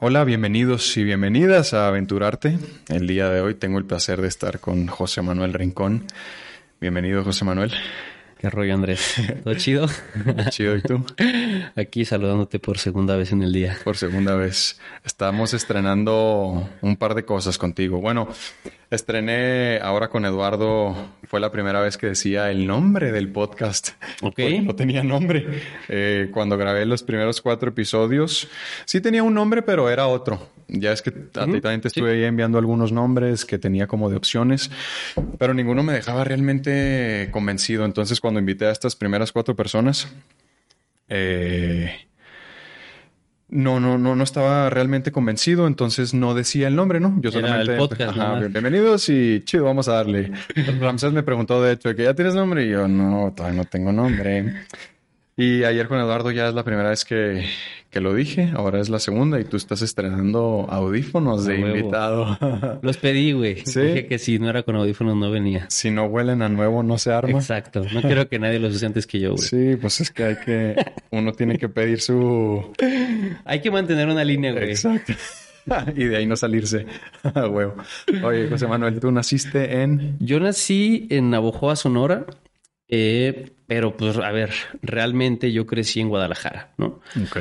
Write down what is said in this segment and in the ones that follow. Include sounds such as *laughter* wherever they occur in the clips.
Hola, bienvenidos y bienvenidas a Aventurarte. El día de hoy tengo el placer de estar con José Manuel Rincón. Bienvenido, José Manuel. ¿Qué rollo, Andrés? ¿Todo chido? *laughs* Chido, ¿y tú? *laughs* Aquí saludándote por segunda vez en el día. Por segunda vez. Estamos estrenando un par de cosas contigo. Bueno, estrené ahora con Eduardo. Fue la primera vez que decía el nombre del podcast. Ok. *laughs* No tenía nombre. Eh, cuando grabé los primeros cuatro episodios, sí tenía un nombre, pero era otro. Ya es que a ti también te estuve ahí enviando algunos nombres que tenía como de opciones, pero ninguno me dejaba realmente convencido. Entonces, cuando invité a estas primeras cuatro personas, eh, no, no, no, no estaba realmente convencido, entonces no decía el nombre, ¿no? Yo solamente. el podcast, ajá, bienvenidos y chido, vamos a darle. *laughs* Ramsés me preguntó, de hecho, que ya tienes nombre y yo no, todavía no tengo nombre. Y ayer con Eduardo ya es la primera vez que, que lo dije, ahora es la segunda y tú estás estrenando audífonos de invitado. *laughs* Los pedí, güey. ¿Sí? Dije que si no era con audífonos no venía. Si no huelen a nuevo no se arma. Exacto. No quiero que nadie los use antes que yo, güey. Sí, pues es que hay que... Uno tiene que pedir su... hay que mantener una línea, güey. Exacto. *laughs* y de ahí no salirse. *laughs* huevo. Oye, José Manuel, ¿tú naciste en...? Yo nací en Navojoa, Sonora. Eh, pero pues, a ver, realmente yo crecí en Guadalajara, ¿no? Ok.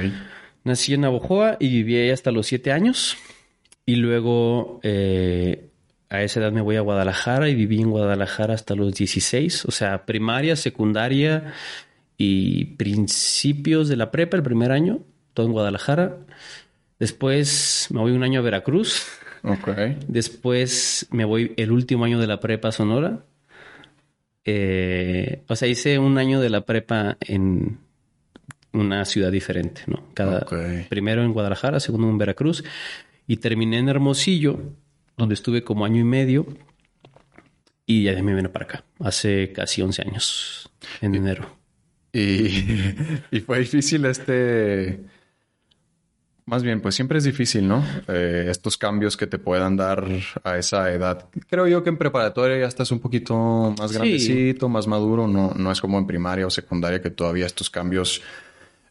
Nací en Navojoa y viví ahí hasta los siete años. Y luego eh, a esa edad me voy a Guadalajara y viví en Guadalajara hasta los 16. O sea, primaria, secundaria y principios de la prepa, el primer año, todo en Guadalajara. Después me voy un año a Veracruz. Ok. Después me voy el último año de la prepa a Sonora. Eh, o sea, hice un año de la prepa en una ciudad diferente, ¿no? Cada, Primero en Guadalajara, segundo en Veracruz y terminé en Hermosillo, donde estuve como año y medio y ya me vine para acá, hace casi 11 años, en enero. Y, *laughs* y fue difícil este más bien, pues siempre es difícil, ¿no? Eh, estos cambios que te puedan dar a esa edad. Creo yo que en preparatoria ya estás un poquito más grandecito, más maduro. No, no es como en primaria o secundaria que todavía estos cambios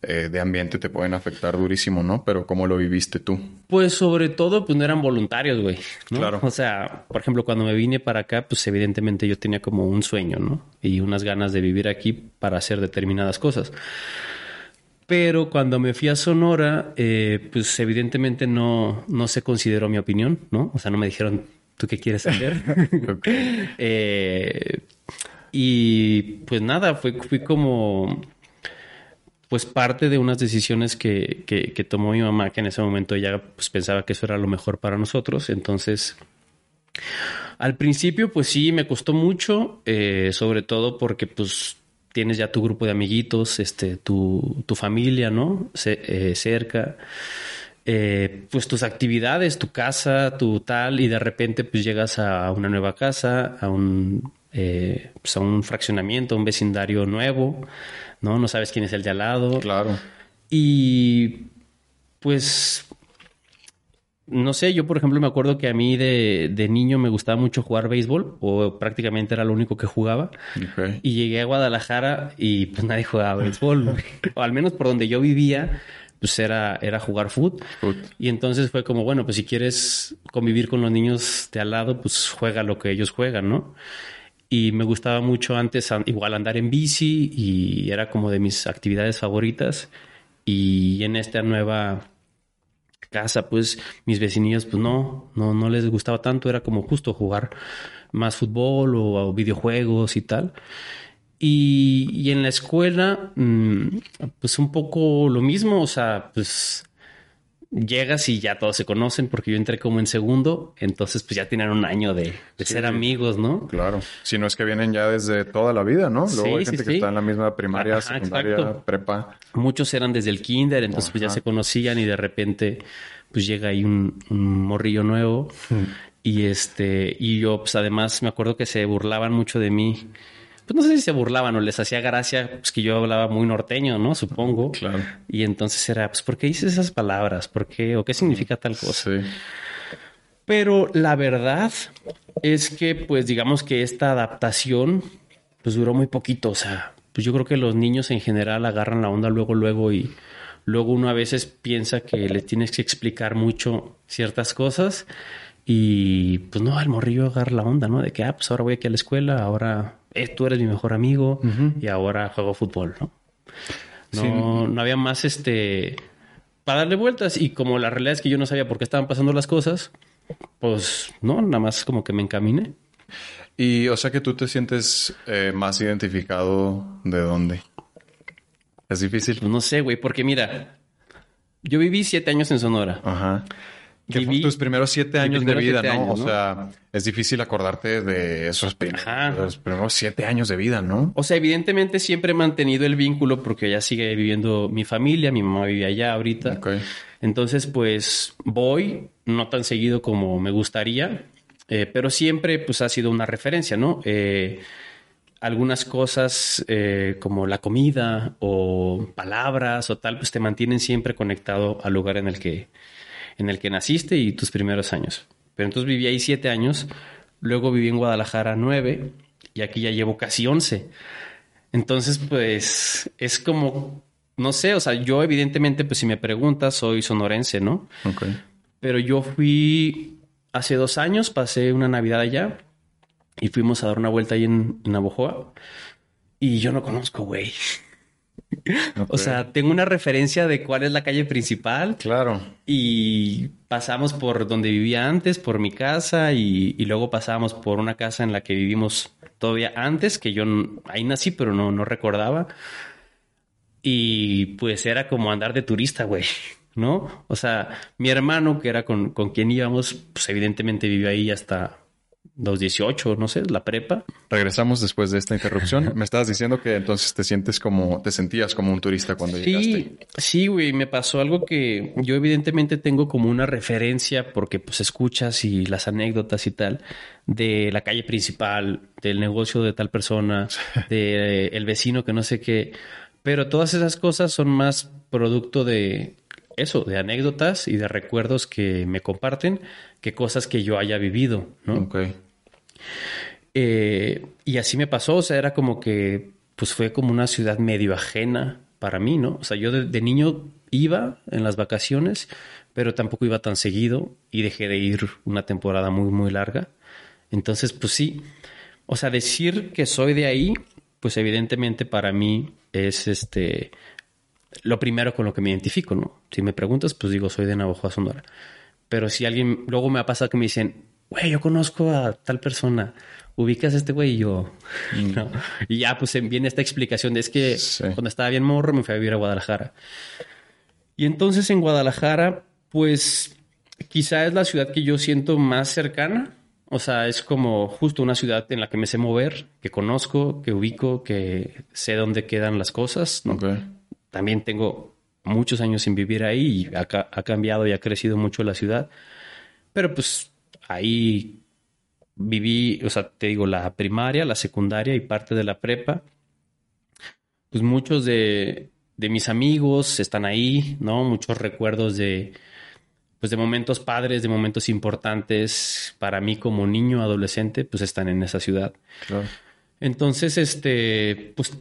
eh, de ambiente te pueden afectar durísimo, ¿no? Pero ¿cómo lo viviste tú? Pues sobre todo, pues no eran voluntarios, güey. Claro. O sea, por ejemplo, cuando me vine para acá, pues evidentemente yo tenía como un sueño, ¿no? Y unas ganas de vivir aquí para hacer determinadas cosas. Pero cuando me fui a Sonora, eh, pues evidentemente no, no se consideró mi opinión, ¿no? O sea, no me dijeron, ¿tú qué quieres hacer? *laughs* *laughs* Eh, y pues nada, fui, fui como pues parte de unas decisiones que, que, tomó mi mamá, que en ese momento ella pues, pensaba que eso era lo mejor para nosotros. Entonces, al principio, pues sí, me costó mucho, eh, sobre todo porque pues tienes ya tu grupo de amiguitos, este, tu, tu familia, ¿no? Eh, cerca. Eh, pues tus actividades, tu casa, tu tal, y de repente pues llegas a una nueva casa, a un, eh, pues, a un fraccionamiento, a un vecindario nuevo, ¿no? No sabes quién es el de al lado. Claro. Y pues no sé, yo por ejemplo me acuerdo que a mí de, de, niño me gustaba mucho jugar béisbol, o prácticamente era lo único que jugaba. Y llegué a Guadalajara y pues nadie jugaba béisbol, o al menos por donde yo vivía, pues era, era jugar fútbol. Y entonces fue como, bueno, pues si quieres convivir con los niños de al lado, pues juega lo que ellos juegan, ¿no? Y me gustaba mucho antes igual andar en bici y era como de mis actividades favoritas. Y en esta nueva casa, pues mis vecinillos, pues no, no, no les gustaba tanto, era como justo jugar más fútbol o, videojuegos y tal. Y, en la escuela, mm, pues un poco lo mismo, o sea, pues llegas y ya todos se conocen porque yo entré como en segundo, entonces pues ya tienen un año de, ser amigos, ¿no? Claro, si no es que vienen ya desde toda la vida, ¿no? Luego hay gente que está en la misma primaria, secundaria, prepa. Muchos eran desde el kinder, entonces pues ya se conocían y de repente pues llega ahí un, morrillo nuevo. Y este, y yo pues además me acuerdo que se burlaban mucho de mí pues no sé si se burlaban o les hacía gracia, pues que yo hablaba muy norteño, ¿no? Supongo. Claro. Y entonces era, pues, ¿por qué dices esas palabras? ¿Por qué? ¿O qué significa tal cosa? Sí. Pero la verdad es que, pues, digamos que esta adaptación, pues, duró muy poquito. O sea, pues yo creo que los niños en general agarran la onda luego, luego y luego uno a veces piensa que le tienes que explicar mucho ciertas cosas y pues no, al morrillo agarra la onda, ¿no? De que, ah, pues ahora voy aquí a la escuela, ahora tú eres mi mejor amigo y ahora juego fútbol, ¿no? No, no había más este para darle vueltas y como la realidad es que yo no sabía por qué estaban pasando las cosas, pues no, nada más como que me encaminé. Y o sea que tú te sientes eh, más identificado de dónde. Es difícil. No sé, güey, porque mira, yo viví siete años en Sonora. Ajá. Que fue tus primeros siete años de vida, ¿no? O sea, es difícil acordarte de esos primeros, primeros, siete años de vida, ¿no? O sea, evidentemente siempre he mantenido el vínculo porque ya sigue viviendo mi familia, mi mamá vive allá ahorita. Okay. Entonces, pues voy, no tan seguido como me gustaría, eh, pero siempre pues ha sido una referencia, ¿no? Eh, algunas cosas eh, como la comida o palabras o tal, pues te mantienen siempre conectado al lugar en el que, en el que naciste y tus primeros años. Pero entonces viví ahí siete años, luego viví en Guadalajara nueve y aquí ya llevo casi once. Entonces, pues es como, no sé, o sea, yo evidentemente, pues si me preguntas, soy sonorense, ¿no? Ok. Pero yo fui hace dos años, pasé una Navidad allá y fuimos a dar una vuelta ahí en, Navojoa. Y yo no conozco, güey. *laughs* O sea, tengo una referencia de cuál es la calle principal. Claro. Y pasamos por donde vivía antes, por mi casa, y, luego pasamos por una casa en la que vivimos todavía antes, que yo ahí nací, pero no, no recordaba. Y pues era como andar de turista, güey. ¿No? O sea, mi hermano, que era con, con quien íbamos, pues evidentemente vivió ahí hasta los 18, no sé, la prepa. Regresamos después de esta interrupción. *laughs* me estabas diciendo que entonces te sientes como, te sentías como un turista cuando llegaste. Sí, güey, me pasó algo que yo evidentemente tengo como una referencia porque pues escuchas y las anécdotas y tal de la calle principal, del negocio de tal persona, *laughs* de el vecino que no sé qué, pero todas esas cosas son más producto de eso, de anécdotas y de recuerdos que me comparten que cosas que yo haya vivido, ¿no? Ok. Eh, y así me pasó, o sea, era como que, pues fue como una ciudad medio ajena para mí, ¿no? O sea, yo de, niño iba en las vacaciones, pero tampoco iba tan seguido y dejé de ir una temporada muy, muy larga. Entonces, pues sí, o sea, decir que soy de ahí, pues evidentemente para mí es este lo primero con lo que me identifico, ¿no? Si me preguntas, pues digo, soy de Navajo, Sonora. Pero si alguien, luego me ha pasado que me dicen, güey, yo conozco a tal persona, ubicas a este güey y yo, *laughs* mm. ¿no? Y ya, pues viene esta explicación de es que cuando estaba bien morro me fui a vivir a Guadalajara. Y entonces en Guadalajara, pues quizá es la ciudad que yo siento más cercana. O sea, es como justo una ciudad en la que me sé mover, que conozco, que ubico, que sé dónde quedan las cosas. ¿no? También tengo muchos años sin vivir ahí y ha, ha cambiado y ha crecido mucho la ciudad. Pero pues ahí viví, o sea, te digo, la primaria, la secundaria y parte de la prepa. Pues muchos de, de mis amigos están ahí, ¿no? Muchos recuerdos de, pues de momentos padres, de momentos importantes para mí como niño, adolescente, pues están en esa ciudad. Entonces, este, pues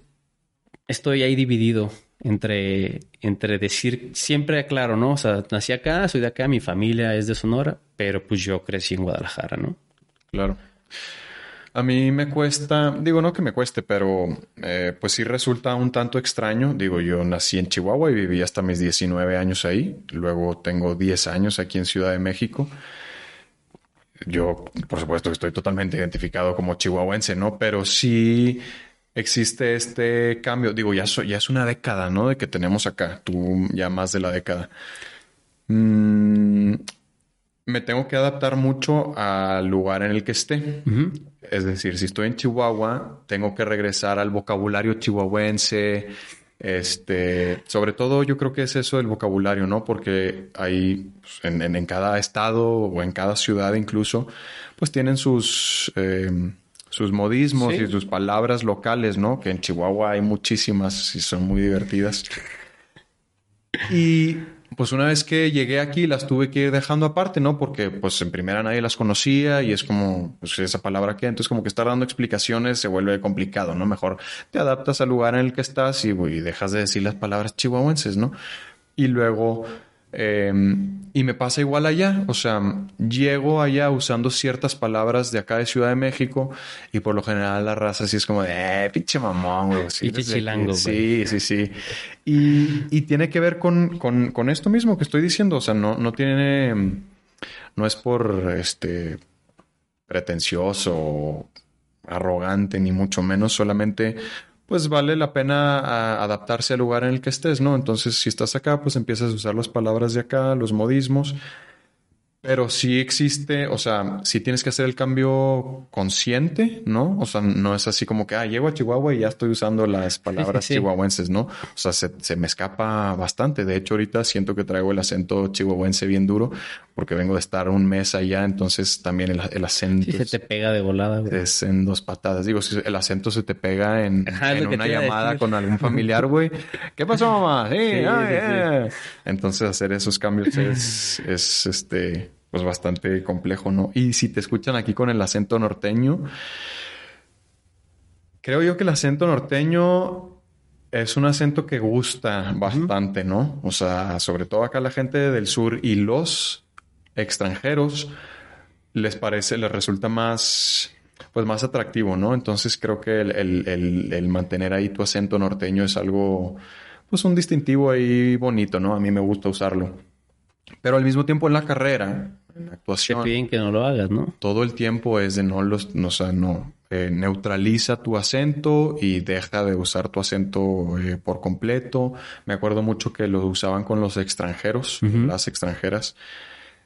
estoy ahí dividido entre, entre decir, siempre claro, ¿no? O sea, nací acá, soy de acá, mi familia es de Sonora, pero pues yo crecí en Guadalajara, ¿no? Claro. A mí me cuesta, digo no que me cueste, pero eh, pues sí resulta un tanto extraño. Digo, yo nací en Chihuahua y viví hasta mis 19 años ahí. Luego tengo 10 años aquí en Ciudad de México. Yo, por supuesto, estoy totalmente identificado como chihuahuense, ¿no? Pero sí existe este cambio. Digo, ya, ya es una década, ¿no? De que tenemos acá, tú ya más de la década. Mm, me tengo que adaptar mucho al lugar en el que esté. Es decir, si estoy en Chihuahua, tengo que regresar al vocabulario chihuahuense. Este, sobre todo yo creo que es eso el vocabulario, ¿no? Porque hay pues, en, cada estado o en cada ciudad incluso, pues tienen sus... Eh, sus modismos y sus palabras locales, ¿no? Que en Chihuahua hay muchísimas y son muy divertidas. Y pues una vez que llegué aquí las tuve que ir dejando aparte, ¿no? Porque pues en primera nadie las conocía y es como, pues esa palabra que, entonces como que estar dando explicaciones se vuelve complicado, ¿no? Mejor te adaptas al lugar en el que estás y, y dejas de decir las palabras chihuahuenses, ¿no? y luego Em, y me pasa igual allá, o sea, llego allá usando ciertas palabras de acá de Ciudad de México y por lo general la raza así es como de, eh, pinche mamón, güey. Sí, chilango, Sí, sí, sí. Y, y tiene que ver con, con, con, esto mismo que estoy diciendo, o sea, no, no tiene, no es por, este, pretencioso, arrogante, ni mucho menos, solamente pues vale la pena ah, adaptarse al lugar en el que estés, ¿no? Entonces, si estás acá, pues empiezas a usar las palabras de acá, los modismos. Pero sí existe, o sea, sí tienes que hacer el cambio consciente, ¿no? O sea, no es así como que, ah, llego a Chihuahua y ya estoy usando las palabras chihuahuenses, ¿no? O sea, se, se, me escapa bastante. De hecho, ahorita siento que traigo el acento chihuahuense bien duro porque vengo de estar un mes allá, entonces también el, el acento... Sí, se te pega de volada, güey. Es en dos patadas. Digo, si el acento se te pega en, *laughs* en una llamada con algún familiar, güey. ¿Qué pasó, mamá? *laughs* Sí, sí, ay, sí Entonces, hacer esos cambios es, es este pues bastante complejo, ¿no? Y si te escuchan aquí con el acento norteño, creo yo que el acento norteño es un acento que gusta bastante, ¿no? O sea, sobre todo acá la gente del sur y los extranjeros les parece, les resulta más, pues más atractivo, ¿no? Entonces creo que el, el, el, mantener ahí tu acento norteño es algo, pues un distintivo ahí bonito, ¿no? A mí me gusta usarlo. Pero al mismo tiempo en la carrera, en la actuación. Te piden que no lo hagas, ¿no? Todo el tiempo es de no los, no, o sea, no. Eh, neutraliza tu acento y deja de usar tu acento eh, por completo. Me acuerdo mucho que lo usaban con los extranjeros, las extranjeras,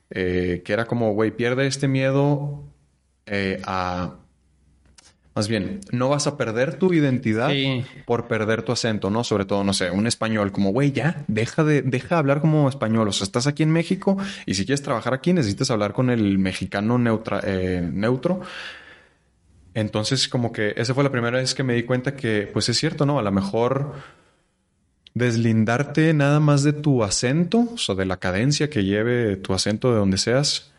eh, que era como, güey, pierde este miedo a más bien, no vas a perder tu identidad por perder tu acento, ¿no? Sobre todo, no sé, un español como, güey, ya, deja de, deja de hablar como español. O sea, estás aquí en México y si quieres trabajar aquí necesitas hablar con el mexicano neutra, eh, neutro. Entonces, como que esa fue la primera vez que me di cuenta que, pues es cierto, ¿no? A lo mejor deslindarte nada más de tu acento, o sea, de la cadencia que lleve tu acento de donde seas,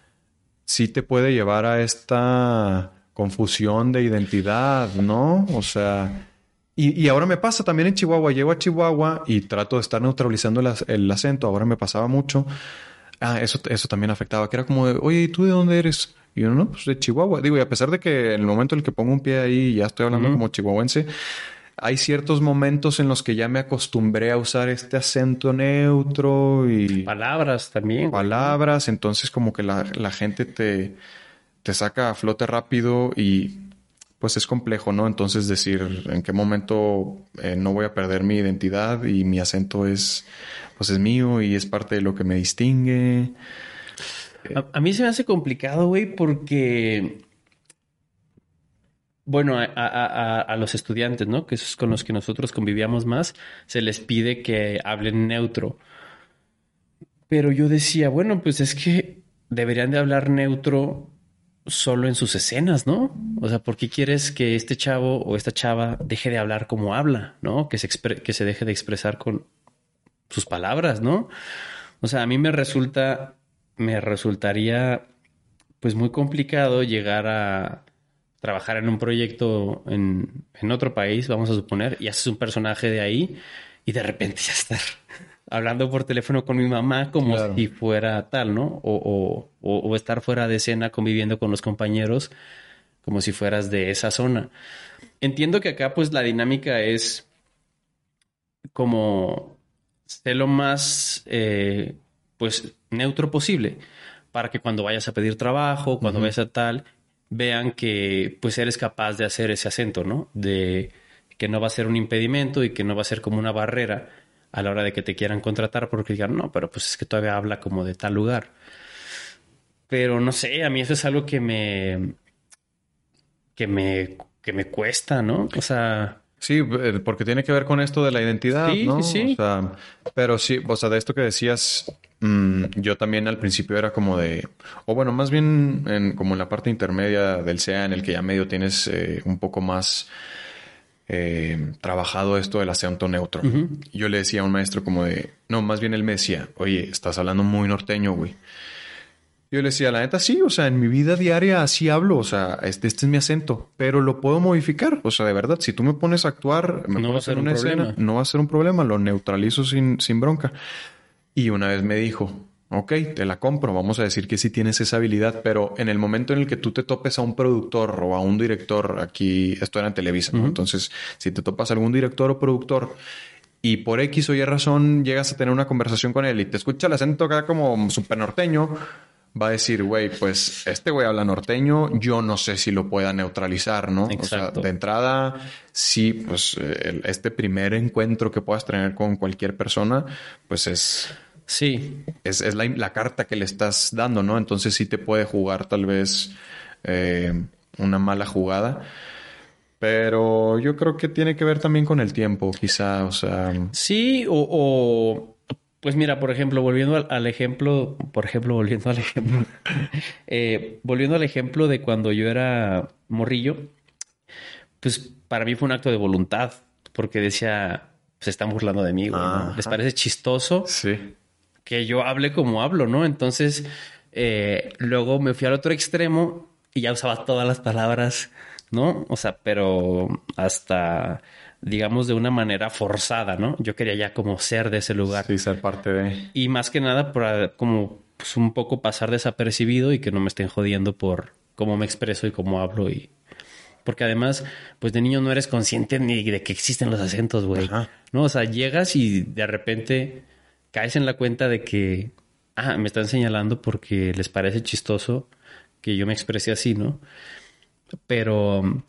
sí te puede llevar a esta confusión de identidad, ¿no? O sea, y, ahora me pasa también en Chihuahua. Llego a Chihuahua y trato de estar neutralizando el, acento. Ahora me pasaba mucho. Ah, eso, eso también afectaba, que era como de, oye, ¿y tú de dónde eres? Y yo, no, pues de Chihuahua. Digo, y a pesar de que en el momento en el que pongo un pie ahí ya estoy hablando como chihuahuense, hay ciertos momentos en los que ya me acostumbré a usar este acento neutro y... Palabras también. Palabras, entonces como que la, la gente te te saca a flote rápido y pues es complejo, ¿no? Entonces decir en qué momento eh, no voy a perder mi identidad y mi acento es, pues es mío y es parte de lo que me distingue. A, mí se me hace complicado, güey, porque, bueno, a, a, los estudiantes, ¿no? Que es con los que nosotros convivíamos más, se les pide que hablen neutro. Pero yo decía, bueno, pues es que deberían de hablar neutro solo en sus escenas, ¿no? O sea, ¿por qué quieres que este chavo o esta chava deje de hablar como habla, ¿no? Que se, que se deje de expresar con sus palabras, ¿no? O sea, a mí me resulta, me resultaría pues muy complicado llegar a trabajar en un proyecto en, en otro país, vamos a suponer, y haces un personaje de ahí y de repente *laughs* ya estar hablando por teléfono con mi mamá como si fuera tal, ¿no? O, o, o, estar fuera de escena conviviendo con los compañeros como si fueras de esa zona. Entiendo que acá pues la dinámica es como ser lo más eh, pues neutro posible para que cuando vayas a pedir trabajo, cuando vayas a tal, vean que pues eres capaz de hacer ese acento, ¿no? De que no va a ser un impedimento y que no va a ser como una barrera a la hora de que te quieran contratar porque digan, no, pero pues es que todavía habla como de tal lugar. Pero no sé, a mí eso es algo que me. que me. que me cuesta, ¿no? O sea. Sí, eh, porque tiene que ver con esto de la identidad, sí, ¿no? Sí, sí. O sea, pero sí, o sea, de esto que decías, mm, yo también al principio era como de, o bueno, más bien en, como en la parte intermedia del SEA, en el que ya medio tienes eh, un poco más eh, trabajado esto del acento neutro. Yo le decía a un maestro como de, no, más bien él me decía, oye, estás hablando muy norteño, güey. Yo le decía, la neta, sí, o sea, en mi vida diaria así hablo, o sea, este, este es mi acento, pero lo puedo modificar. O sea, de verdad, si tú me pones a actuar, me no va a ser una escena, no va a ser un problema, lo neutralizo sin, sin bronca. Y una vez me dijo, ok, te la compro, vamos a decir que sí tienes esa habilidad, pero en el momento en el que tú te topes a un productor o a un director, aquí esto era en Televisa, entonces si te topas a algún director o productor y por X o Y razón llegas a tener una conversación con él y te escucha el acento acá como súper norteño, va a decir, güey, pues este güey habla norteño, yo no sé si lo pueda neutralizar, ¿no? O sea, de entrada, sí, pues este primer encuentro que puedas tener con cualquier persona, pues es... Sí. Es, la, carta que le estás dando, ¿no? Entonces sí te puede jugar tal vez eh, una mala jugada. Pero yo creo que tiene que ver también con el tiempo, quizá, o sea... Sí, o, pues mira, por ejemplo, volviendo al, ejemplo, por ejemplo, volviendo al ejemplo, *laughs* eh, volviendo al ejemplo de cuando yo era morrillo, pues para mí fue un acto de voluntad, porque decía, se están burlando de mí, güey, ¿Les parece chistoso? Sí. Que yo hable como hablo, ¿no? Entonces, eh, luego me fui al otro extremo y ya usaba todas las palabras ¿no? O sea, pero hasta, digamos, de una manera forzada, ¿no? Yo quería ya como ser de ese lugar. Sí, ser parte de... Y más que nada, para como pues, un poco pasar desapercibido y que no me estén jodiendo por cómo me expreso y cómo hablo y... Porque además, pues de niño no eres consciente ni de que existen los acentos, güey. ¿No? O sea, llegas y de repente caes en la cuenta de que, ah, me están señalando porque les parece chistoso que yo me exprese así, ¿no? Pero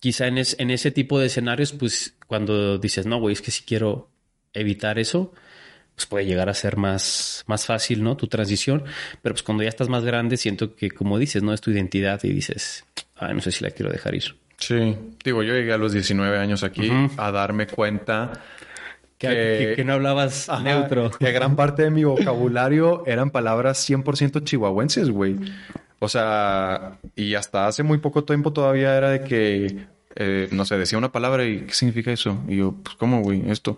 quizá en, ese tipo de escenarios, pues cuando dices, no, güey, es que si quiero evitar eso, pues puede llegar a ser más, más fácil, ¿no? Tu transición. Pero pues cuando ya estás más grande, siento que, como dices, ¿no? Es tu identidad y dices, ay, no sé si la quiero dejar ir. Sí, digo, yo llegué a los 19 años aquí a darme cuenta que, no hablabas neutro. Que gran parte de mi vocabulario eran palabras 100% chihuahuenses, güey. O sea, y hasta hace muy poco tiempo todavía era de que, eh, no sé, decía una palabra y ¿qué significa eso? Y yo, pues, ¿cómo, güey? Esto.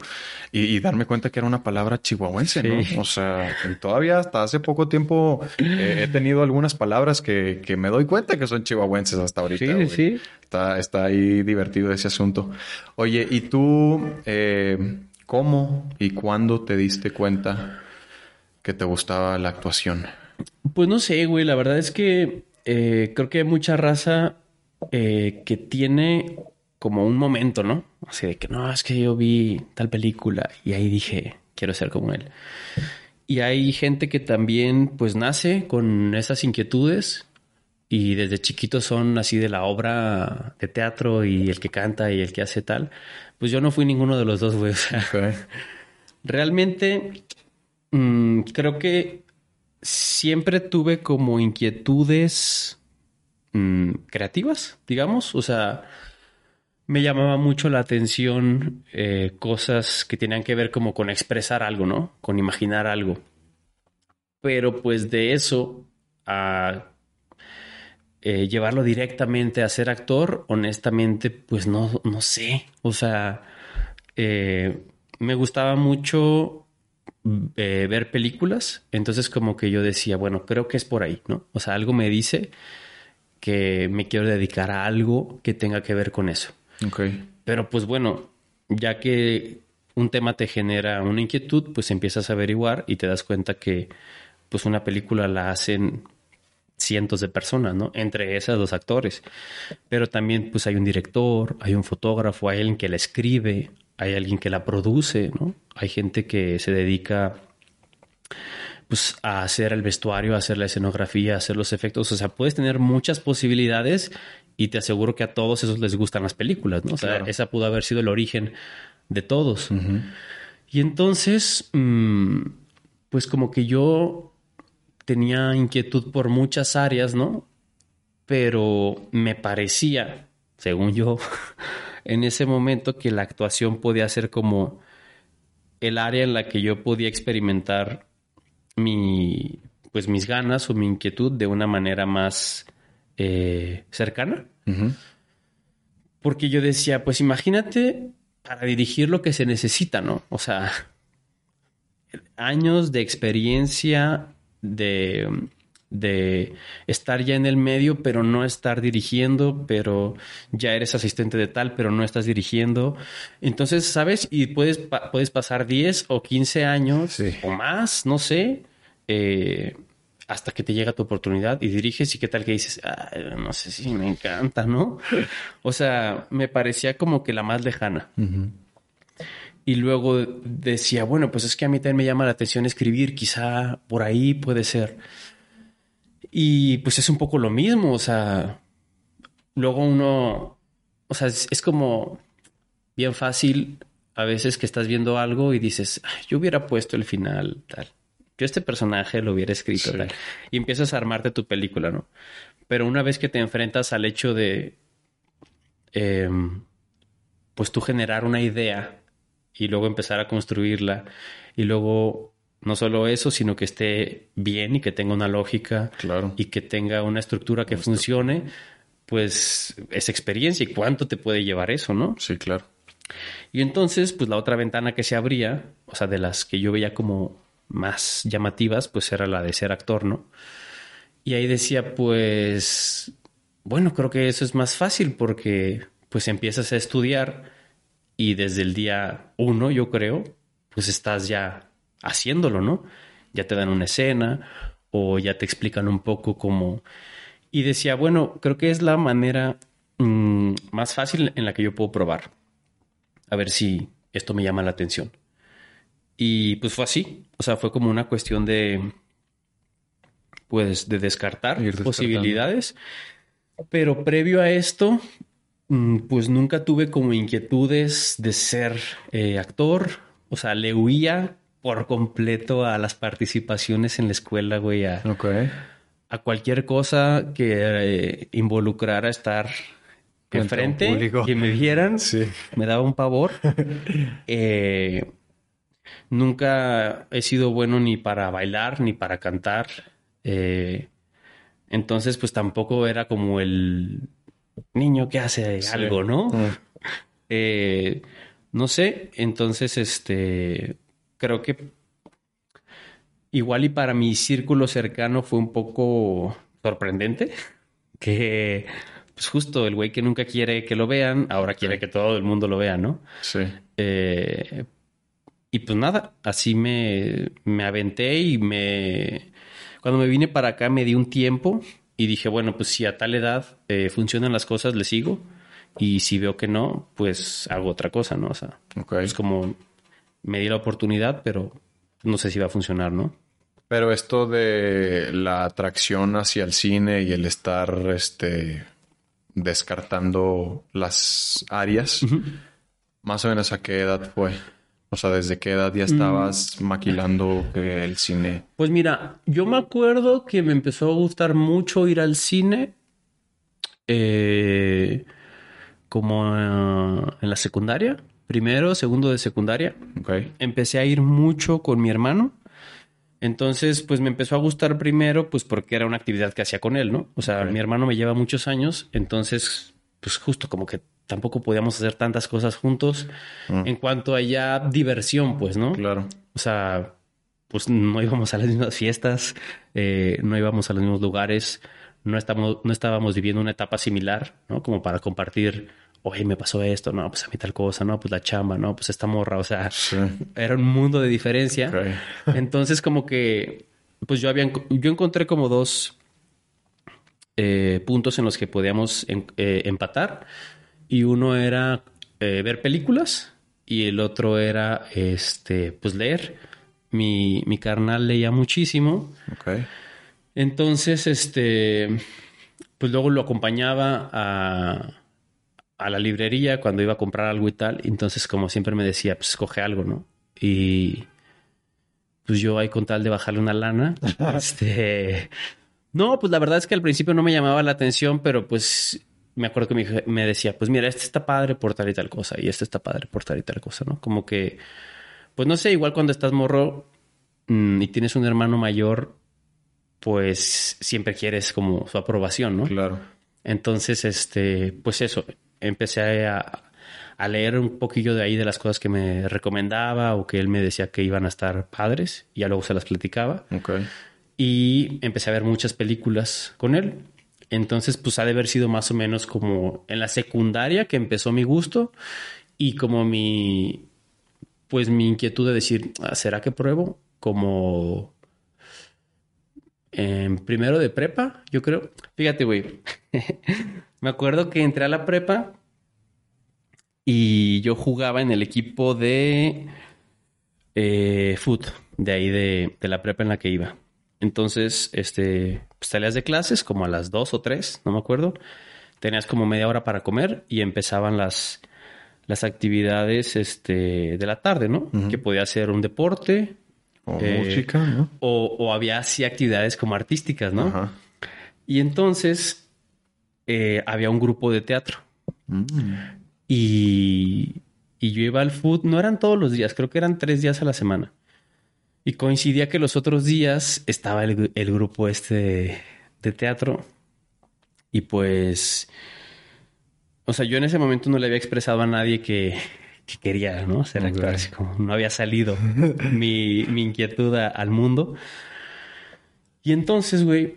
Y, darme cuenta que era una palabra chihuahuense, ¿no? O sea, todavía hasta hace poco tiempo eh, he tenido algunas palabras que, que, me doy cuenta que son chihuahuenses hasta ahorita. Sí, sí. Está, está ahí divertido ese asunto. Oye, ¿y tú eh, cómo y cuándo te diste cuenta que te gustaba la actuación? Pues no sé, güey. La verdad es que eh, creo que hay mucha raza eh, que tiene como un momento, ¿no? Así de que no, es que yo vi tal película y ahí dije, quiero ser como él. Y hay gente que también pues nace con esas inquietudes y desde chiquitos son así de la obra de teatro y el que canta y el que hace tal. Pues yo no fui ninguno de los dos, güey. *laughs* realmente mm, creo que siempre tuve como inquietudes mm, creativas, digamos. O sea, me llamaba mucho la atención eh, cosas que tenían que ver como con expresar algo, ¿no? Con imaginar algo. Pero pues de eso a eh, llevarlo directamente a ser actor, honestamente, pues no, no sé. O sea, eh, me gustaba mucho eh, ver películas, entonces como que yo decía, bueno, creo que es por ahí, ¿no? O sea, algo me dice que me quiero dedicar a algo que tenga que ver con eso. Ok. Pero pues bueno, ya que un tema te genera una inquietud, pues empiezas a averiguar y te das cuenta que pues una película la hacen cientos de personas, ¿no? Entre esas dos actores. Pero también pues hay un director, hay un fotógrafo, hay alguien que la escribe, hay alguien que la produce, ¿no? Hay gente que se dedica pues a hacer el vestuario, a hacer la escenografía, a hacer los efectos. O sea, puedes tener muchas posibilidades y te aseguro que a todos esos les gustan las películas, ¿no? O sea, esa pudo haber sido el origen de todos. Y entonces, mm, pues como que yo tenía inquietud por muchas áreas, ¿no? Pero me parecía, según yo, *laughs* en ese momento que la actuación podía ser como el área en la que yo podía experimentar mi, pues mis ganas o mi inquietud de una manera más eh, cercana. Porque yo decía, pues imagínate para dirigir lo que se necesita, ¿no? O sea, *laughs* años de experiencia, de, de estar ya en el medio, pero no estar dirigiendo, pero ya eres asistente de tal, pero no estás dirigiendo. Entonces, ¿sabes? Y puedes, puedes pasar 10 o 15 años o más, no sé, eh, hasta que te llega tu oportunidad y diriges y qué tal que dices, no sé si me encanta, ¿no? o sea, me parecía como que la más lejana. Y luego decía, bueno, pues es que a mí también me llama la atención escribir, quizá por ahí puede ser. Y pues es un poco lo mismo, o sea, luego uno, o sea, es, como bien fácil a veces que estás viendo algo y dices, yo hubiera puesto el final tal, yo este personaje lo hubiera escrito tal, y empiezas a armarte tu película, ¿no? Pero una vez que te enfrentas al hecho de, em, pues tú generar una idea y luego empezar a construirla y luego no solo eso, sino que esté bien y que tenga una lógica claro. y que tenga una estructura que funcione, pues es experiencia y cuánto te puede llevar eso, ¿no? Sí, claro. Y entonces, pues la otra ventana que se abría, o sea, de las que yo veía como más llamativas, pues era la de ser actor, ¿no? Y ahí decía, pues, bueno, creo que eso es más fácil porque pues empiezas a estudiar y desde el día uno, yo creo, pues estás ya haciéndolo, ¿no? Ya te dan una escena o ya te explican un poco cómo... Y decía, bueno, creo que es la manera mm, más fácil en la que yo puedo probar. A ver si esto me llama la atención. Y pues fue así. O sea, fue como una cuestión de... Pues de descartar posibilidades. Pero previo a esto, pues nunca tuve como inquietudes de ser eh, actor. O sea, le huía por completo a las participaciones en la escuela, güey. A, a cualquier cosa que eh, involucrara estar enfrente y me vieran. Me daba un pavor. *laughs* Eh, nunca he sido bueno ni para bailar ni para cantar. entonces, pues tampoco era como el niño que hace algo, ¿no? Mm. Eh, no sé, entonces, este, creo que igual y para mi círculo cercano fue un poco sorprendente *laughs* que, pues justo el güey que nunca quiere que lo vean, ahora quiere que todo el mundo lo vea, ¿no? Sí. Eh, y pues nada, así me, me aventé y me... Cuando me vine para acá me di un tiempo y dije, bueno, pues si a tal edad eh, funcionan las cosas, le sigo. Y si veo que no, pues hago otra cosa, ¿no? O sea, es como me di la oportunidad, pero no sé si va a funcionar, ¿no? Pero esto de la atracción hacia el cine y el estar este, descartando las áreas, más o menos a qué edad fue. O sea, ¿desde qué edad ya estabas mm. maquilando el cine? Pues mira, yo me acuerdo que me empezó a gustar mucho ir al cine. Eh, como eh, en la secundaria, primero, segundo de secundaria. Okay. Empecé a ir mucho con mi hermano. Entonces, pues me empezó a gustar primero, pues porque era una actividad que hacía con él, ¿no? O sea, mi hermano me lleva muchos años, entonces, pues justo como que tampoco podíamos hacer tantas cosas juntos mm. en cuanto a ya diversión, pues, ¿no? Claro. O sea, pues no íbamos a las mismas fiestas, eh, no íbamos a los mismos lugares, no, estamos, no estábamos viviendo una etapa similar, ¿no? Como para compartir, oye, me pasó esto, no, pues a mí tal cosa, no, pues la chamba, no, pues esta morra, o sea, era un mundo de diferencia. *laughs* Entonces, como que, pues yo había, yo encontré como dos eh, puntos en los que podíamos eh, empatar y uno era eh, ver películas y el otro era este pues leer. Mi, mi carnal leía muchísimo. Entonces, este, pues luego lo acompañaba a, a la librería cuando iba a comprar algo y tal. Entonces, como siempre me decía, pues escoge algo, ¿no? Y pues yo ahí con tal de bajarle una lana, *laughs* este... No, pues la verdad es que al principio no me llamaba la atención, pero pues me acuerdo que me, me, decía, pues mira, este está padre por tal y tal cosa, y este está padre por tal y tal cosa, ¿no? Como que, pues no sé, igual cuando estás morro mm, y tienes un hermano mayor, pues siempre quieres como su aprobación, ¿no? Claro. Entonces, este, pues eso, empecé a, a leer un poquillo de ahí de las cosas que me recomendaba o que él me decía que iban a estar padres, y ya luego se las platicaba. Ok. y empecé a ver muchas películas con él. Entonces, pues ha de haber sido más o menos como en la secundaria que empezó mi gusto y como mi, pues mi inquietud de decir, ah, ¿será que pruebo? Como en primero de prepa, yo creo. Fíjate, güey. *laughs* Me acuerdo que entré a la prepa y yo jugaba en el equipo de eh, foot, de ahí de, de, la prepa en la que iba. Entonces, este, pues salías de clases como a las dos o tres, no me acuerdo. Tenías como media hora para comer y empezaban las, las actividades este, de la tarde, ¿no? Que podía ser un deporte. O eh, música, ¿no? O, había así actividades como artísticas, ¿no? Y entonces eh, había un grupo de teatro. Mm. Y, y yo iba al food, no eran todos los días, creo que eran tres días a la semana. Y coincidía que los otros días estaba el, grupo este de, teatro. Y pues, o sea, yo en ese momento no le había expresado a nadie que, quería, ¿no? Ser actor, así como no había salido *laughs* mi, inquietud al mundo. Y entonces, güey,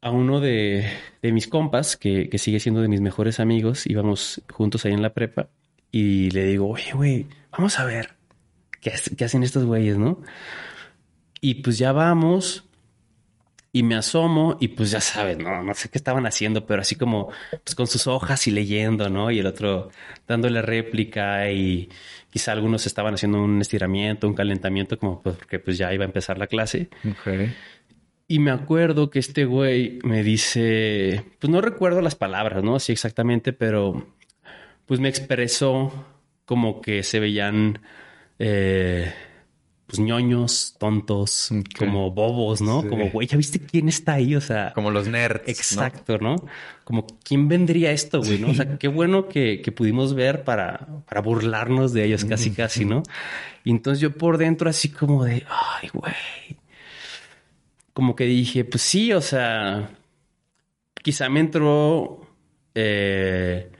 a uno de, mis compas, que, que, sigue siendo de mis mejores amigos, íbamos juntos ahí en la prepa, y le digo, oye, güey, vamos a ver. ¿Qué, hacen estos güeyes, no? Y pues ya vamos y me asomo y pues ya sabes, no, no sé qué estaban haciendo, pero así como pues con sus hojas y leyendo, ¿no? Y el otro dándole réplica y quizá algunos estaban haciendo un estiramiento, un calentamiento, como pues, porque pues ya iba a empezar la clase. Okay. Y me acuerdo que este güey me dice, pues no recuerdo las palabras, ¿no? Sí, exactamente, pero pues me expresó como que se veían eh, pues ñoños, tontos, como bobos, ¿no? Como, güey, ¿ya viste quién está ahí? O sea... Como los nerds. Exacto, ¿no? Como, ¿quién vendría esto, güey? ¿no? O sea, qué bueno que, que, pudimos ver para, para burlarnos de ellos casi, casi, ¿no? Y entonces yo por dentro así como de, ay, güey. Como que dije, pues sí, o sea, quizá me entró... Eh,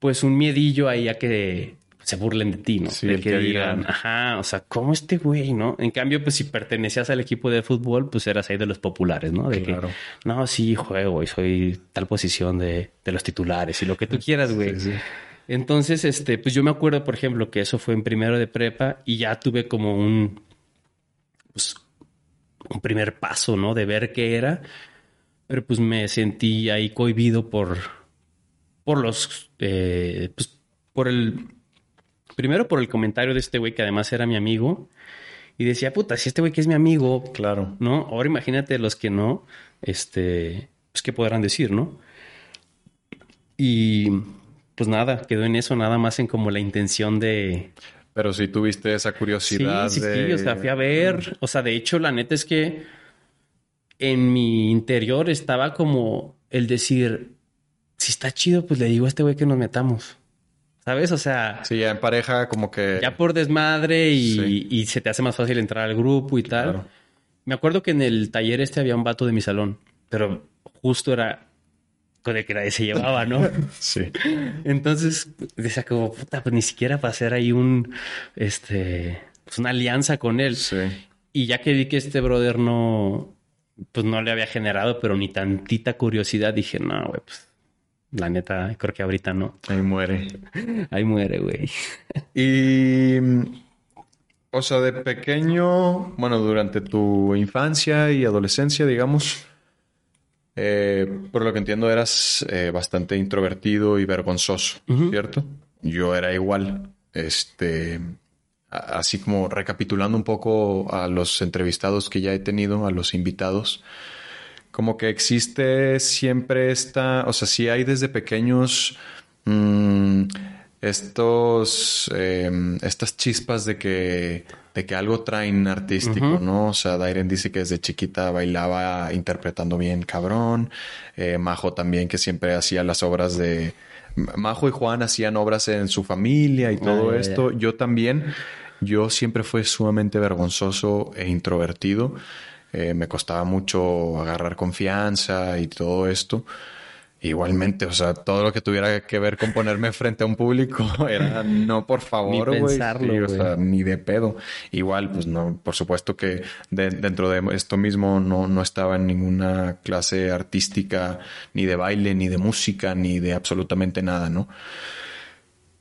pues un miedillo ahí a que se burlen de ti, ¿no? de que, digan, ajá, o sea, ¿cómo este güey, no? En cambio, pues si pertenecías al equipo de fútbol, pues eras ahí de los populares, ¿no? De claro. que, no, sí, juego y soy tal posición de, de los titulares y lo que tú quieras, güey. Entonces, este, pues yo me acuerdo, por ejemplo, que eso fue en primero de prepa y ya tuve como un, pues, un primer paso, ¿no? De ver qué era, pero pues me sentí ahí cohibido por, por los, eh, pues, por el Primero por el comentario de este güey que además era mi amigo. Y decía, puta, si este güey que es mi amigo. Claro. ¿No? Ahora imagínate los que no. Este. Pues qué podrán decir, ¿no? Y. Pues nada, quedó en eso, nada más en como la intención de. Pero si tuviste esa curiosidad. Sí, sí, sí, o sea, fui a ver. O sea, de hecho, la neta es que en mi interior estaba como el decir, si está chido, pues le digo a este güey que nos metamos. ¿Sabes? O sea. Sí, ya en pareja, como que. Ya por desmadre y, se te hace más fácil entrar al grupo y tal. Me acuerdo que en el taller este había un vato de mi salón, pero justo era con el que nadie se llevaba, ¿no? *laughs* sí. Entonces decía como, puta, pues ni siquiera para hacer ahí un. Este. Pues una alianza con él. Sí. Y ya que vi que este brother no. Pues no le había generado, pero ni tantita curiosidad, dije, no, güey, pues la neta, creo que ahorita no. Ahí muere. *laughs* Ahí muere, güey. Y. O sea, de pequeño, bueno, durante tu infancia y adolescencia, digamos, eh, por lo que entiendo, eras eh, bastante introvertido y vergonzoso, ¿cierto? Yo era igual. Este. Así como recapitulando un poco a los entrevistados que ya he tenido, a los invitados como que existe siempre esta, o sea, si hay desde pequeños mm, estos, em, estas chispas de que, de que algo traen artístico, ¿no? O sea, Dairen dice que desde chiquita bailaba interpretando bien cabrón, eh, Majo también que siempre hacía las obras de... Majo y Juan hacían obras en su familia y todo esto. Yo también, yo siempre fui sumamente vergonzoso e introvertido. Eh, me costaba mucho agarrar confianza y todo esto. Igualmente, o sea, todo lo que tuviera que ver con ponerme frente a un público *laughs* era no, por favor, ni pensarlo, o sea, ni de pedo. Igual, pues no, por supuesto que dentro de esto mismo no, no estaba en ninguna clase artística, ni de baile, ni de música, ni de absolutamente nada, ¿no?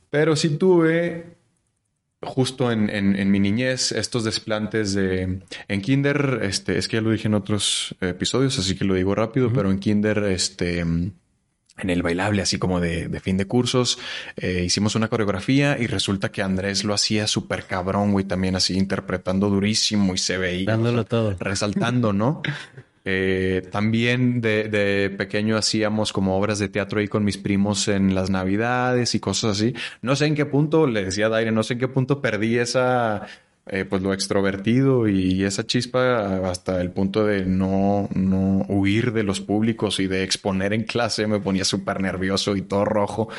Pero sí tuve justo en, en, mi niñez estos desplantes de en kinder este es que ya lo dije en otros episodios así que lo digo rápido pero en kinder este en el bailable, así como de, de fin de cursos, eh, hicimos una coreografía y resulta que Andrés lo hacía súper cabrón, güey, también así interpretando durísimo y se veía. Dándolo todo. Resaltando, ¿no? *laughs* Eh, también de, de, pequeño hacíamos como obras de teatro ahí con mis primos en las navidades y cosas así. No sé en qué punto, le decía a Daire, no sé en qué punto perdí esa eh, pues lo extrovertido y esa chispa hasta el punto de no, no huir de los públicos y de exponer en clase me ponía súper nervioso y todo rojo.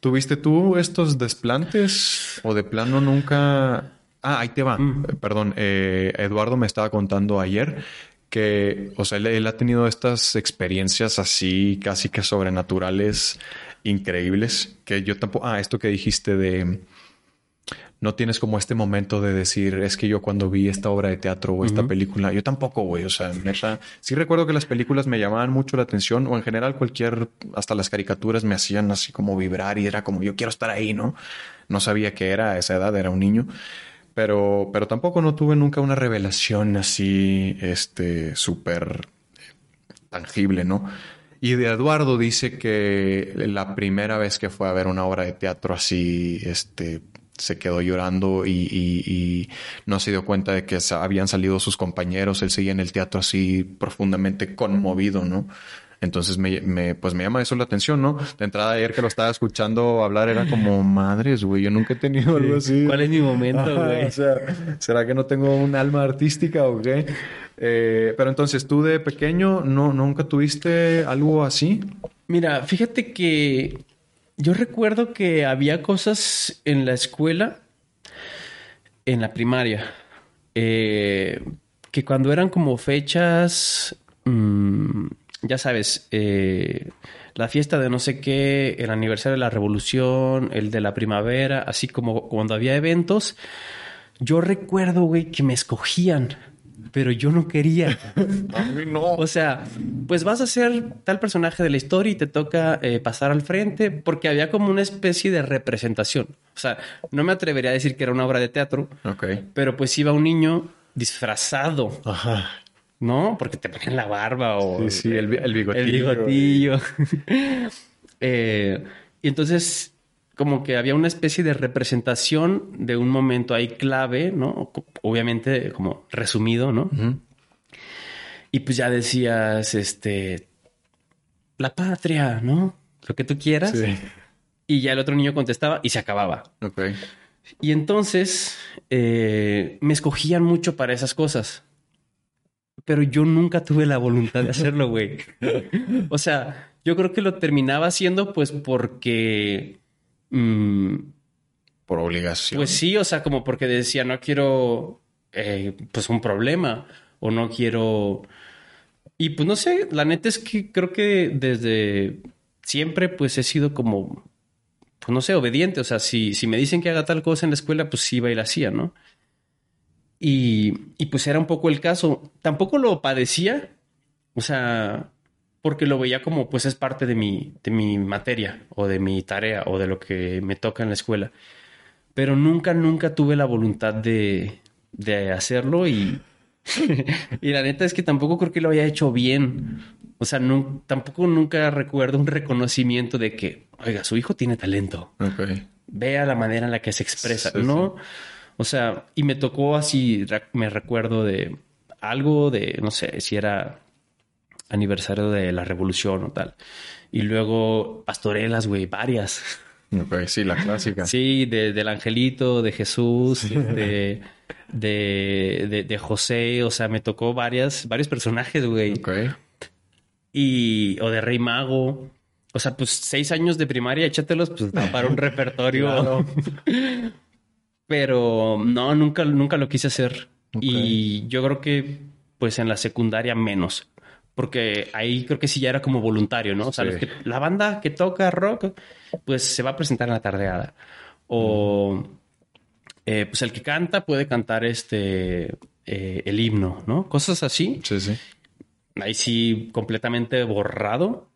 ¿Tuviste tú estos desplantes o de plano nunca... Ah, ahí te va. Mm. Perdón, eh, Eduardo me estaba contando ayer que, o sea, él, ha tenido estas experiencias así casi que sobrenaturales increíbles que yo tampoco... Ah, esto que dijiste de no tienes como este momento de decir, es que yo cuando vi esta obra de teatro o esta película, yo tampoco, güey, o sea, neta, sí recuerdo que las películas me llamaban mucho la atención o en general cualquier, hasta las caricaturas me hacían así como vibrar y era como, yo quiero estar ahí, ¿no? No sabía qué era a esa edad, era un niño. Pero, pero tampoco no tuve nunca una revelación así, este, súper tangible, ¿no? Y de Eduardo dice que la primera vez que fue a ver una obra de teatro así, este, se quedó llorando y, no se dio cuenta de que habían salido sus compañeros. Él seguía en el teatro así profundamente conmovido, ¿no? Entonces me, pues me llama eso la atención, ¿no? De entrada ayer que lo estaba escuchando hablar era como, madres, güey, yo nunca he tenido algo así. ¿Cuál es mi momento, güey? o sea, ¿será que no tengo un alma artística o qué? Eh, pero entonces, ¿tú de pequeño no, nunca tuviste algo así? Mira, fíjate que yo recuerdo que había cosas en la escuela, en la primaria, eh, que cuando eran como fechas, mm, ya sabes, eh, la fiesta de no sé qué, el aniversario de la revolución, el de la primavera, así como cuando había eventos, yo recuerdo, güey, que me escogían pero yo no quería. *laughs* a mí no. O sea, pues vas a ser tal personaje de la historia y te toca eh, pasar al frente porque había como una especie de representación. O sea, no me atrevería a decir que era una obra de teatro. Ok. Pero pues iba un niño disfrazado. Ajá. ¿No? Porque te ponen la barba o... Sí, sí, el, el bigotillo. El bigotillo. *laughs* eh, y entonces como que había una especie de representación de un momento ahí clave, ¿no? Obviamente como resumido, ¿no? Y pues ya decías, este, la patria, ¿no? Lo que tú quieras. Sí. Y ya el otro niño contestaba y se acababa. Ok. Y entonces eh, me escogían mucho para esas cosas. Pero yo nunca tuve la voluntad de hacerlo, güey. o sea, yo creo que lo terminaba haciendo pues porque Mm, por obligación. Pues sí, o sea, como porque decía, no quiero eh, pues un problema o no quiero... Y pues no sé, la neta es que creo que desde siempre pues he sido como, pues no sé, obediente. O sea, si, si me dicen que haga tal cosa en la escuela, pues sí iba y la hacía, ¿no? Y, y pues era un poco el caso. Tampoco lo padecía. O sea, porque lo veía como pues es parte de mi, de mi materia o de mi tarea o de lo que me toca en la escuela. Pero nunca, nunca tuve la voluntad de, de hacerlo y, *laughs* y la neta es que tampoco creo que lo haya hecho bien. O sea, no, tampoco nunca recuerdo un reconocimiento de que, oiga, su hijo tiene talento. Vea la manera en la que se expresa, ¿no? O sea, y me tocó así, me recuerdo de algo de, no sé, si era aniversario de la revolución o tal. Y luego pastorelas, güey, varias. *laughs* Ok, sí, la clásica. Sí, de, del angelito, de Jesús, de, de, de, José, o sea, me tocó varias, varios personajes, güey. Ok. Y, o de Rey Mago. O sea, pues seis años de primaria, échatelos pues, *laughs* para un repertorio. *laughs* Pero no, nunca, nunca lo quise hacer. Y yo creo que, pues en la secundaria menos porque ahí creo que sí ya era como voluntario, ¿no? O sea, la banda que toca rock, pues se va a presentar en la tardeada. O eh, pues el que canta puede cantar este eh, el himno, ¿no? Cosas así. Sí, sí. Ahí sí, completamente borrado.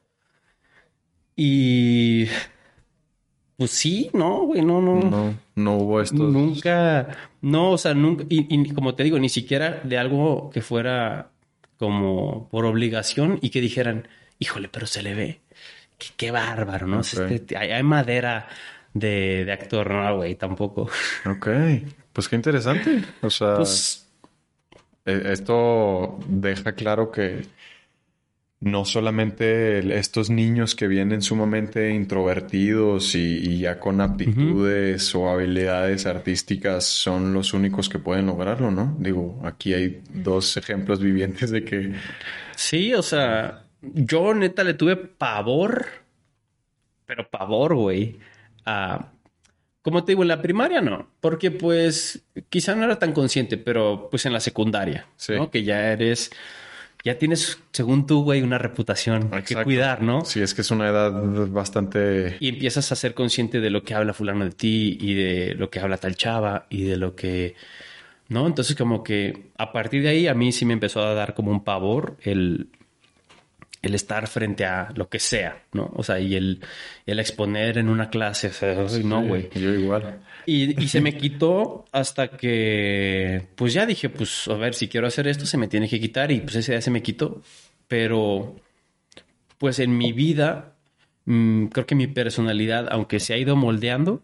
Y pues sí, no, güey, no, no. No, no hubo esto. Nunca, no, o sea, nunca, y, como te digo, ni siquiera de algo que fuera como por obligación y que dijeran, híjole, pero se le ve. Qué, bárbaro, ¿no? Este, hay, madera de, de actor, no, güey, tampoco. *laughs* Ok, pues qué interesante. O sea, pues, e, esto deja claro que no solamente estos niños que vienen sumamente introvertidos y, ya con aptitudes o habilidades artísticas son los únicos que pueden lograrlo, ¿no? Digo, aquí hay dos ejemplos vivientes de que... Sí, o sea, yo neta le tuve pavor, pero pavor, güey, a... Como te digo, en la primaria no, porque pues quizá no era tan consciente, pero pues en la secundaria, ¿no? Que ya eres ya tienes, según tú, güey, una reputación que cuidar, ¿no? Sí, es que es una edad bastante... Y empiezas a ser consciente de lo que habla fulano de ti y de lo que habla tal chava y de lo que... ¿No? Entonces como que a partir de ahí a mí sí me empezó a dar como un pavor el, el estar frente a lo que sea, ¿no? O sea, y el, el exponer en una clase, o sea, no, güey. yo igual. Y, y, se me quitó hasta que, pues ya dije, pues a ver, si quiero hacer esto, se me tiene que quitar y pues ese día se me quitó. Pero, pues en mi vida, mm, creo que mi personalidad, aunque se ha ido moldeando,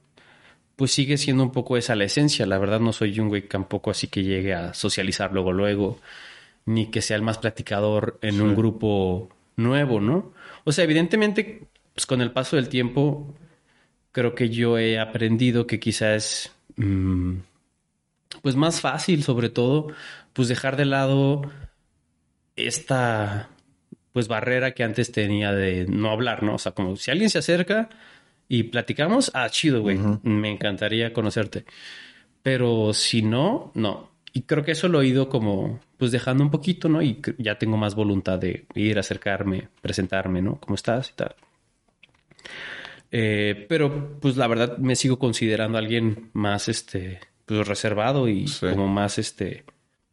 pues sigue siendo un poco esa la esencia. La verdad no soy un güey tampoco así que llegue a socializar luego, luego, ni que sea el más platicador en un grupo nuevo, ¿no? O sea, evidentemente, pues con el paso del tiempo creo que yo he aprendido que quizás mm, pues más fácil, sobre todo, pues dejar de lado esta pues barrera que antes tenía de no hablar, ¿no? O sea, como si alguien se acerca y platicamos, ah, chido, güey, me encantaría conocerte. Pero si no, no. Y creo que eso lo he ido como pues dejando un poquito, ¿no? Y ya tengo más voluntad de ir, acercarme, presentarme, ¿no? ¿Cómo estás y tal? Eh, pero pues la verdad me sigo considerando alguien más este pues reservado y como más este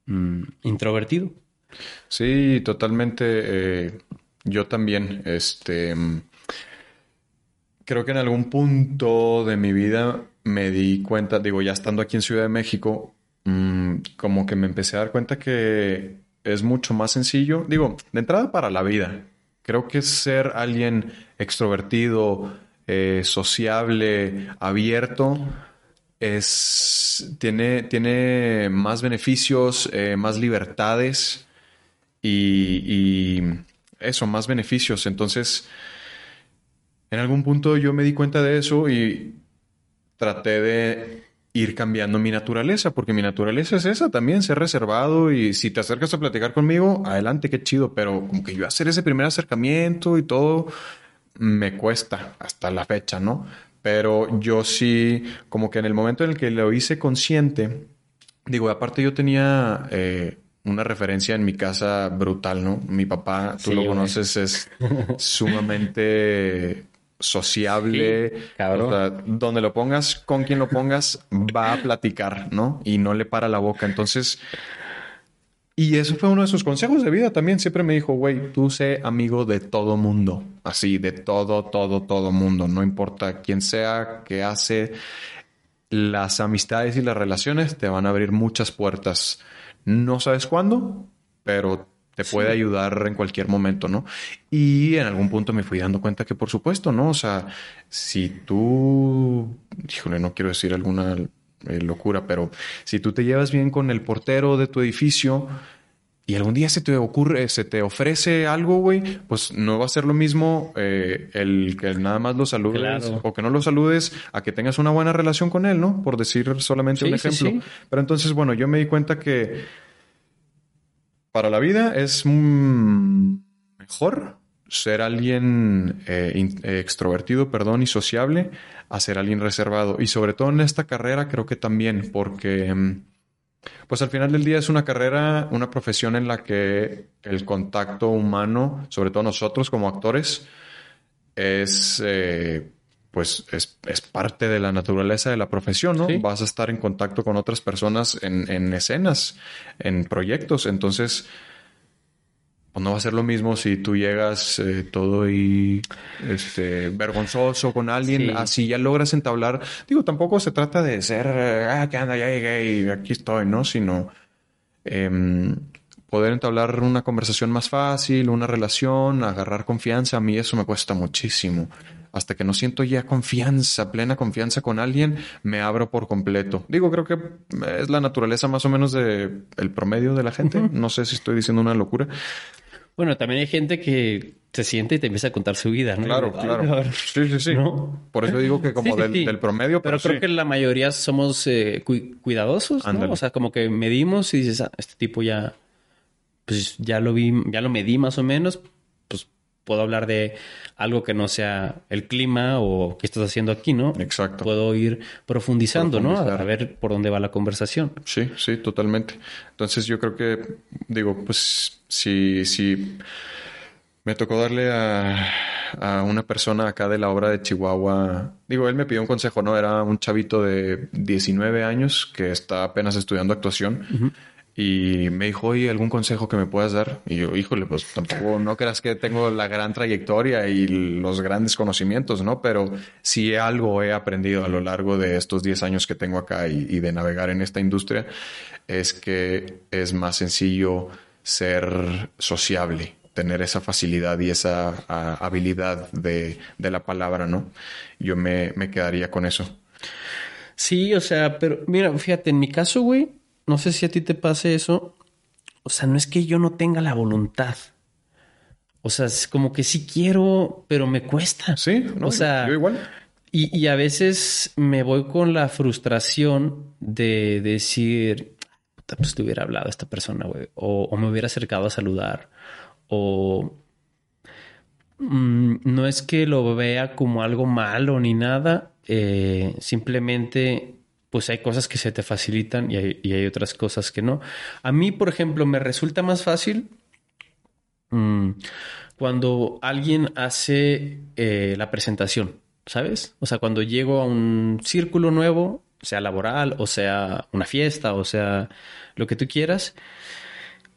mm, introvertido. Sí, totalmente. Eh, yo también, este creo que en algún punto de mi vida me di cuenta, digo, ya estando aquí en Ciudad de México, mm, como que me empecé a dar cuenta que es mucho más sencillo, digo, de entrada para la vida. Creo que ser alguien extrovertido, eh, sociable, abierto, es, tiene, tiene más beneficios, eh, más libertades y, eso, más beneficios. Entonces, en algún punto yo me di cuenta de eso y traté de ir cambiando mi naturaleza, porque mi naturaleza es esa también, ser reservado y si te acercas a platicar conmigo, adelante, qué chido, pero como que yo hacer ese primer acercamiento y todo, me cuesta hasta la fecha, ¿no? Pero yo sí, como que en el momento en el que lo hice consciente, digo, aparte yo tenía eh, una referencia en mi casa brutal, ¿no? Mi papá, tú lo conoces, es *laughs* sumamente sociable, cabrón. donde lo pongas, con quien lo pongas, va a platicar, ¿no? Y no le para la boca. Entonces, y eso fue uno de sus consejos de vida también. Siempre me dijo, güey, tú sé amigo de todo mundo. Así, de todo, todo, todo mundo. No importa quién sea, qué hace. Las amistades y las relaciones te van a abrir muchas puertas. No sabes cuándo, pero te puede ayudar en cualquier momento, ¿no? Y en algún punto me fui dando cuenta que, por supuesto, ¿no? O sea, si tú, híjole, no quiero decir alguna eh, locura, pero si tú te llevas bien con el portero de tu edificio y algún día se te ocurre, se te ofrece algo, güey, pues no va a ser lo mismo eh, el que nada más lo saludes o que no lo saludes a que tengas una buena relación con él, ¿no? Por decir solamente un ejemplo. Pero entonces, bueno, yo me di cuenta que para la vida es mejor ser alguien eh, extrovertido, perdón, y sociable a ser alguien reservado. Y sobre todo en esta carrera creo que también porque mm, Pues al final del día es una carrera, una profesión en la que el contacto humano, sobre todo nosotros como actores, es eh, pues es, parte de la naturaleza de la profesión, ¿no? Vas a estar en contacto con otras personas en, en escenas, en proyectos. Entonces, pues no va a ser lo mismo si tú llegas eh, todo y este vergonzoso con alguien, así ya logras entablar. Digo, tampoco se trata de ser, ah, que anda, ya llegué y aquí estoy, ¿no? Sino em, poder entablar una conversación más fácil, una relación, agarrar confianza. A mí eso me cuesta muchísimo hasta que no siento ya confianza, plena confianza con alguien, me abro por completo. Digo, creo que es la naturaleza más o menos del el promedio de la gente. No sé si estoy diciendo una locura. Bueno, también hay gente que se siente y te empieza a contar su vida, ¿no? Claro, claro. Sí, sí, sí. Por eso digo que como del, promedio. Pero, creo que la mayoría somos eh, cuidadosos, ¿no? O sea, como que medimos y dices, ah, este tipo ya, pues ya lo vi, ya lo medí más o menos, puedo hablar de algo que no sea el clima o qué estás haciendo aquí, ¿no? Exacto. Puedo ir profundizando, ¿no? A ver por dónde va la conversación. Sí, sí, totalmente. Entonces yo creo que, digo, pues si, si me tocó darle a, a, una persona acá de la obra de Chihuahua, digo, él me pidió un consejo, ¿no? Era un chavito de 19 años que está apenas estudiando actuación. Y me dijo, oye, ¿algún consejo que me puedas dar? Y yo, híjole, pues tampoco, no creas que tengo la gran trayectoria y los grandes conocimientos, ¿no? Pero si algo he aprendido a lo largo de estos 10 años que tengo acá y, de navegar en esta industria, es que es más sencillo ser sociable, tener esa facilidad y esa habilidad de, de, la palabra, ¿no? Yo me, me quedaría con eso. Sí, o sea, pero mira, fíjate, en mi caso, güey, no sé si a ti te pase eso. O sea, no es que yo no tenga la voluntad. O sea, es como que sí quiero, pero me cuesta. Sí, no, o sea, yo igual. Y, a veces me voy con la frustración de decir, pues te hubiera hablado a esta persona, güey. O, me hubiera acercado a saludar. O mm, no es que lo vea como algo malo ni nada. Eh, simplemente pues hay cosas que se te facilitan y hay, otras cosas que no. A mí, por ejemplo, me resulta más fácil mm, cuando alguien hace eh, la presentación, ¿sabes? O sea, cuando llego a un círculo nuevo, sea laboral o sea una fiesta o sea lo que tú quieras,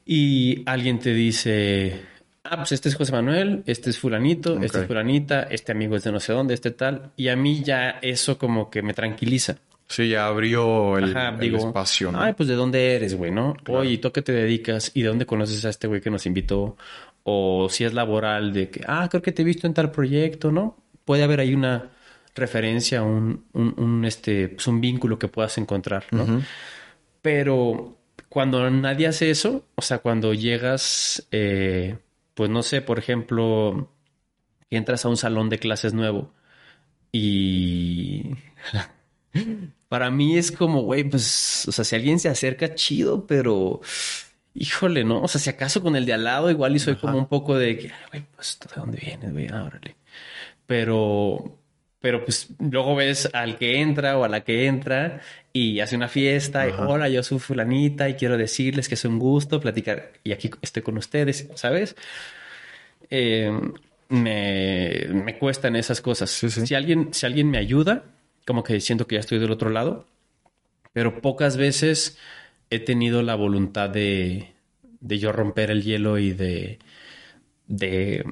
y alguien te dice, ah, pues este es José Manuel, este es fulanito, este es fulanita, este amigo es de no sé dónde, este tal, y a mí ya eso como que me tranquiliza. Sí, ya abrió el, espacio. Ay, pues de dónde eres, güey, ¿no? Oye, ¿tú a qué te dedicas? ¿Y de dónde conoces a este güey que nos invitó? O si es laboral, de que, ah, creo que te he visto en tal proyecto, ¿no? Puede haber ahí una referencia, un, un, este, pues un vínculo que puedas encontrar, ¿no? Pero cuando nadie hace eso, o sea, cuando llegas, eh, pues no sé, por ejemplo, entras a un salón de clases nuevo y *laughs* Para mí es como, güey, pues, o sea, si alguien se acerca, chido, pero híjole, ¿no? O sea, si acaso con el de al lado, igual y soy como un poco de que, güey, pues, ¿de dónde vienes, güey? Ah, pero, pero pues luego ves al que entra o a la que entra y hace una fiesta y hola, yo soy fulanita y quiero decirles que es un gusto platicar y aquí estoy con ustedes, ¿sabes? Eh, me, me cuestan esas cosas. Si alguien, si alguien me ayuda, como que siento que ya estoy del otro lado, pero pocas veces he tenido la voluntad de, de yo romper el hielo y de, de,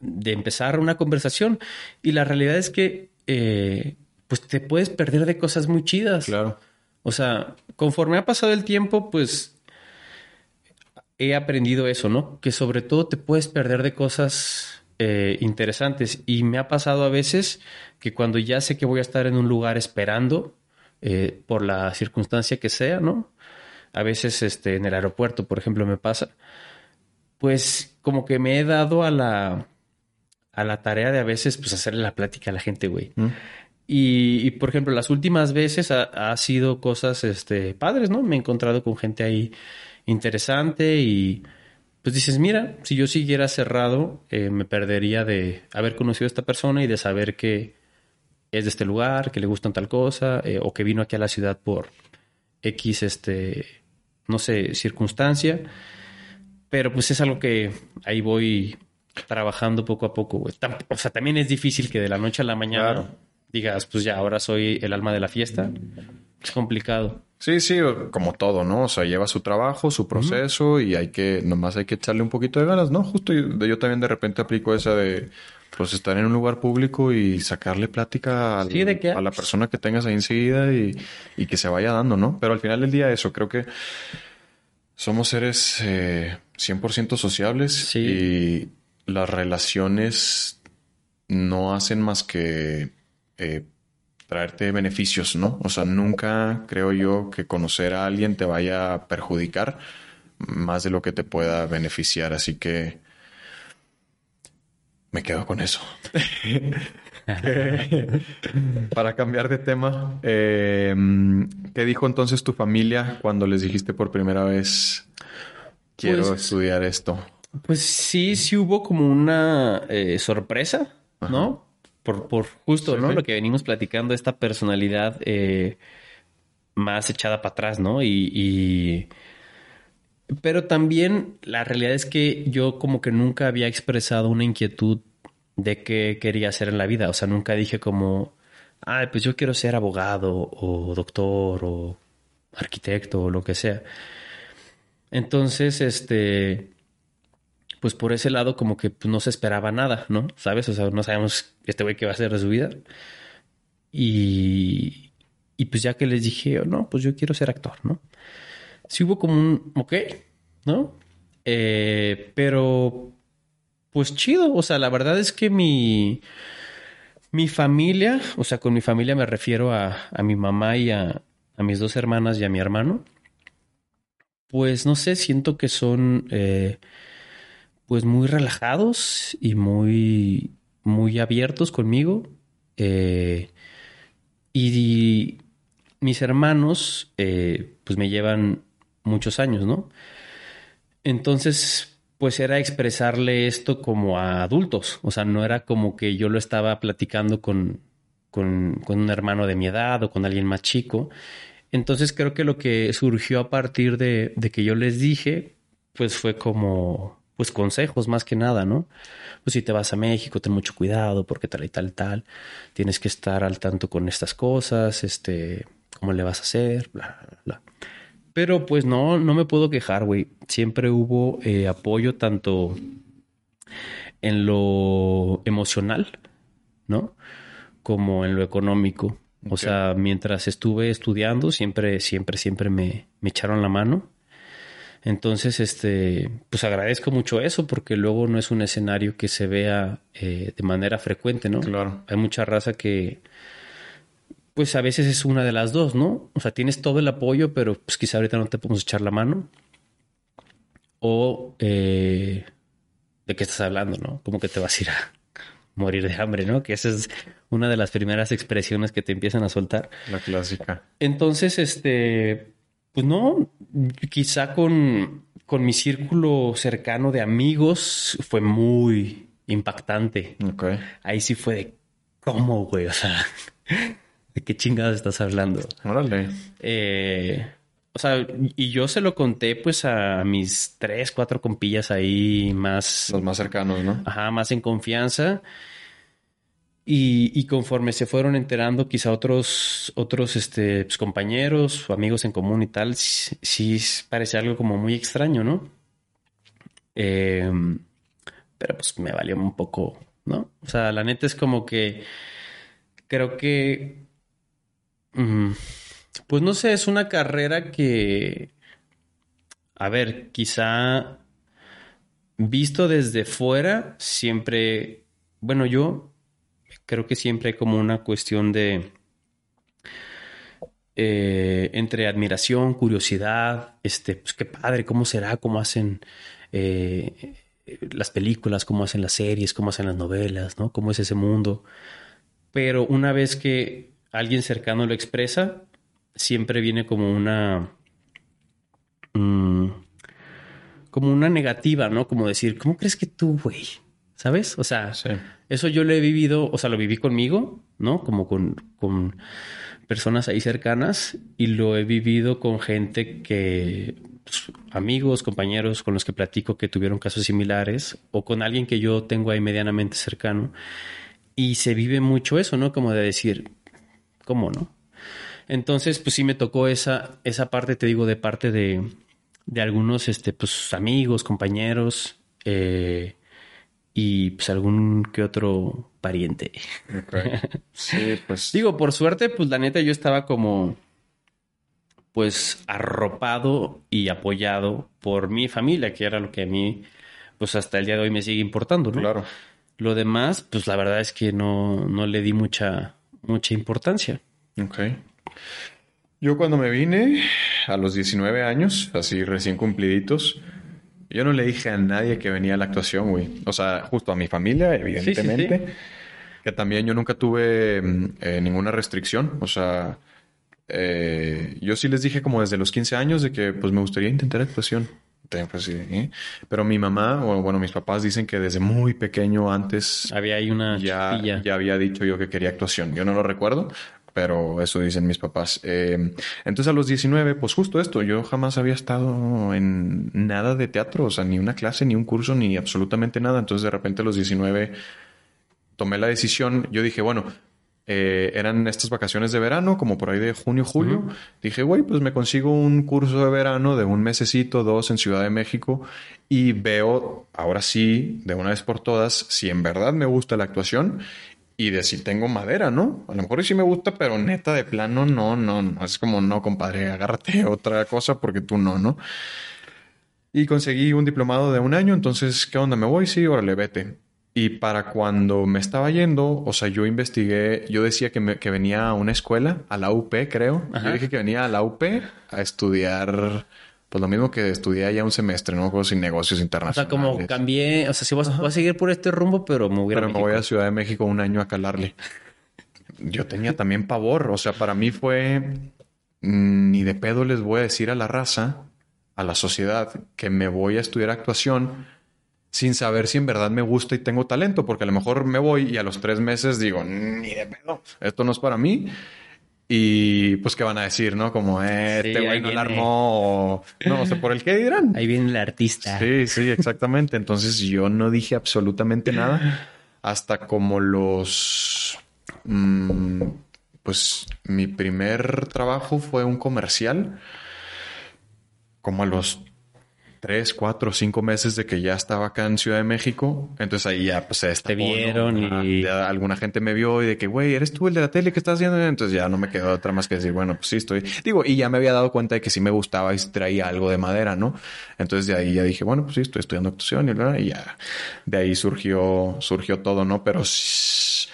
de, empezar una conversación. Y la realidad es que eh, pues te puedes perder de cosas muy chidas. Claro. O sea, conforme ha pasado el tiempo, pues he aprendido eso, ¿no? Que sobre todo te puedes perder de cosas eh, interesantes. Y me ha pasado a veces que cuando ya sé que voy a estar en un lugar esperando, eh, por la circunstancia que sea, ¿no? A veces este, en el aeropuerto, por ejemplo, me pasa. Pues como que me he dado a la, a la tarea de a veces pues hacerle la plática a la gente, güey. Mm. Y, por ejemplo, las últimas veces ha, ha, sido cosas este, padres, ¿no? Me he encontrado con gente ahí interesante y pues dices, mira, si yo siguiera cerrado, eh, me perdería de haber conocido a esta persona y de saber que es de este lugar, que le gustan tal cosa, eh, o que vino aquí a la ciudad por X este, no sé, circunstancia. Pero pues es algo que ahí voy trabajando poco a poco, güey. O sea, también es difícil que de la noche a la mañana digas, pues ya, ahora soy el alma de la fiesta. Es complicado. Sí, sí, como todo, ¿no? O sea, lleva su trabajo, su proceso y hay que, nomás hay que echarle un poquito de ganas, ¿no? Justo yo, yo también de repente aplico esa de, pues estar en un lugar público y sacarle plática a la persona que tengas ahí enseguida y, y, que se vaya dando, ¿no? Pero al final del día eso, creo que somos seres eh, 100% sociables y las relaciones no hacen más que eh, traerte beneficios, ¿no? O sea, nunca creo yo que conocer a alguien te vaya a perjudicar más de lo que te pueda beneficiar. Así que me quedo con eso. *laughs* Para cambiar de tema, eh, ¿qué dijo entonces tu familia cuando les dijiste por primera vez quiero pues, estudiar esto? Pues sí, sí hubo como una eh, sorpresa, ¿no? Por, por justo, ¿no? Lo que venimos platicando, esta personalidad eh, más echada para atrás, ¿no? y, Pero también la realidad es que yo como que nunca había expresado una inquietud de qué quería hacer en la vida. O sea, nunca dije como, ah, pues yo quiero ser abogado o doctor o arquitecto o lo que sea. Entonces, este, pues por ese lado como que pues, no se esperaba nada, ¿no? ¿Sabes? O sea, no sabemos este güey qué va a hacer de su vida. Y, y pues ya que les dije, oh, no, pues yo quiero ser actor, ¿no? Sí hubo como un, ok, ¿no? Eh, pero, pues chido, o sea, la verdad es que mi, mi familia, o sea, con mi familia me refiero a, a mi mamá y a, a, mis dos hermanas y a mi hermano, pues no sé, siento que son... Eh, pues muy relajados y muy, muy abiertos conmigo. Eh, y, mis hermanos, eh, pues me llevan muchos años, ¿no? Entonces, pues era expresarle esto como a adultos, o sea, no era como que yo lo estaba platicando con, con, con un hermano de mi edad o con alguien más chico. Entonces creo que lo que surgió a partir de, de que yo les dije, pues fue como, pues consejos más que nada, ¿no? Pues si te vas a México, ten mucho cuidado porque tal y tal, tal. Tienes que estar al tanto con estas cosas, este, cómo le vas a hacer, bla, bla, bla. Pero pues no, no me puedo quejar, güey. Siempre hubo eh, apoyo tanto en lo emocional, ¿no? Como en lo económico. O sea, mientras estuve estudiando, siempre, siempre, siempre me, me echaron la mano. Entonces, este, pues agradezco mucho eso porque luego no es un escenario que se vea eh, de manera frecuente, ¿no? Claro. Hay mucha raza que, pues a veces es una de las dos, ¿no? O sea, tienes todo el apoyo, pero pues quizá ahorita no te podemos echar la mano. O eh, de qué estás hablando, ¿no? Como que te vas a ir a *laughs* morir de hambre, ¿no? Que esa es una de las primeras expresiones que te empiezan a soltar. La clásica. Entonces, este, pues no, quizá con, con mi círculo cercano de amigos fue muy impactante. Okay. Ahí sí fue de cómo, güey, o sea, *laughs* ¿de qué chingadas estás hablando? Órale. Eh, o sea, y yo se lo conté pues a mis tres, cuatro compillas ahí más... Los más cercanos, ¿no? Ajá, más en confianza. Y, conforme se fueron enterando, quizá otros, otros este, pues, compañeros amigos en común y tal, sí, parece algo como muy extraño, ¿no? Em, pero pues me valió un poco, ¿no? O sea, la neta es como que creo que, mm, pues no sé, es una carrera que, a ver, quizá visto desde fuera, siempre, bueno, yo creo que siempre hay como una cuestión de eh, entre admiración, curiosidad, este, pues qué padre, cómo será, cómo hacen eh, las películas, cómo hacen las series, cómo hacen las novelas, ¿no? Cómo es ese mundo. Pero una vez que alguien cercano lo expresa, siempre viene como una. Mm, como una negativa, ¿no? Como decir, ¿cómo crees que tú, güey? ¿Sabes? O sea, eso yo lo he vivido, o sea, lo viví conmigo, ¿no? Como con, con personas ahí cercanas y lo he vivido con gente que pues, amigos, compañeros con los que platico que tuvieron casos similares o con alguien que yo tengo ahí medianamente cercano. Y se vive mucho eso, ¿no? Como de decir, ¿cómo no? Entonces, pues sí me tocó esa, esa parte, te digo, de parte de, de algunos este, pues, amigos, compañeros eh, y pues algún que otro pariente. *laughs* Sí, pues. digo, por suerte, pues la neta yo estaba como pues arropado y apoyado por mi familia, que era lo que a mí, pues hasta el día de hoy me sigue importando, ¿no? Claro. Lo demás, pues la verdad es que no, no le di mucha, mucha importancia. Ok. Yo cuando me vine a los 19 años, así recién cumpliditos, yo no le dije a nadie que venía a la actuación, güey. O sea, justo a mi familia, evidentemente. Que también yo nunca tuve mm, eh, ninguna restricción. O sea, eh, yo sí les dije como desde los 15 años de que pues me gustaría intentar actuación. Pues, ¿eh? Pero mi mamá, o bueno, mis papás dicen que desde muy pequeño antes... Había ahí una ya, ya había dicho yo que quería actuación. Yo no lo recuerdo, pero eso dicen mis papás. Eh, entonces a los 19, pues justo esto, yo jamás había estado en nada de teatro, o sea, ni una clase, ni un curso, ni absolutamente nada. Entonces de repente a los 19 tomé la decisión, yo dije, bueno, eh, eran estas vacaciones de verano, como por ahí de junio, julio. Dije, güey, pues me consigo un curso de verano de un mesecito, dos en Ciudad de México y veo, ahora sí, de una vez por todas, si en verdad me gusta la actuación y de si tengo madera, ¿no? A lo mejor sí me gusta, pero neta de plano, no, no, no. Es como, no, compadre, agárrate *laughs* otra cosa porque tú no, ¿no? Y conseguí un diplomado de un año, entonces, ¿qué onda? ¿Me voy? Sí, órale, vete. Y para cuando me estaba yendo, o sea, yo investigué, yo decía que, me, que venía a una escuela, a la UP, creo. Yo dije que venía a la UP a estudiar, pues lo mismo que estudié allá un semestre, ¿no? Cosas y negocios internacionales. O sea, como cambié, o sea, si vas, a seguir por este rumbo, pero me hubiera. Pero me voy a Ciudad de México un año a calarle. Yo tenía también pavor, o sea, para mí fue, mm, ni de pedo les voy a decir a la raza, a la sociedad, que me voy a estudiar actuación sin saber si en verdad me gusta y tengo talento, porque a lo mejor me voy y a los tres meses digo, ni de pedo, esto no es para mí. Y pues, ¿qué van a decir, no? Como, eh, este güey no la armó, no, sé, por el qué dirán. Ahí viene el artista. Sí, sí, exactamente. Entonces yo no dije absolutamente nada hasta como los. Mm, pues mi primer trabajo fue un comercial. Como a los tres, cuatro, cinco meses de que ya estaba acá en Ciudad de México. Entonces ahí ya pues se Te vieron y... alguna gente me vio y de que, güey, ¿eres tú el de la tele que estás haciendo? Entonces ya no me quedó otra más que decir, bueno, pues sí estoy. Digo, y ya me había dado cuenta de que sí me gustaba y traía algo de madera, ¿no? Entonces de ahí ya dije, bueno, pues sí, estoy estudiando actuación y, y ya de ahí surgió, surgió todo, ¿no? Pero sí,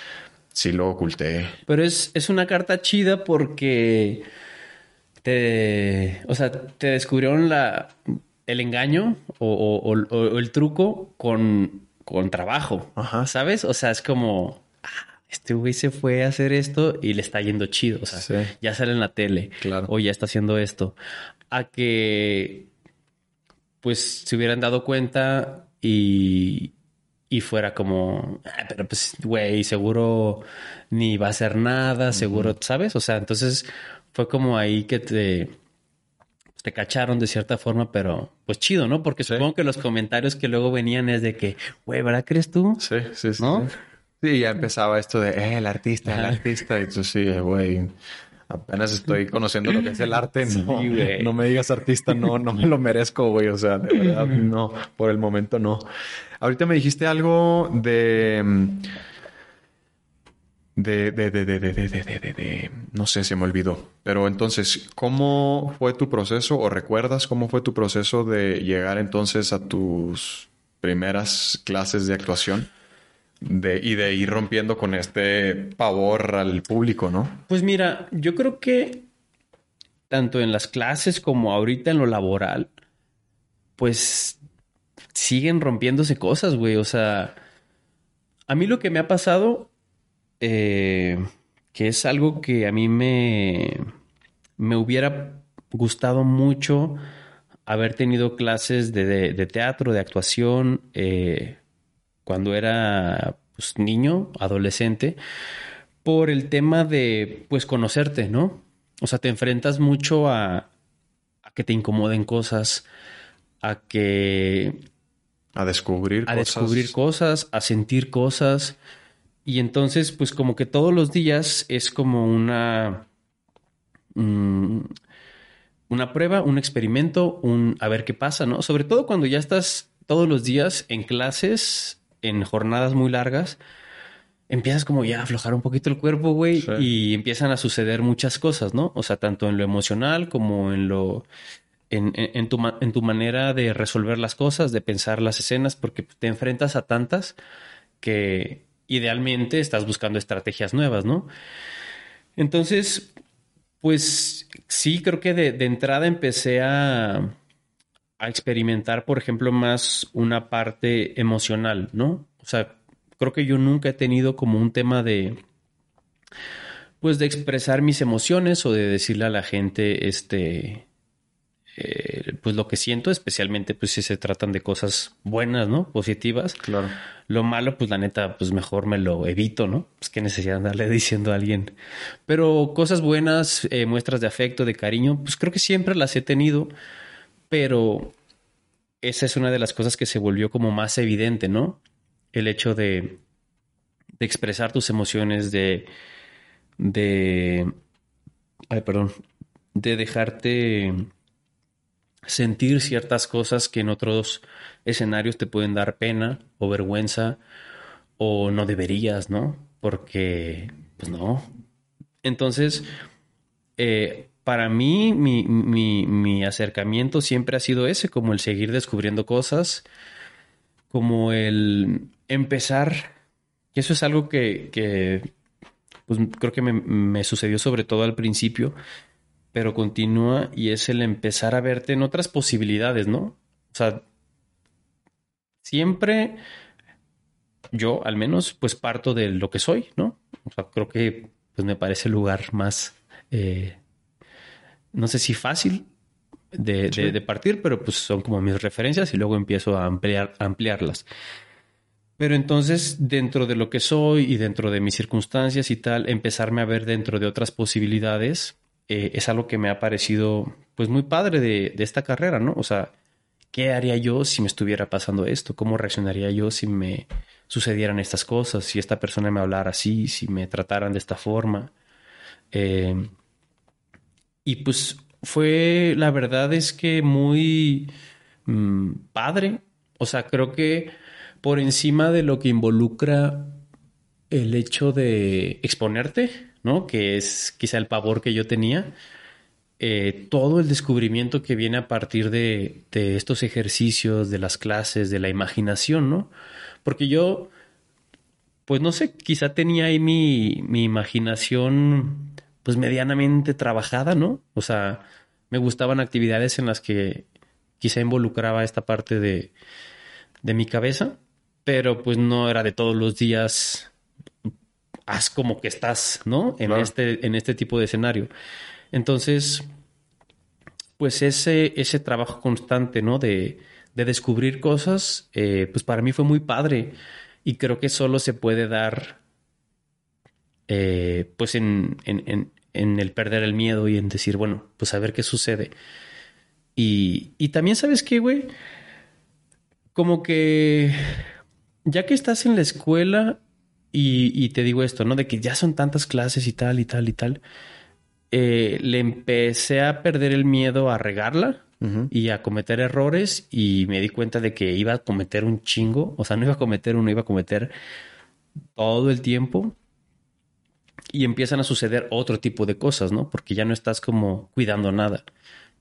sí lo oculté. Pero es, es una carta chida porque te, o sea, te descubrieron la el engaño o, el truco con, con trabajo, Ajá. ¿sabes? O sea, es como, ah, este güey se fue a hacer esto y le está yendo chido, o sea, ya sale en la tele claro. o ya está haciendo esto. A que, pues, se hubieran dado cuenta y, y fuera como, ah, pero pues, güey, seguro ni va a hacer nada, seguro, ¿sabes? O sea, entonces fue como ahí que te te cacharon de cierta forma, pero pues chido, ¿no? Porque supongo que los comentarios que luego venían es de que, güey, ¿verdad crees tú? Sí, sí, sí. ¿No? Sí, ya empezaba esto de, eh, el artista, el artista. Y tú sí, güey, apenas estoy conociendo lo que es el arte. No, no me digas artista, no, no me lo merezco, güey. O sea, de verdad, no, por el momento no. Ahorita me dijiste algo de de, de, de, de, de, de, de, de, no sé, se me olvidó. Pero entonces, ¿cómo fue tu proceso o recuerdas cómo fue tu proceso de llegar entonces a tus primeras clases de actuación? De, y de ir rompiendo con este pavor al público, ¿no? Pues mira, yo creo que tanto en las clases como ahorita en lo laboral, pues siguen rompiéndose cosas, güey. O sea, a mí lo que me ha pasado eh, que es algo que a mí me, me hubiera gustado mucho haber tenido clases de, teatro, de actuación, eh, cuando era pues, niño, adolescente, por el tema de, pues, conocerte, ¿no? O sea, te enfrentas mucho a, que te incomoden cosas, a que... A descubrir a descubrir cosas, a sentir cosas. Y entonces, pues como que todos los días es como una... Mm, una prueba, un experimento, un a ver qué pasa, ¿no? Sobre todo cuando ya estás todos los días en clases, en jornadas muy largas, empiezas como ya a aflojar un poquito el cuerpo, güey, y empiezan a suceder muchas cosas, ¿no? O sea, tanto en lo emocional como en lo... En, tu, en tu manera de resolver las cosas, de pensar las escenas, porque te enfrentas a tantas que idealmente estás buscando estrategias nuevas, ¿no? Entonces, pues sí, creo que de, entrada empecé a, a, experimentar, por ejemplo, más una parte emocional, ¿no? O sea, creo que yo nunca he tenido como un tema de, pues, de expresar mis emociones o de decirle a la gente, este, eh, pues lo que siento, especialmente pues si se tratan de cosas buenas, ¿no? Positivas. Claro. Lo malo, pues la neta, pues mejor me lo evito, ¿no? Pues qué necesidad andarle *laughs* diciendo a alguien. Pero cosas buenas, eh, muestras de afecto, de cariño, pues creo que siempre las he tenido, pero esa es una de las cosas que se volvió como más evidente, ¿no? El hecho de, de expresar tus emociones, de, de, ay, perdón, de dejarte sentir ciertas cosas que en otros escenarios te pueden dar pena o vergüenza o no deberías, ¿no? Porque, pues no. Entonces, eh, para mí, mi, mi, acercamiento siempre ha sido ese, como el seguir descubriendo cosas, como el empezar, y eso es algo que, que pues creo que me, me sucedió sobre todo al principio, pero continúa y es el empezar a verte en otras posibilidades, ¿no? O sea, siempre yo, al menos, pues parto de lo que soy, ¿no? O sea, creo que pues me parece el lugar más, eh, no sé si fácil de, partir, pero pues son como mis referencias y luego empiezo a, ampliar, a ampliarlas. Pero entonces, dentro de lo que soy y dentro de mis circunstancias y tal, empezarme a ver dentro de otras posibilidades eh, es algo que me ha parecido pues muy padre de, esta carrera, ¿no? O sea, ¿qué haría yo si me estuviera pasando esto? ¿Cómo reaccionaría yo si me sucedieran estas cosas? Si esta persona me hablara así, si me trataran de esta forma. Eh, y pues fue, la verdad es que muy mm, padre. O sea, creo que por encima de lo que involucra el hecho de exponerte, ¿no? Que es quizá el pavor que yo tenía. Eh, todo el descubrimiento que viene a partir de, estos ejercicios, de las clases, de la imaginación, ¿no? Porque yo, pues no sé, quizá tenía ahí mi, mi imaginación, pues medianamente trabajada, ¿no? O sea, me gustaban actividades en las que quizá involucraba esta parte de, de mi cabeza, pero pues no era de todos los días haz como que estás, ¿no? En, este, en este tipo de escenario. Entonces, pues ese, ese trabajo constante, ¿no? De, de descubrir cosas, eh, pues para mí fue muy padre y creo que solo se puede dar, eh, pues en, en, en, el perder el miedo y en decir, bueno, pues a ver qué sucede. Y, y también sabes qué, güey, como que ya que estás en la escuela, y, te digo esto, ¿no? De que ya son tantas clases y tal y tal y tal. Eh, le empecé a perder el miedo a regarla y a cometer errores y me di cuenta de que iba a cometer un chingo. O sea, no iba a cometer uno, iba a cometer todo el tiempo. Y empiezan a suceder otro tipo de cosas, ¿no? Porque ya no estás como cuidando nada.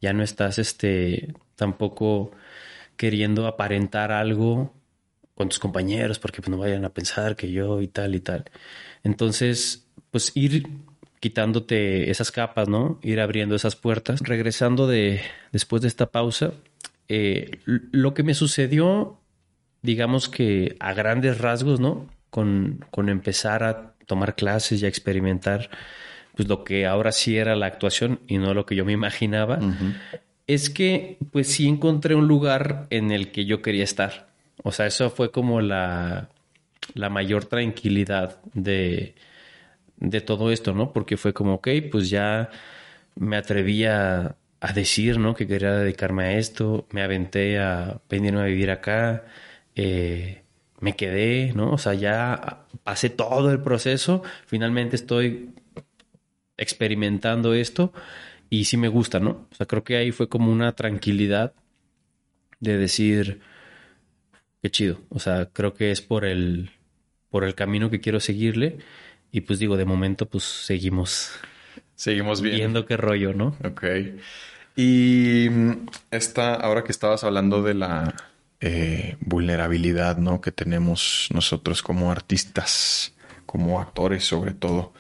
Ya no estás, este, tampoco queriendo aparentar algo con tus compañeros porque pues, no vayan a pensar que yo y tal y tal. Entonces, pues ir quitándote esas capas, ¿no? Ir abriendo esas puertas. Regresando de después de esta pausa, eh, lo que me sucedió, digamos que a grandes rasgos, ¿no? Con, con empezar a tomar clases y a experimentar, pues lo que ahora sí era la actuación y no lo que yo me imaginaba, es que pues sí encontré un lugar en el que yo quería estar. O sea, eso fue como la, la mayor tranquilidad de, de todo esto, ¿no? Porque fue como, ok, pues ya me atreví a, decir, ¿no? Que quería dedicarme a esto, me aventé a venirme a vivir acá, eh, me quedé, ¿no? O sea, ya pasé todo el proceso, finalmente estoy experimentando esto y sí me gusta, ¿no? O sea, creo que ahí fue como una tranquilidad de decir, qué chido, o sea, creo que es por el, por el camino que quiero seguirle y pues digo, de momento pues seguimos. Seguimos viendo qué rollo, ¿no? Ok. Y mm, esta, ahora que estabas hablando de la eh, vulnerabilidad, ¿no? Que tenemos nosotros como artistas, como actores sobre todo.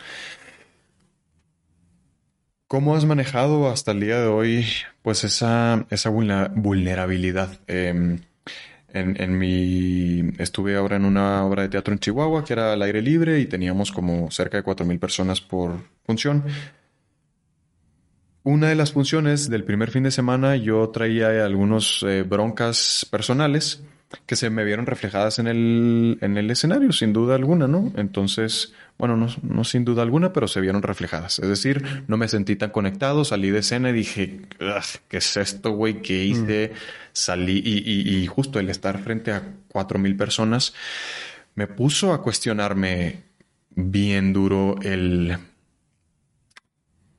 ¿Cómo has manejado hasta el día de hoy, pues, esa, esa vulnerabilidad? Em, en, en, mi... Estuve ahora en una obra de teatro en Chihuahua que era al aire libre y teníamos como cerca de 4.000 personas por función. Una de las funciones del primer fin de semana yo traía algunos eh, broncas personales que se me vieron reflejadas en el, en el escenario, sin duda alguna, ¿no? Entonces, bueno, no, no, sin duda alguna, pero se vieron reflejadas. Es decir, no me sentí tan conectado, salí de escena y dije, ¿qué es esto, güey? ¿Qué hice? Mm. Salí y, y, y, justo el estar frente a cuatro mil personas me puso a cuestionarme bien duro el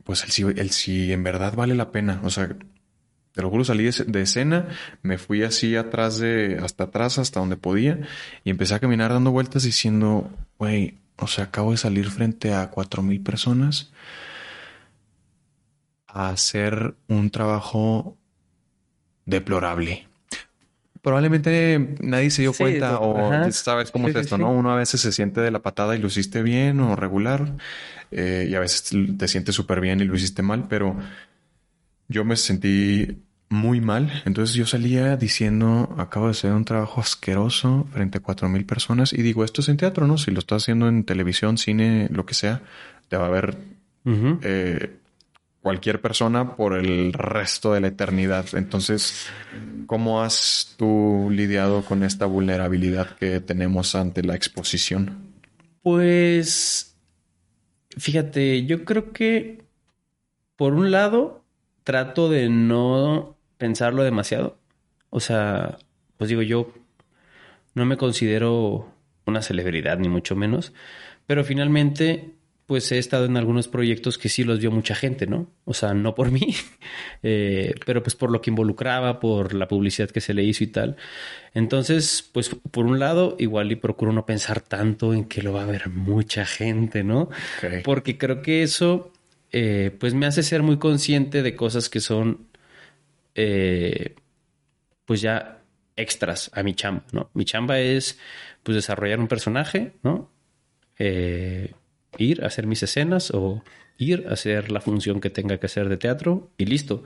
pues el si, el si en verdad vale la pena. O sea, te lo juro, salí de, escena, me fui así atrás de, hasta atrás, hasta donde podía, y empecé a caminar dando vueltas diciendo, güey, o sea, acabo de salir frente a cuatro mil personas a hacer un trabajo deplorable. Probablemente nadie se dio cuenta o sabes cómo es esto, ¿no? Uno a veces se siente de la patada y lo hiciste bien o regular. Eh, y a veces te sientes súper bien y lo hiciste mal, pero yo me sentí muy mal. Entonces yo salía diciendo, acabo de hacer un trabajo asqueroso frente a cuatro mil personas y digo, esto es en teatro, ¿no? Si lo estás haciendo en televisión, cine, lo que sea, te va a ver eh, cualquier persona por el resto de la eternidad. Entonces, ¿cómo has tú lidiado con esta vulnerabilidad que tenemos ante la exposición? Pues Fíjate, yo creo que por un lado trato de no pensarlo demasiado. O sea, pues digo, yo no me considero una celebridad, ni mucho menos, pero finalmente pues he estado en algunos proyectos que sí los vio mucha gente, ¿no? O sea, no por *laughs* mí, eh, pero pues por lo que involucraba, por la publicidad que se le hizo y tal. Entonces, pues por un lado, igual y procuro no pensar tanto en que lo va a ver mucha gente, ¿no? Porque creo que eso, eh, pues me hace ser muy consciente de cosas que son, eh, pues ya extras a mi chamba, ¿no? Mi chamba es, pues desarrollar un personaje, ¿no? Eh, ir a hacer mis escenas o ir a hacer la función que tenga que hacer de teatro y listo.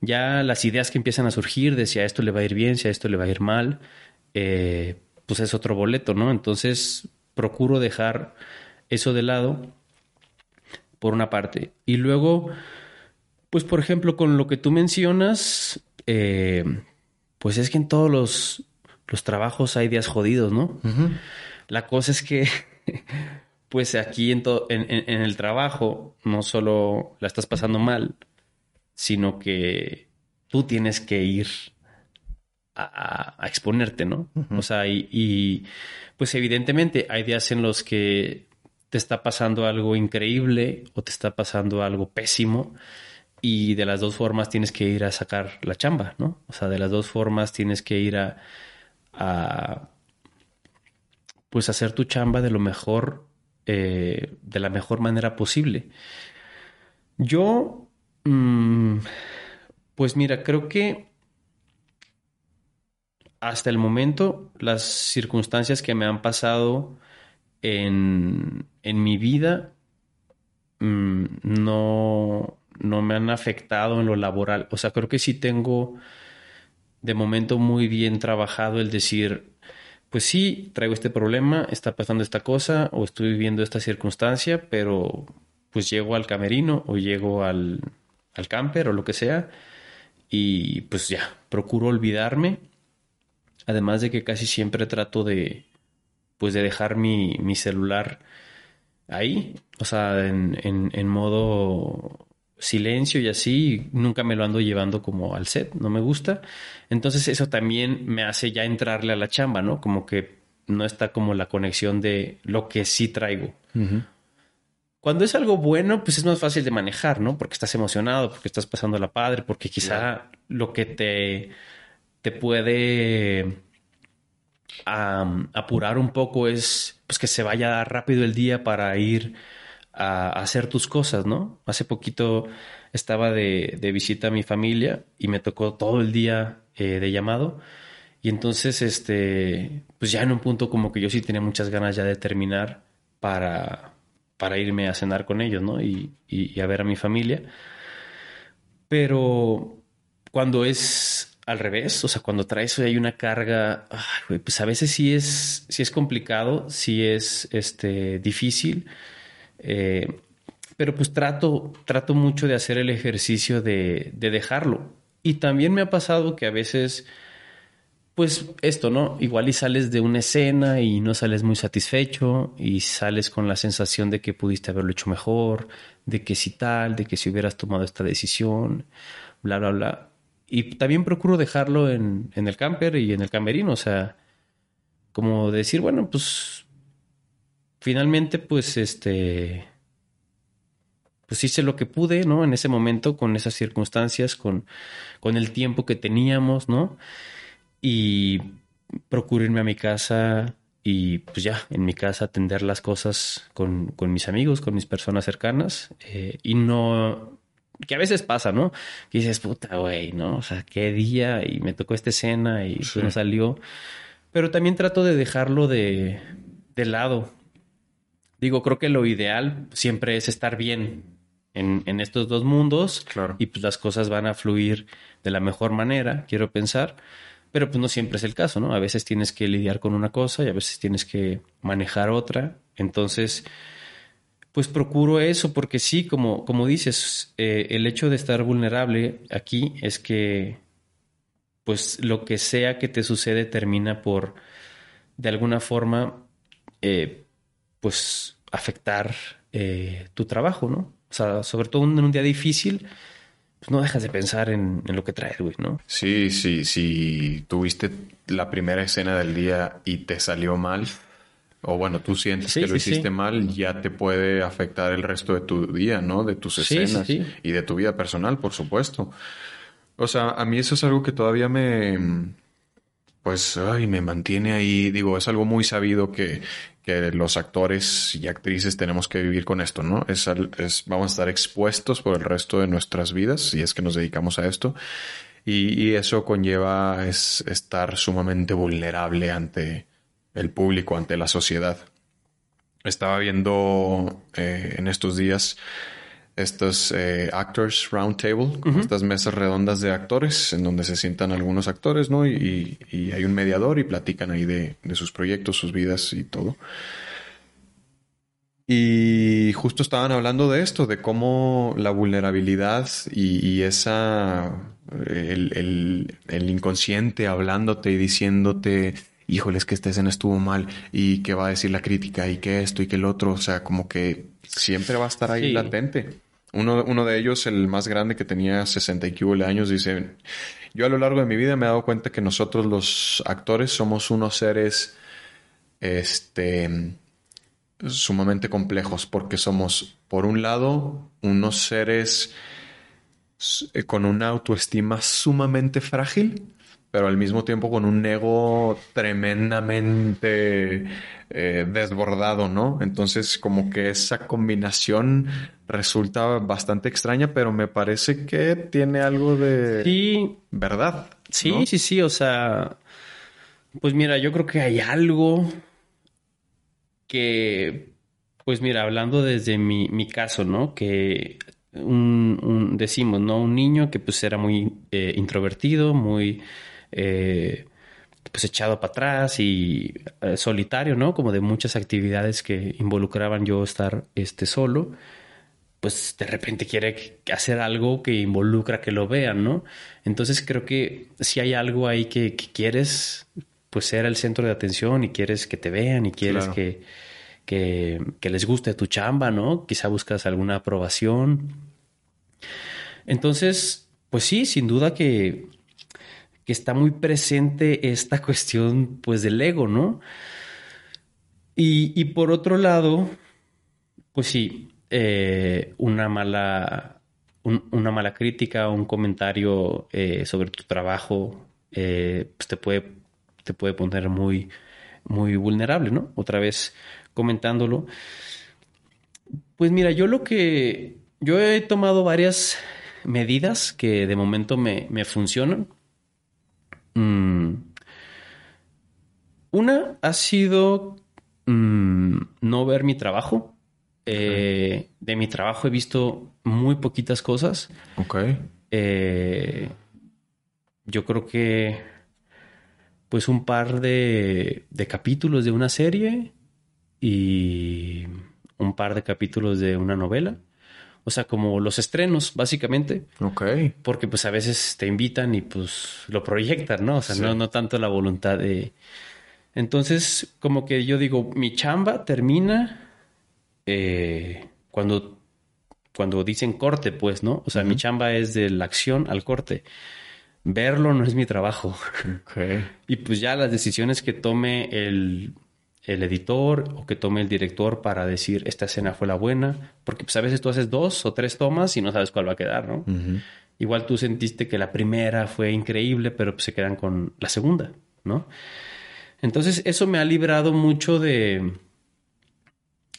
Ya las ideas que empiezan a surgir de si a esto le va a ir bien, si a esto le va a ir mal, eh, pues es otro boleto, ¿no? Entonces procuro dejar eso de lado por una parte. Y luego, pues por ejemplo, con lo que tú mencionas, eh, pues es que en todos los, los trabajos hay días jodidos, ¿no? La cosa es que *laughs* pues aquí en, en, el trabajo no solo la estás pasando mal, sino que tú tienes que ir a, exponerte, ¿no? O sea, y, pues evidentemente hay días en los que te está pasando algo increíble o te está pasando algo pésimo y de las dos formas tienes que ir a sacar la chamba, ¿no? O sea, de las dos formas tienes que ir a, a pues hacer tu chamba de lo mejor eh, de la mejor manera posible. Yo, mm, pues mira, creo que hasta el momento las circunstancias que me han pasado en, en mi vida mm, no, no me han afectado en lo laboral. O sea, creo que sí tengo de momento muy bien trabajado el decir, pues sí, traigo este problema, está pasando esta cosa o estoy viviendo esta circunstancia, pero pues llego al camerino o llego al, al camper o lo que sea y pues ya, procuro olvidarme. Además de que casi siempre trato de, pues de dejar mi, mi celular ahí, o sea, en, en, en modo silencio y así, nunca me lo ando llevando como al set, no me gusta. Entonces eso también me hace ya entrarle a la chamba, ¿no? Como que no está como la conexión de lo que sí traigo. Cuando es algo bueno, pues es más fácil de manejar, ¿no? Porque estás emocionado, porque estás pasando la padre, porque quizá lo que te, te puede apurar un poco es pues que se vaya rápido el día para ir a, hacer tus cosas, ¿no? Hace poquito estaba de, visita a mi familia y me tocó todo el día eh, de llamado. Y entonces, este, pues ya en un punto como que yo sí tenía muchas ganas ya de terminar para, para irme a cenar con ellos, ¿no? Y, y, a ver a mi familia. Pero cuando es al revés, o sea, cuando traes hay una carga, pues a veces sí es, sí es complicado, sí es este, difícil. Eh, pero pues trato, trato mucho de hacer el ejercicio de, de, dejarlo. Y también me ha pasado que a veces, pues esto, ¿no? Igual y sales de una escena y no sales muy satisfecho y sales con la sensación de que pudiste haberlo hecho mejor, de que si tal, de que si hubieras tomado esta decisión, bla, bla, bla. Y también procuro dejarlo en, en el camper y en el camerino, o sea, como decir, bueno, pues finalmente, pues, este, pues hice lo que pude, ¿no? En ese momento, con esas circunstancias, con, con el tiempo que teníamos, ¿no? Y procuro irme a mi casa y pues ya, en mi casa atender las cosas con, con mis amigos, con mis personas cercanas eh, y no, que a veces pasa, ¿no? Que dices, puta, güey, ¿no? O sea, qué día y me tocó esta escena y no salió. Pero también trato de dejarlo de, de lado, Digo, creo que lo ideal siempre es estar bien en, estos dos mundos claro. y pues las cosas van a fluir de la mejor manera, quiero pensar. Pero pues no siempre es el caso, ¿no? A veces tienes que lidiar con una cosa y a veces tienes que manejar otra. Entonces, pues procuro eso porque sí, como, como dices, eh, el hecho de estar vulnerable aquí es que pues lo que sea que te sucede termina por, de alguna forma, eh, pues afectar eh, tu trabajo, ¿no? O sea, sobre todo en un día difícil, pues no dejas de pensar en, lo que traes, güey, ¿no? Sí, sí, si tuviste la primera escena del día y te salió mal, o bueno, tú sientes que lo hiciste mal, ya te puede afectar el resto de tu día, ¿no? De tus escenas y de tu vida personal, por supuesto. O sea, a mí eso es algo que todavía me, pues, ay, me mantiene ahí. Digo, es algo muy sabido que que los actores y actrices tenemos que vivir con esto, ¿no? Es, vamos a estar expuestos por el resto de nuestras vidas si es que nos dedicamos a esto. Y, eso conlleva es estar sumamente vulnerable ante el público, ante la sociedad. Estaba viendo eh, en estos días estos eh, Actors Roundtable, estas mesas redondas de actores, en donde se sientan algunos actores, ¿no? Y, hay un mediador y platican ahí de, sus proyectos, sus vidas y todo. Y justo estaban hablando de esto, de cómo la vulnerabilidad y, esa, el, el, inconsciente hablándote y diciéndote, híjole, es que esta escena estuvo mal y qué va a decir la crítica y qué esto y qué el otro, o sea, como que siempre va a estar ahí latente. Uno, uno, de ellos, el más grande que tenía 60 y años, dice, yo a lo largo de mi vida me he dado cuenta que nosotros los actores somos unos seres este, sumamente complejos porque somos, por un lado, unos seres eh, con una autoestima sumamente frágil, pero al mismo tiempo con un ego tremendamente eh, desbordado, ¿no? Entonces como que esa combinación resulta bastante extraña, pero me parece que tiene algo de sí. verdad. Sí, sí, sí, o sea, pues mira, yo creo que hay algo que, pues mira, hablando desde mi, mi caso, ¿no? Que un, decimos, ¿no? Un niño que pues era muy eh, introvertido, muy... Eh, pues echado para atrás y eh, solitario, ¿no? Como de muchas actividades que involucraban yo estar este solo, pues de repente quiere hacer algo que involucra que lo vean, ¿no? Entonces creo que si hay algo ahí que, quieres, pues ser el centro de atención y quieres que te vean y quieres que, que, que les guste tu chamba, ¿no? Quizá buscas alguna aprobación Entonces, pues sí, sin duda que, que está muy presente esta cuestión, pues, del ego, ¿no? Y, y por otro lado, pues sí, eh, una mala una mala crítica un comentario eh, sobre tu trabajo eh, pues te puede te puede poner muy muy vulnerable, ¿no? Otra vez comentándolo. Pues mira, yo lo que yo he tomado varias medidas que de momento me, me funcionan. Mm. Una ha sido mm, no ver mi trabajo. Eh, de mi trabajo he visto muy poquitas cosas. Ok. Eh, yo creo que pues un par de, de, capítulos de una serie y un par de capítulos de una novela. O sea, como los estrenos, básicamente. Ok. Porque pues a veces te invitan y pues lo proyectan, ¿no? O sea, no, no tanto la voluntad de... Entonces, como que yo digo, mi chamba termina eh, cuando, cuando dicen corte, pues, ¿no? O sea, mi chamba es de la acción al corte. Verlo no es mi trabajo. Okay. *laughs* y pues ya las decisiones que tome el, el editor o que tome el director para decir esta escena fue la buena, porque pues a veces tú haces dos o tres tomas y no sabes cuál va a quedar, ¿no? Igual tú sentiste que la primera fue increíble, pero pues se quedan con la segunda, ¿no? Entonces eso me ha librado mucho de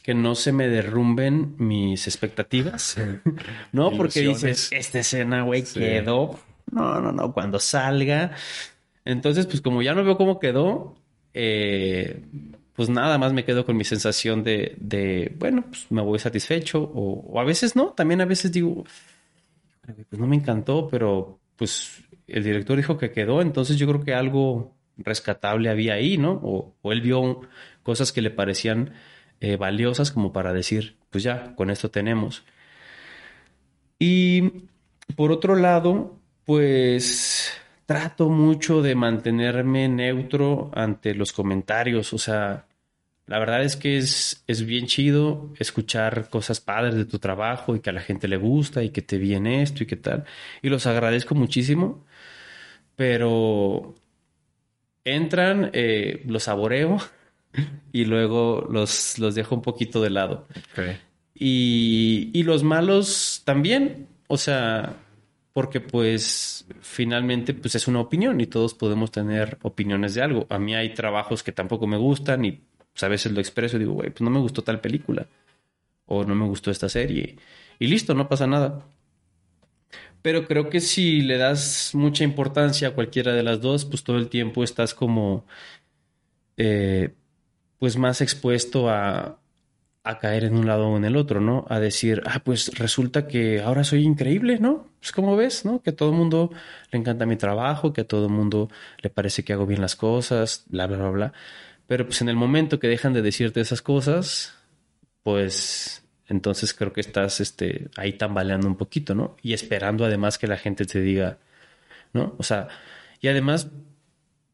que no se me derrumben mis expectativas, *laughs* ¿no? Porque dices, esta escena, güey, quedó. No, no, no, cuando salga. Entonces, pues como ya no veo cómo quedó, eh, pues nada más me quedo con mi sensación de, de bueno, pues me voy satisfecho o, a veces no, también a veces digo, pues no me encantó, pero pues el director dijo que quedó, entonces yo creo que algo rescatable había ahí, ¿no? O, o él vio cosas que le parecían eh, valiosas como para decir, pues ya, con esto tenemos. Y por otro lado, pues trato mucho de mantenerme neutro ante los comentarios, o sea, la verdad es que es, es bien chido escuchar cosas padres de tu trabajo y que a la gente le gusta y que te viene esto y qué tal. Y los agradezco muchísimo, pero entran, eh, los saboreo *laughs* y luego los, los dejo un poquito de lado. Okay. Y, y los malos también, o sea, porque pues finalmente pues es una opinión y todos podemos tener opiniones de algo. A mí hay trabajos que tampoco me gustan y pues, a veces lo expreso y digo, güey, pues no me gustó tal película o no me gustó esta serie y listo, no pasa nada. Pero creo que si le das mucha importancia a cualquiera de las dos, pues todo el tiempo estás como eh, pues más expuesto a, a caer en un lado o en el otro, ¿no? A decir, ah, pues resulta que ahora soy increíble, ¿no? Pues como ves, ¿no? Que a todo el mundo le encanta mi trabajo, que a todo mundo le parece que hago bien las cosas, bla, bla, bla, bla. Pero pues en el momento que dejan de decirte esas cosas, pues entonces creo que estás este, ahí tambaleando un poquito, ¿no? Y esperando además que la gente te diga, ¿no? O sea, y además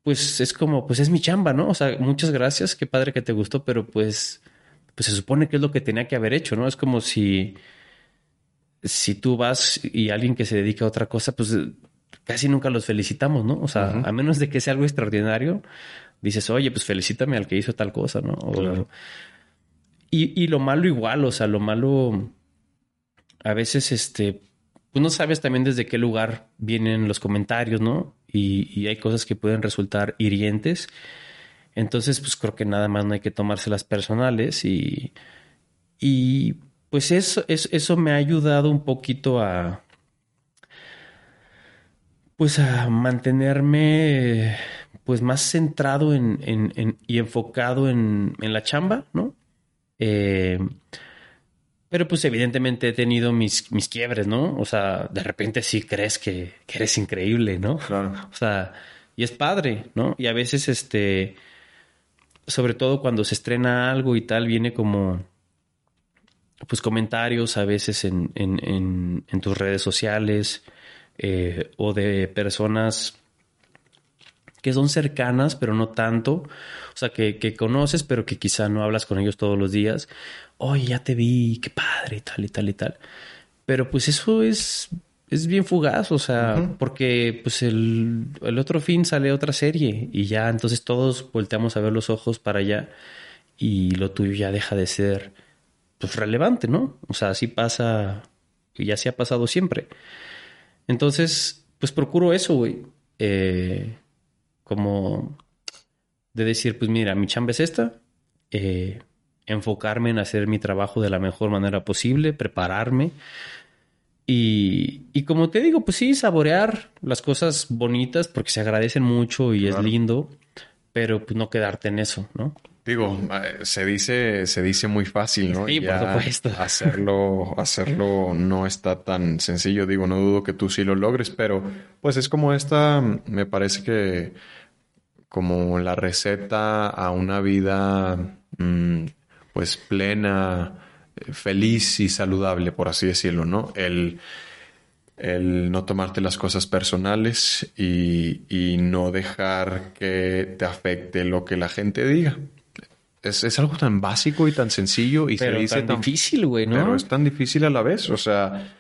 pues es como, pues es mi chamba, ¿no? O sea, muchas gracias, qué padre que te gustó, pero pues, pues se supone que es lo que tenía que haber hecho, ¿no? Es como si, si tú vas y alguien que se dedica a otra cosa, pues casi nunca los felicitamos, ¿no? O sea, uh -huh. a menos de que sea algo extraordinario, dices, oye, pues felicítame al que hizo tal cosa, ¿no? O, claro. y, y lo malo igual, o sea, lo malo, a veces, este, pues no sabes también desde qué lugar vienen los comentarios, ¿no? Y, y, hay cosas que pueden resultar hirientes. Entonces, pues creo que nada más no hay que tomárselas personales y, y pues eso, eso, eso me ha ayudado un poquito a, pues a mantenerme pues más centrado en, en, en y enfocado en, en, la chamba, ¿no? Eh, pero pues evidentemente he tenido mis, mis quiebres, ¿no? O sea, de repente sí crees que, que eres increíble, ¿no? Claro. O sea, y es padre, ¿no? Y a veces, este, sobre todo cuando se estrena algo y tal, viene como, pues comentarios a veces en, en, en, en tus redes sociales eh, o de personas que son cercanas, pero no tanto. O sea, que, que, conoces, pero que quizá no hablas con ellos todos los días. Oye, ya te vi, qué padre, y tal, y tal, y tal. Pero pues eso es, es bien fugaz, o sea, porque pues el, el otro fin sale otra serie y ya entonces todos volteamos a ver los ojos para allá y lo tuyo ya deja de ser pues relevante, ¿no? O sea, así pasa, y ya se ha pasado siempre. Entonces, pues procuro eso, güey. Eh, como de decir, pues mira, mi chamba es esta, eh, enfocarme en hacer mi trabajo de la mejor manera posible, prepararme. Y, y, como te digo, pues sí, saborear las cosas bonitas porque se agradecen mucho y es lindo, pero pues no quedarte en eso, ¿no? Digo, eh, se dice, se dice muy fácil, ¿no? Sí, por supuesto. *laughs* Hacerlo, hacerlo no está tan sencillo. Digo, no dudo que tú sí lo logres, pero pues es como esta, me parece que como la receta a una vida mm, pues plena, feliz y saludable, por así decirlo, ¿no? El, el no tomarte las cosas personales y, y, no dejar que te afecte lo que la gente diga. Es, es algo tan básico y tan sencillo y se dice tan, difícil, güey, ¿no? Pero es tan difícil a la vez, o sea,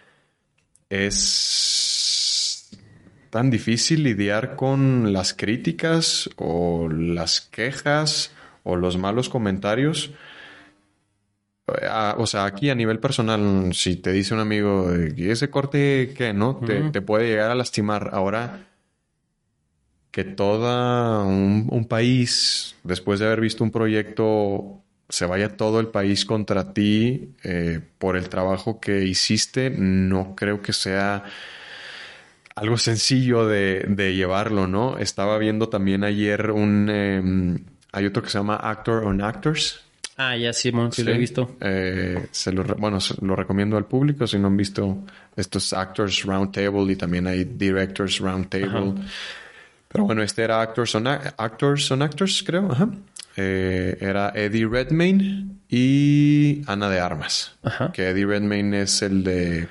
es tan difícil lidiar con las críticas o las quejas o los malos comentarios o sea, aquí a nivel personal, si te dice un amigo, ¿y ese corte qué, no? te, puede llegar a lastimar. Ahora, que todo un, país, después de haber visto un proyecto, se vaya todo el país contra ti eh, por el trabajo que hiciste, no creo que sea algo sencillo de, llevarlo, ¿no? Estaba viendo también ayer un... Em, hay otro que se llama Actor on Actors Ah, ya sí, sí, lo he visto. Eh, se lo, bueno, lo recomiendo al público si no han visto estos Actors Roundtable y también hay Directors Roundtable. Pero bueno, este era Actors on, Actors, on Actors, creo. Ajá. Eh, era Eddie Redmayne y Ana de Armas. Ajá. Que Eddie Redmayne es el de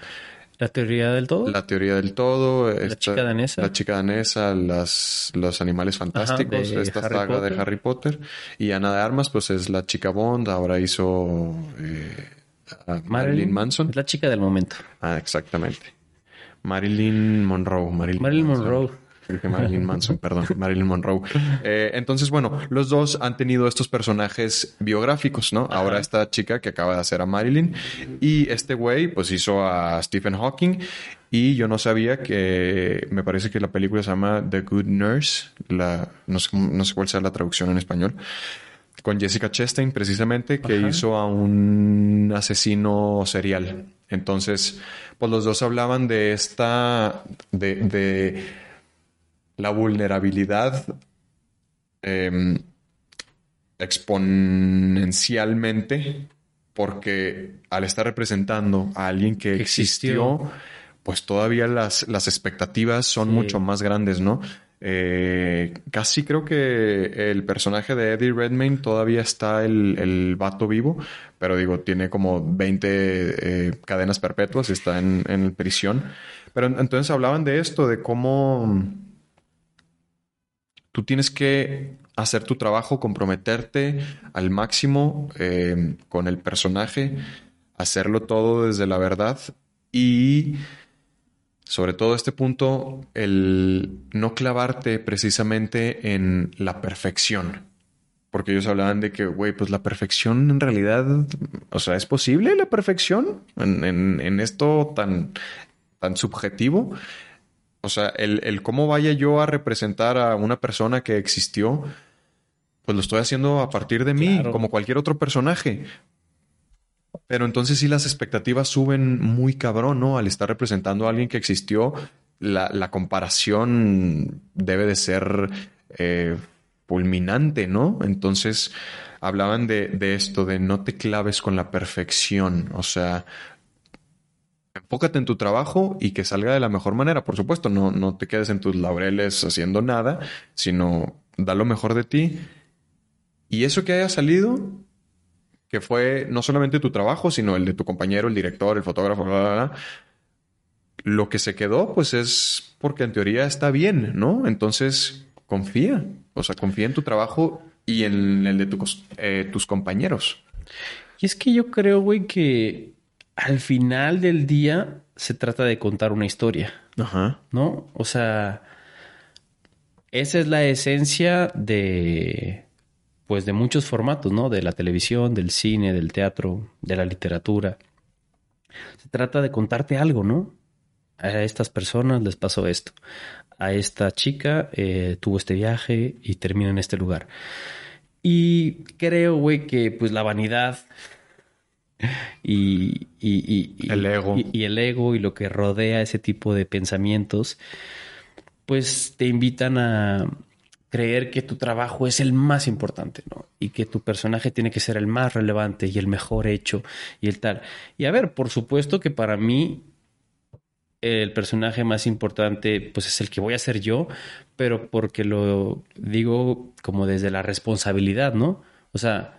la teoría del todo. La teoría del todo. La chica danesa. La chica danesa, las, los animales fantásticos, esta saga de Harry Potter. Y Ana de Armas, pues es la chica Bond, ahora hizo eh, Marilyn, Manson. Es la chica del momento. Ah, exactamente. Marilyn Monroe. Marilyn, Monroe. Marilyn Manson, *laughs* perdón, Marilyn Monroe. Eh, entonces, bueno, los dos han tenido estos personajes biográficos, ¿no? Ahora esta chica que acaba de hacer a Marilyn y este güey, pues hizo a Stephen Hawking y yo no sabía que me parece que la película se llama The Good Nurse, la, no, sé, no sé cuál sea la traducción en español con Jessica Chastain, precisamente, que hizo a un asesino serial. Entonces, pues los dos hablaban de esta, de, de la vulnerabilidad em, exponencialmente porque al estar representando a alguien que existió, pues todavía las, las expectativas son mucho más grandes, ¿no? Eh, casi creo que el personaje de Eddie Redmayne todavía está el, el vato vivo, pero digo, tiene como 20 eh, cadenas perpetuas, está en, en prisión. Pero entonces hablaban de esto, de cómo Tú tienes que hacer tu trabajo, comprometerte al máximo eh, con el personaje, hacerlo todo desde la verdad y sobre todo este punto, el no clavarte precisamente en la perfección. Porque ellos hablaban de que, güey, pues la perfección en realidad, o sea, ¿es posible la perfección en, en esto tan, tan subjetivo? O sea, el, cómo vaya yo a representar a una persona que existió, pues lo estoy haciendo a partir de mí, como cualquier otro personaje. Pero entonces sí las expectativas suben muy cabrón, ¿no? Al estar representando a alguien que existió, la, comparación debe de ser eh, fulminante, ¿no? Entonces hablaban de, de, esto, de no te claves con la perfección, o sea, enfócate en tu trabajo y que salga de la mejor manera. Por supuesto, no, no te quedes en tus laureles haciendo nada, sino da lo mejor de ti. Y eso que haya salido, que fue no solamente tu trabajo, sino el de tu compañero, el director, el fotógrafo, lo que se quedó, pues es porque en teoría está bien, ¿no? Entonces, confía. O sea, confía en tu trabajo y en el de eh, tus compañeros. Y es que yo creo, güey, que al final del día se trata de contar una historia. Ajá. ¿No? O sea, esa es la esencia de, pues, de muchos formatos, ¿no? De la televisión, del cine, del teatro, de la literatura. Se trata de contarte algo, ¿no? A estas personas les pasó esto. A esta chica eh, tuvo este viaje y termina en este lugar. Y creo, güey, que pues la vanidad y, el ego. Y, el ego y lo que rodea ese tipo de pensamientos, pues te invitan a creer que tu trabajo es el más importante, ¿no? Y que tu personaje tiene que ser el más relevante y el mejor hecho y el tal. Y a ver, por supuesto que para mí el personaje más importante pues es el que voy a ser yo, pero porque lo digo como desde la responsabilidad, ¿no? O sea,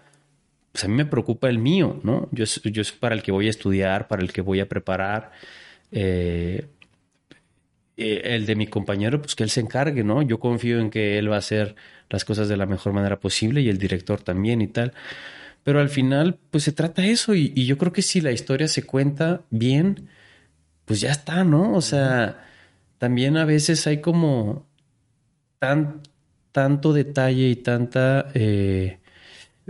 pues a mí me preocupa el mío, ¿no? Yo, yo es para el que voy a estudiar, para el que voy a preparar. Eh, eh, el de mi compañero, pues que él se encargue, ¿no? Yo confío en que él va a hacer las cosas de la mejor manera posible y el director también y tal. Pero al final, pues se trata eso y, y yo creo que si la historia se cuenta bien, pues ya está, ¿no? O sea, también a veces hay como tan, tanto detalle y tanta eh,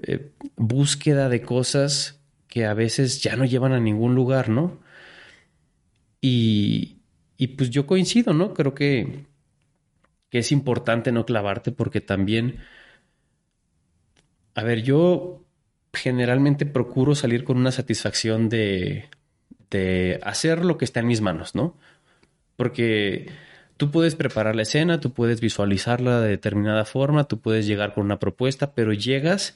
eh, búsqueda de cosas que a veces ya no llevan a ningún lugar, ¿no? Y, y pues yo coincido, ¿no? Creo que, que es importante no clavarte porque también, a ver, yo generalmente procuro salir con una satisfacción de, de hacer lo que está en mis manos, ¿no? Porque tú puedes preparar la escena, tú puedes visualizarla de determinada forma, tú puedes llegar con una propuesta, pero llegas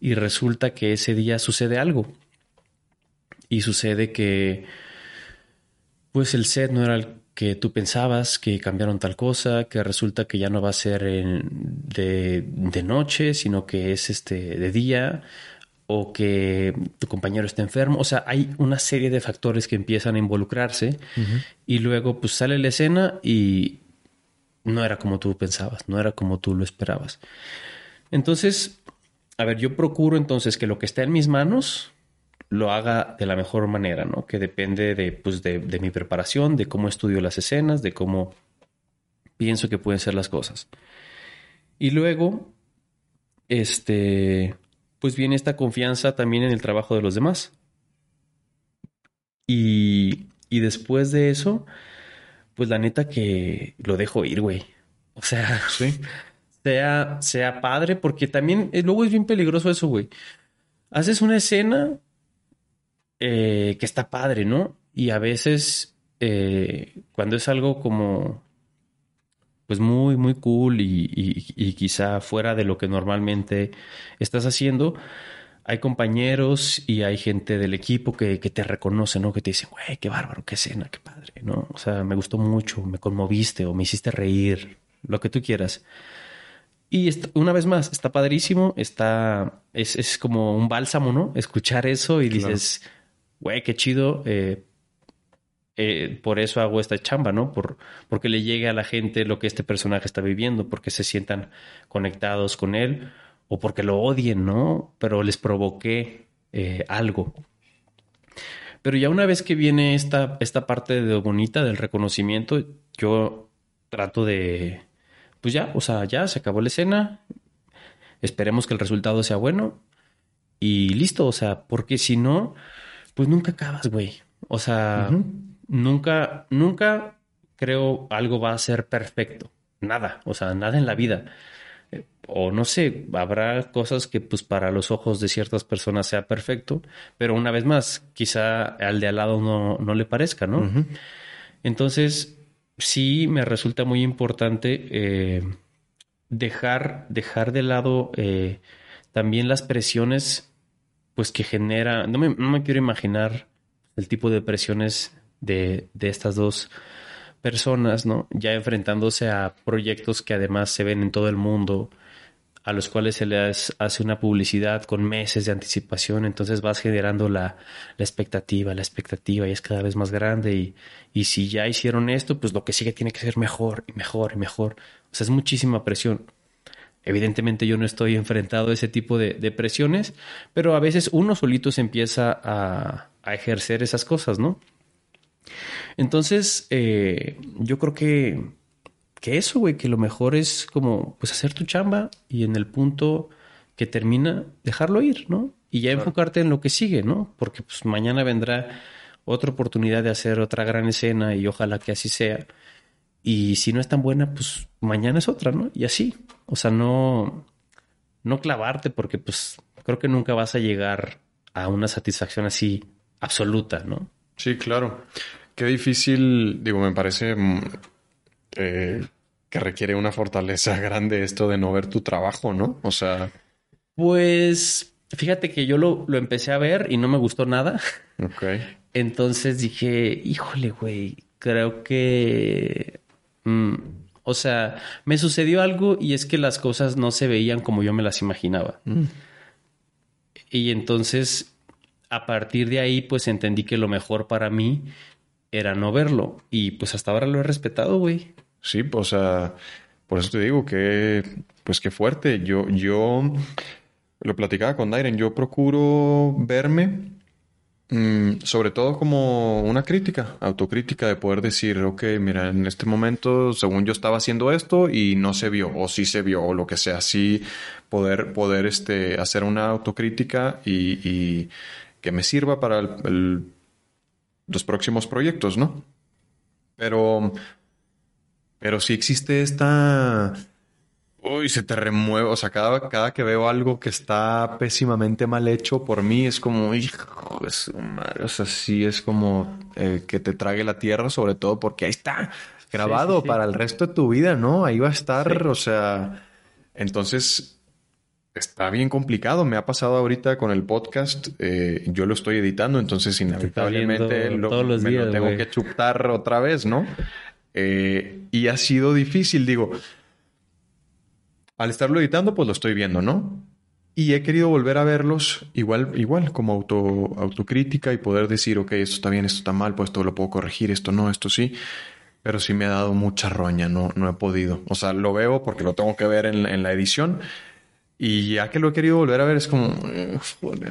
y resulta que ese día sucede algo. Y sucede que, pues el set no era el que tú pensabas, que cambiaron tal cosa, que resulta que ya no va a ser de, de, noche, sino que es este de día, o que tu compañero está enfermo. O sea, hay una serie de factores que empiezan a involucrarse y luego pues sale la escena y no era como tú pensabas, no era como tú lo esperabas. Entonces, a ver, yo procuro entonces que lo que está en mis manos lo haga de la mejor manera, ¿no? Que depende de, pues, de, de mi preparación, de cómo estudio las escenas, de cómo pienso que pueden ser las cosas. Y luego, este, pues viene esta confianza también en el trabajo de los demás. Y, y después de eso, pues la neta que lo dejo ir, güey. O sea, *laughs* sea, sea padre, porque también eh, luego es bien peligroso eso, güey. Haces una escena eh, que está padre, ¿no? Y a veces, eh, cuando es algo como pues muy, muy cool y, quizá fuera de lo que normalmente estás haciendo, hay compañeros y hay gente del equipo que, te reconoce, ¿no? Que te dicen, güey, qué bárbaro, qué escena, qué padre, ¿no? O sea, me gustó mucho, me conmoviste o me hiciste reír, lo que tú quieras. Y una vez más, está padrísimo, está, es, como un bálsamo, ¿no? Escuchar eso y dices, güey, qué chido, eh, eh, por eso hago esta chamba, ¿no? Por, porque le llegue a la gente lo que este personaje está viviendo, porque se sientan conectados con él o porque lo odien, ¿no? Pero les provoqué eh, algo. Pero ya una vez que viene esta, esta parte de bonita del reconocimiento, yo trato de, pues ya, o sea, ya se acabó la escena, esperemos que el resultado sea bueno y listo, o sea, porque si no, pues nunca acabas, güey. O sea, nunca, nunca creo algo va a ser perfecto. Nada, o sea, nada en la vida. Eh, o no sé, habrá cosas que pues para los ojos de ciertas personas sea perfecto, pero una vez más, quizá al de al lado no, no le parezca, ¿no? Entonces, sí me resulta muy importante eh, dejar, dejar de lado eh, también las presiones pues que genera, no me, no me quiero imaginar el tipo de presiones de, estas dos personas, ¿no? Ya enfrentándose a proyectos que además se ven en todo el mundo, a los cuales se les hace una publicidad con meses de anticipación, entonces vas generando la, la expectativa, la expectativa y es cada vez más grande y, y, si ya hicieron esto, pues lo que sigue tiene que ser mejor y mejor y mejor. O sea, es muchísima presión. Evidentemente yo no estoy enfrentado a ese tipo de, presiones, pero a veces uno solito se empieza a, ejercer esas cosas, ¿no? Entonces, eh, yo creo que, que eso, güey, que lo mejor es como, pues hacer tu chamba y en el punto que termina, dejarlo ir, ¿no? Y ya enfocarte en lo que sigue, ¿no? Porque pues mañana vendrá otra oportunidad de hacer otra gran escena y ojalá que así sea. Y si no es tan buena, pues mañana es otra, ¿no? Y así. O sea, no, no clavarte porque pues creo que nunca vas a llegar a una satisfacción así absoluta, ¿no? Sí, claro. Qué difícil, digo, me parece mm, eh, que requiere una fortaleza *laughs* grande esto de no ver tu trabajo, ¿no? O sea... Pues fíjate que yo lo, lo empecé a ver y no me gustó nada. Ok. Entonces dije, híjole, güey, creo que... mm, o sea, me sucedió algo y es que las cosas no se veían como yo me las imaginaba. Y entonces, a partir de ahí, pues entendí que lo mejor para mí era no verlo. Y pues hasta ahora lo he respetado, güey. Sí, o sea, por eso te digo que, pues qué fuerte. Yo, yo lo platicaba con Dairen, yo procuro verme Mm, sobre todo como una crítica, autocrítica de poder decir, ok, mira, en este momento, según yo estaba haciendo esto y no se vio, o sí se vio, o lo que sea, sí poder, poder este, hacer una autocrítica y, y que me sirva para el- el- los próximos proyectos, ¿no? Pero, pero sí existe esta... Uy, se te remueve. O sea, cada, cada que veo algo que está pésimamente mal hecho por mí, es como, hijo de su madre. O sea, sí es como eh, que te trague la tierra, sobre todo porque ahí está grabado sí, sí. para el resto de tu vida, ¿no? Ahí va a estar, o sea. Entonces, está bien complicado. Me ha pasado ahorita con el podcast. eh, yo lo estoy editando, entonces inevitablemente lo, me lo tengo que chutar otra vez, ¿no? Eh, y ha sido difícil, digo. Al estarlo editando, pues lo estoy viendo, ¿no? Y he querido volver a verlos igual, igual, como auto, autocrítica y poder decir, ok, esto está bien, esto está mal, pues esto lo puedo corregir, esto no, esto sí. Pero sí me ha dado mucha roña, no, no he podido. O sea, lo veo porque lo tengo que ver en, en la edición. Y ya que lo he querido volver a ver, es como,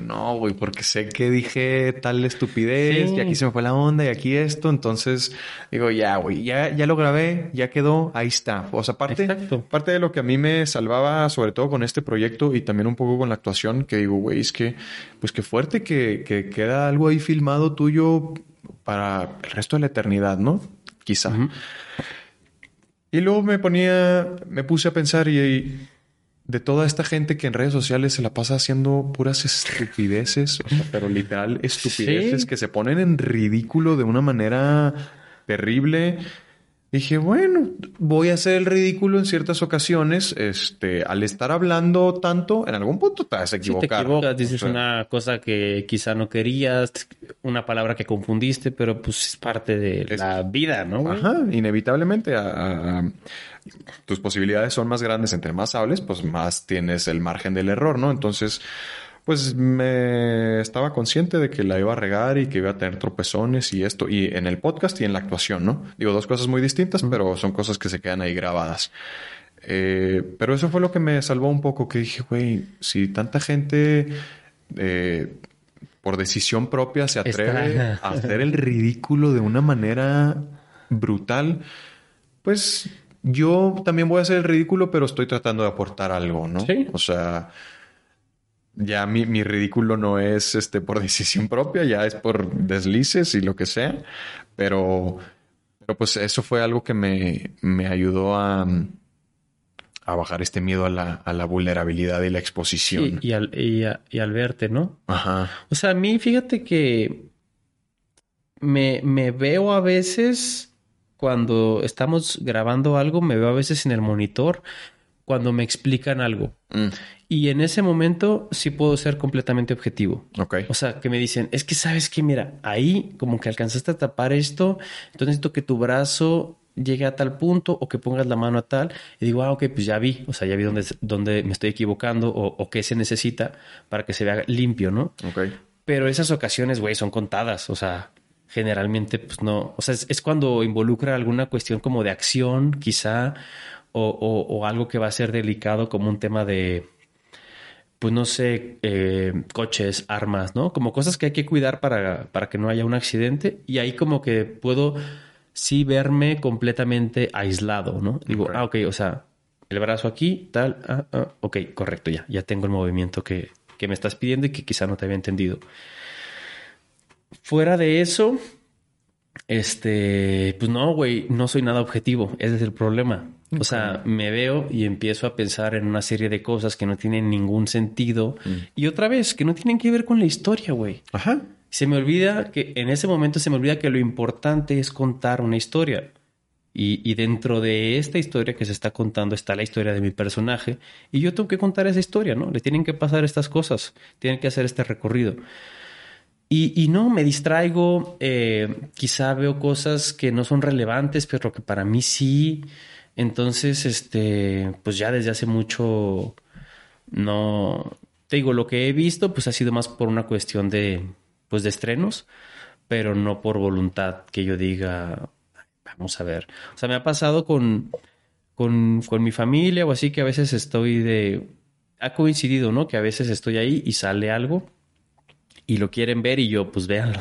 no, güey, porque sé que dije tal estupidez, Sí. y aquí se me fue la onda, y aquí esto. Entonces, digo, ya, güey, ya, ya lo grabé, ya quedó, ahí está. O sea, parte, Exacto. parte de lo que a mí me salvaba, sobre todo con este proyecto y también un poco con la actuación, que digo, güey, es que, pues qué fuerte que, que queda algo ahí filmado tuyo para el resto de la eternidad, ¿no? Quizá. Y luego me ponía, me puse a pensar y, y de toda esta gente que en redes sociales se la pasa haciendo puras estupideces, o sea, pero literal estupideces Sí. que se ponen en ridículo de una manera terrible. Dije, bueno, voy a hacer el ridículo en ciertas ocasiones. Este, al estar hablando tanto, en algún punto te vas a Si te equivocar. equivocas, dices O sea, una cosa que quizá no querías, una palabra que confundiste, pero pues es parte de Es- la vida, ¿no? Ajá, inevitablemente a- a- a- tus posibilidades son más grandes entre más hables, pues más tienes el margen del error, ¿no? Entonces, pues me estaba consciente de que la iba a regar y que iba a tener tropezones y esto, y en el podcast y en la actuación, ¿no? Digo, dos cosas muy distintas, pero son cosas que se quedan ahí grabadas. Eh, pero eso fue lo que me salvó un poco, que dije, güey, si tanta gente eh, por decisión propia se atreve Está- *laughs* a hacer el ridículo de una manera brutal, pues yo también voy a hacer el ridículo, pero estoy tratando de aportar algo, ¿no? Sí. O sea, ya mi, mi ridículo no es este por *laughs* decisión propia, ya es por deslices y lo que sea, pero, pero pues eso fue algo que me, me ayudó a, a bajar este miedo a la, a la vulnerabilidad y la exposición. Y, al, y, a- y al verte, ¿no? Ajá. O sea, a mí, fíjate que me, me veo a veces cuando estamos grabando algo, me veo a veces en el monitor cuando me explican algo. Mm, Y en ese momento sí puedo ser completamente objetivo. ok. O sea, que me dicen, es que sabes que, mira, ahí como que alcanzaste a tapar esto, entonces necesito que tu brazo llegue a tal punto o que pongas la mano a tal. Y digo, ah, ok, pues ya vi, o sea, ya vi dónde, dónde me estoy equivocando o, o qué se necesita para que se vea limpio, ¿no? Ok. Pero esas ocasiones, güey, son contadas, o sea, generalmente, pues no, o sea, es, es cuando involucra alguna cuestión como de acción, quizá, o, o- o algo que va a ser delicado como un tema de, pues no sé, eh, coches, armas, ¿no? Como cosas que hay que cuidar para, para que no haya un accidente. Y ahí como que puedo sí verme completamente aislado, ¿no? Digo, ah, ok, o sea, el brazo aquí, tal, ah, ah, ok, correcto, ya, ya tengo el movimiento que, que me estás pidiendo y que quizá no te había entendido. Fuera de eso, este, pues no, güey, no soy nada objetivo, ese es el problema. O sea, me veo y empiezo a pensar en una serie de cosas que no tienen ningún sentido mm. y otra vez que no tienen que ver con la historia, güey. Ajá. Se me olvida que en ese momento se me olvida que lo importante es contar una historia. Y, y, dentro de esta historia que se está contando está la historia de mi personaje. Y yo tengo que contar esa historia, ¿no? Le tienen que pasar estas cosas, tienen que hacer este recorrido. Y, no, me distraigo, eh, quizá veo cosas que no son relevantes, pero que para mí sí. Entonces, este, pues ya desde hace mucho no, te digo, lo que he visto pues ha sido más por una cuestión de, pues de estrenos, pero no por voluntad que yo diga, vamos a ver. O sea, me ha pasado con, con, con mi familia o así que a veces estoy de, ha coincidido, ¿no? Que a veces estoy ahí y sale algo y lo quieren ver y yo, pues véanlo.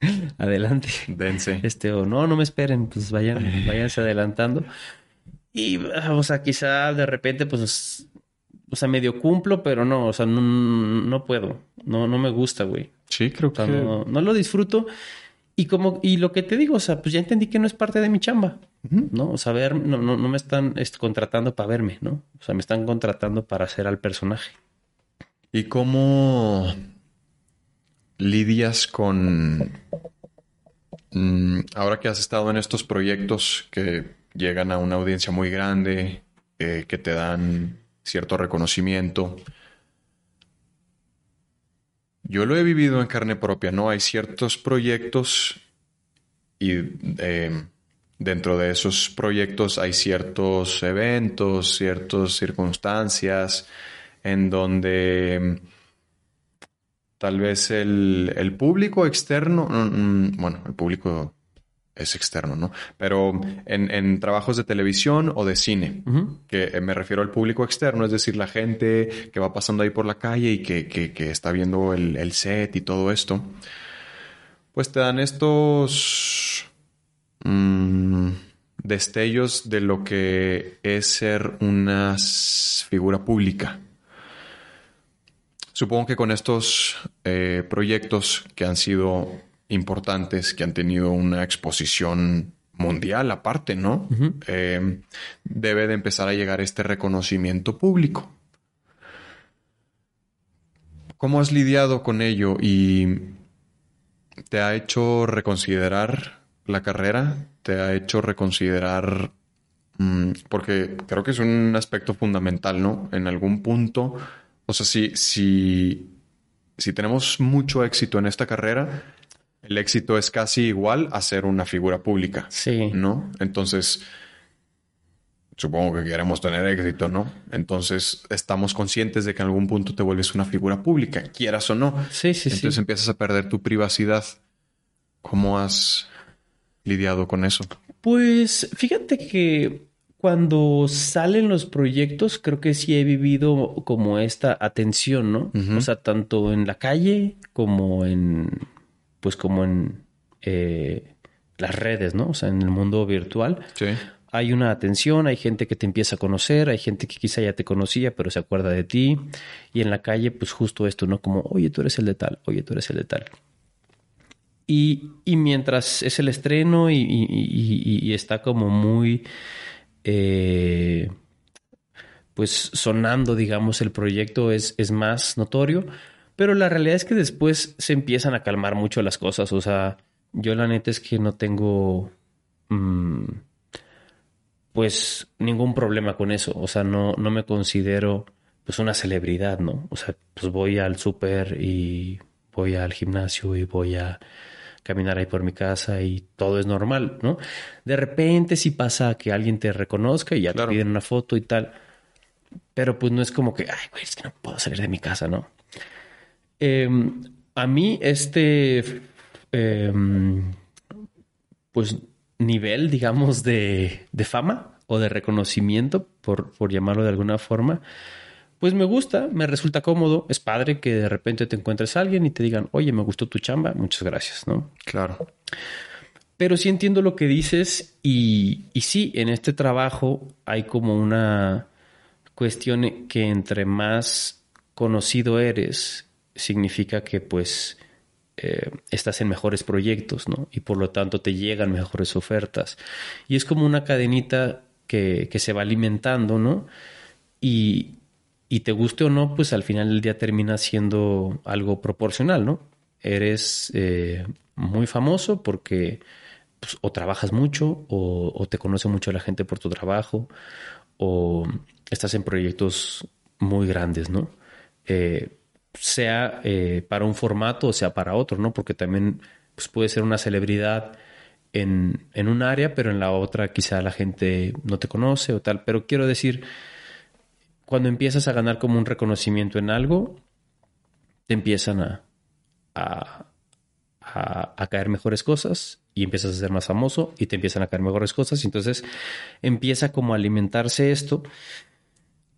*laughs* Adelante. Dense. Este, o no, no me esperen, pues vayan, *laughs* váyanse adelantando. Y, o sea, quizá de repente, pues, o sea, medio cumplo, pero no, o sea, no, no puedo. No, no me gusta, güey. Sí, creo que. No, no, lo disfruto. Y como, y lo que te digo, o sea, pues ya entendí que no es parte de mi chamba, ¿no? O sea, ver, no, no, no me están este, contratando para verme, ¿no? O sea, me están contratando para hacer al personaje. ¿Y cómo lidias con. Mm, ahora que has estado en estos proyectos que llegan a una audiencia muy grande, eh, que te dan cierto reconocimiento. Yo lo he vivido en carne propia, ¿no? Hay ciertos proyectos y eh, dentro de esos proyectos hay ciertos eventos, ciertas circunstancias en donde tal vez el, el público externo, mm, bueno, el público es externo, ¿no? Pero en, trabajos de televisión o de cine, que me refiero al público externo, es decir, la gente que va pasando ahí por la calle y que, está viendo el, set y todo esto, pues te dan estos mm, destellos de lo que es ser una figura pública. Supongo que con estos eh, proyectos que han sido importantes que han tenido una exposición mundial aparte, ¿no? Eh, debe de empezar a llegar este reconocimiento público. ¿Cómo has lidiado con ello y te ha hecho reconsiderar la carrera? ¿Te ha hecho reconsiderar... Mm, porque creo que es un aspecto fundamental, ¿no? En algún punto, o sea, si, si, si tenemos mucho éxito en esta carrera, el éxito es casi igual a ser una figura pública. Sí. ¿No? Entonces, supongo que queremos tener éxito, ¿no? Entonces, estamos conscientes de que en algún punto te vuelves una figura pública, quieras o no. Sí, sí, Entonces empiezas a perder tu privacidad. ¿Cómo has lidiado con eso? Pues fíjate que cuando salen los proyectos, creo que sí he vivido como esta atención, ¿no? O sea, tanto en la calle como en pues como en eh, las redes, ¿no? O sea, en el mundo virtual. Sí. Hay una atención, hay gente que te empieza a conocer, hay gente que quizá ya te conocía, pero se acuerda de ti. Y en la calle, pues justo esto, ¿no? Como, oye, tú eres el de tal, oye, tú eres el de tal. Y, y mientras es el estreno y, y está como muy, eh, pues sonando, digamos, el proyecto es, es más notorio, pero la realidad es que después se empiezan a calmar mucho las cosas. O sea, yo la neta es que no tengo. Mm, pues ningún problema con eso. O sea, no, no me considero pues una celebridad, ¿no? O sea, pues voy al súper y voy al gimnasio y voy a caminar ahí por mi casa y todo es normal, ¿no? De repente sí pasa que alguien te reconozca y ya te piden una foto y tal. Pero pues no es como que, ay, güey, es que no puedo salir de mi casa, ¿no? Em, a mí este, em, pues, nivel, digamos, de, fama o de reconocimiento, por, llamarlo de alguna forma, pues me gusta, me resulta cómodo, es padre que de repente te encuentres a alguien y te digan, oye, me gustó tu chamba, muchas gracias, ¿no? Claro. Pero sí entiendo lo que dices y, y sí, en este trabajo hay como una cuestión que entre más conocido eres, significa que pues eh, estás en mejores proyectos, ¿no? Y por lo tanto te llegan mejores ofertas. Y es como una cadenita que, que se va alimentando, ¿no? Y, y te guste o no, pues al final del día termina siendo algo proporcional, ¿no? Eres eh, muy famoso porque pues, o trabajas mucho o, te conoce mucho la gente por tu trabajo o estás en proyectos muy grandes, ¿no? Eh, sea eh, para un formato o sea para otro, ¿no? Porque también pues, puede ser una celebridad en, en un área, pero en la otra quizá la gente no te conoce o tal. Pero quiero decir cuando empiezas a ganar como un reconocimiento en algo, te empiezan a, a, a, caer mejores cosas y empiezas a ser más famoso y te empiezan a caer mejores cosas. Y entonces empieza como a alimentarse esto.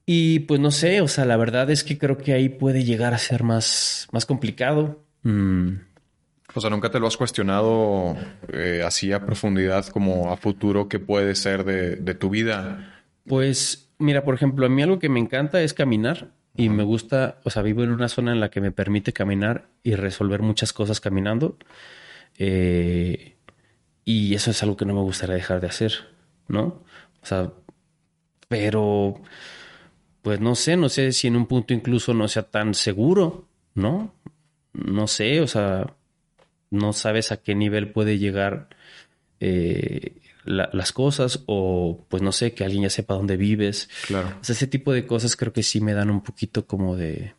Y pues no sé, o sea, la verdad es que creo que ahí puede llegar a ser más, más complicado. Mm. O sea, nunca te lo has cuestionado eh, así a profundidad como a futuro qué puede ser de, de tu vida. Pues Mira, por ejemplo, a mí algo que me encanta es caminar y me gusta, o sea, vivo en una zona en la que me permite caminar y resolver muchas cosas caminando. Eh, y eso es algo que no me gustaría dejar de hacer, ¿no? O sea, pero, pues no sé, no sé si en un punto incluso no sea tan seguro, ¿no? No sé, o sea, no sabes a qué nivel puede llegar eh, las cosas o pues no sé, que alguien ya sepa dónde vives. Claro. O sea, ese tipo de cosas creo que sí me dan un poquito como de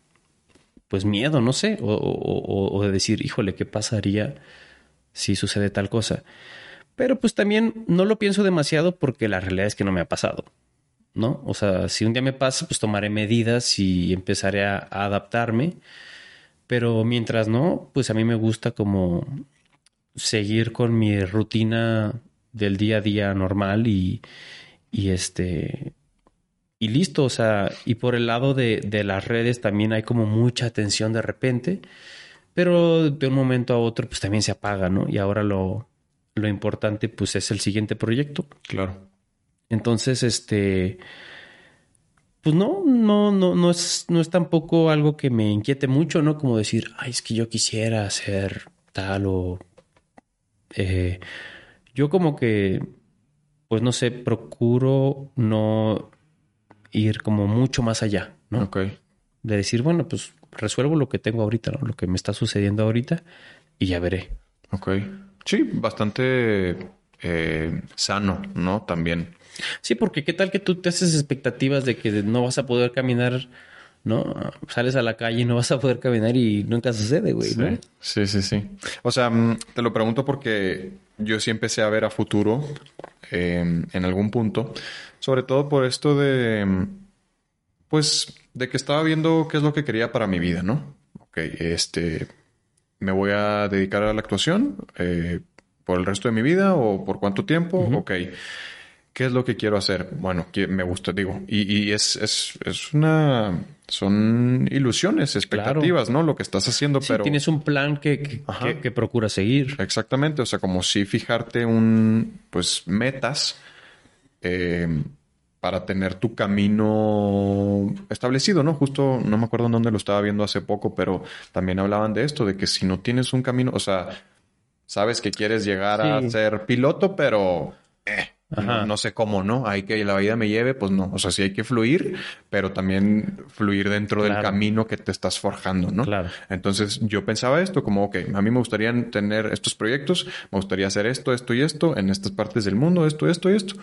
pues miedo, no sé, o, o, de decir, híjole, ¿qué pasaría si sucede tal cosa? Pero pues también no lo pienso demasiado porque la realidad es que no me ha pasado, ¿no? O sea, si un día me pasa, pues tomaré medidas y empezaré a adaptarme. Pero mientras no, pues a mí me gusta como seguir con mi rutina del día a día normal y, y este y listo, o sea, y por el lado de, de, las redes también hay como mucha atención de repente, pero de un momento a otro pues también se apaga, ¿no? Y ahora lo, lo importante pues es el siguiente proyecto. Claro. Entonces, este, pues no, no, no, no es, no es tampoco algo que me inquiete mucho, ¿no? Como decir, ay, es que yo quisiera hacer tal o... Eh, yo como que, pues no sé, procuro no ir como mucho más allá, ¿no? Ok. De decir, bueno, pues resuelvo lo que tengo ahorita, ¿no? Lo que me está sucediendo ahorita y ya veré. Ok. Sí, bastante eh, sano, ¿no? También. Sí, porque qué tal que tú te haces expectativas de que no vas a poder caminar ¿no? Sales a la calle y no vas a poder caminar y nunca sucede, güey, sí. ¿no? Sí, sí, sí. O sea, mm, te lo pregunto porque yo sí empecé a ver a futuro em, en algún punto, sobre todo por esto de, em, pues, de que estaba viendo qué es lo que quería para mi vida, ¿no? Ok, este, me voy a dedicar a la actuación eh, por el resto de mi vida o por cuánto tiempo, ok. ¿Qué es lo que quiero hacer? Bueno, me gusta, digo, y, es, es, es, una, son ilusiones, expectativas, ¿no? Lo que estás haciendo, sí, pero... Tienes un plan que, que, seguir. Exactamente, o sea, como si fijarte un, pues, metas eh, para tener tu camino establecido, ¿no? Justo, no me acuerdo en dónde lo estaba viendo hace poco, pero también hablaban de esto, de que si no tienes un camino, o sea, sabes que quieres llegar a ser piloto, pero... Eh, no, sé cómo, ¿no? Hay que la vida me lleve, pues no. O sea, sí hay que fluir, pero también fluir dentro del camino que te estás forjando, ¿no? Claro. Entonces yo pensaba esto como, ok, a mí me gustaría tener estos proyectos, me gustaría hacer esto, esto y esto en estas partes del mundo, esto, esto y esto.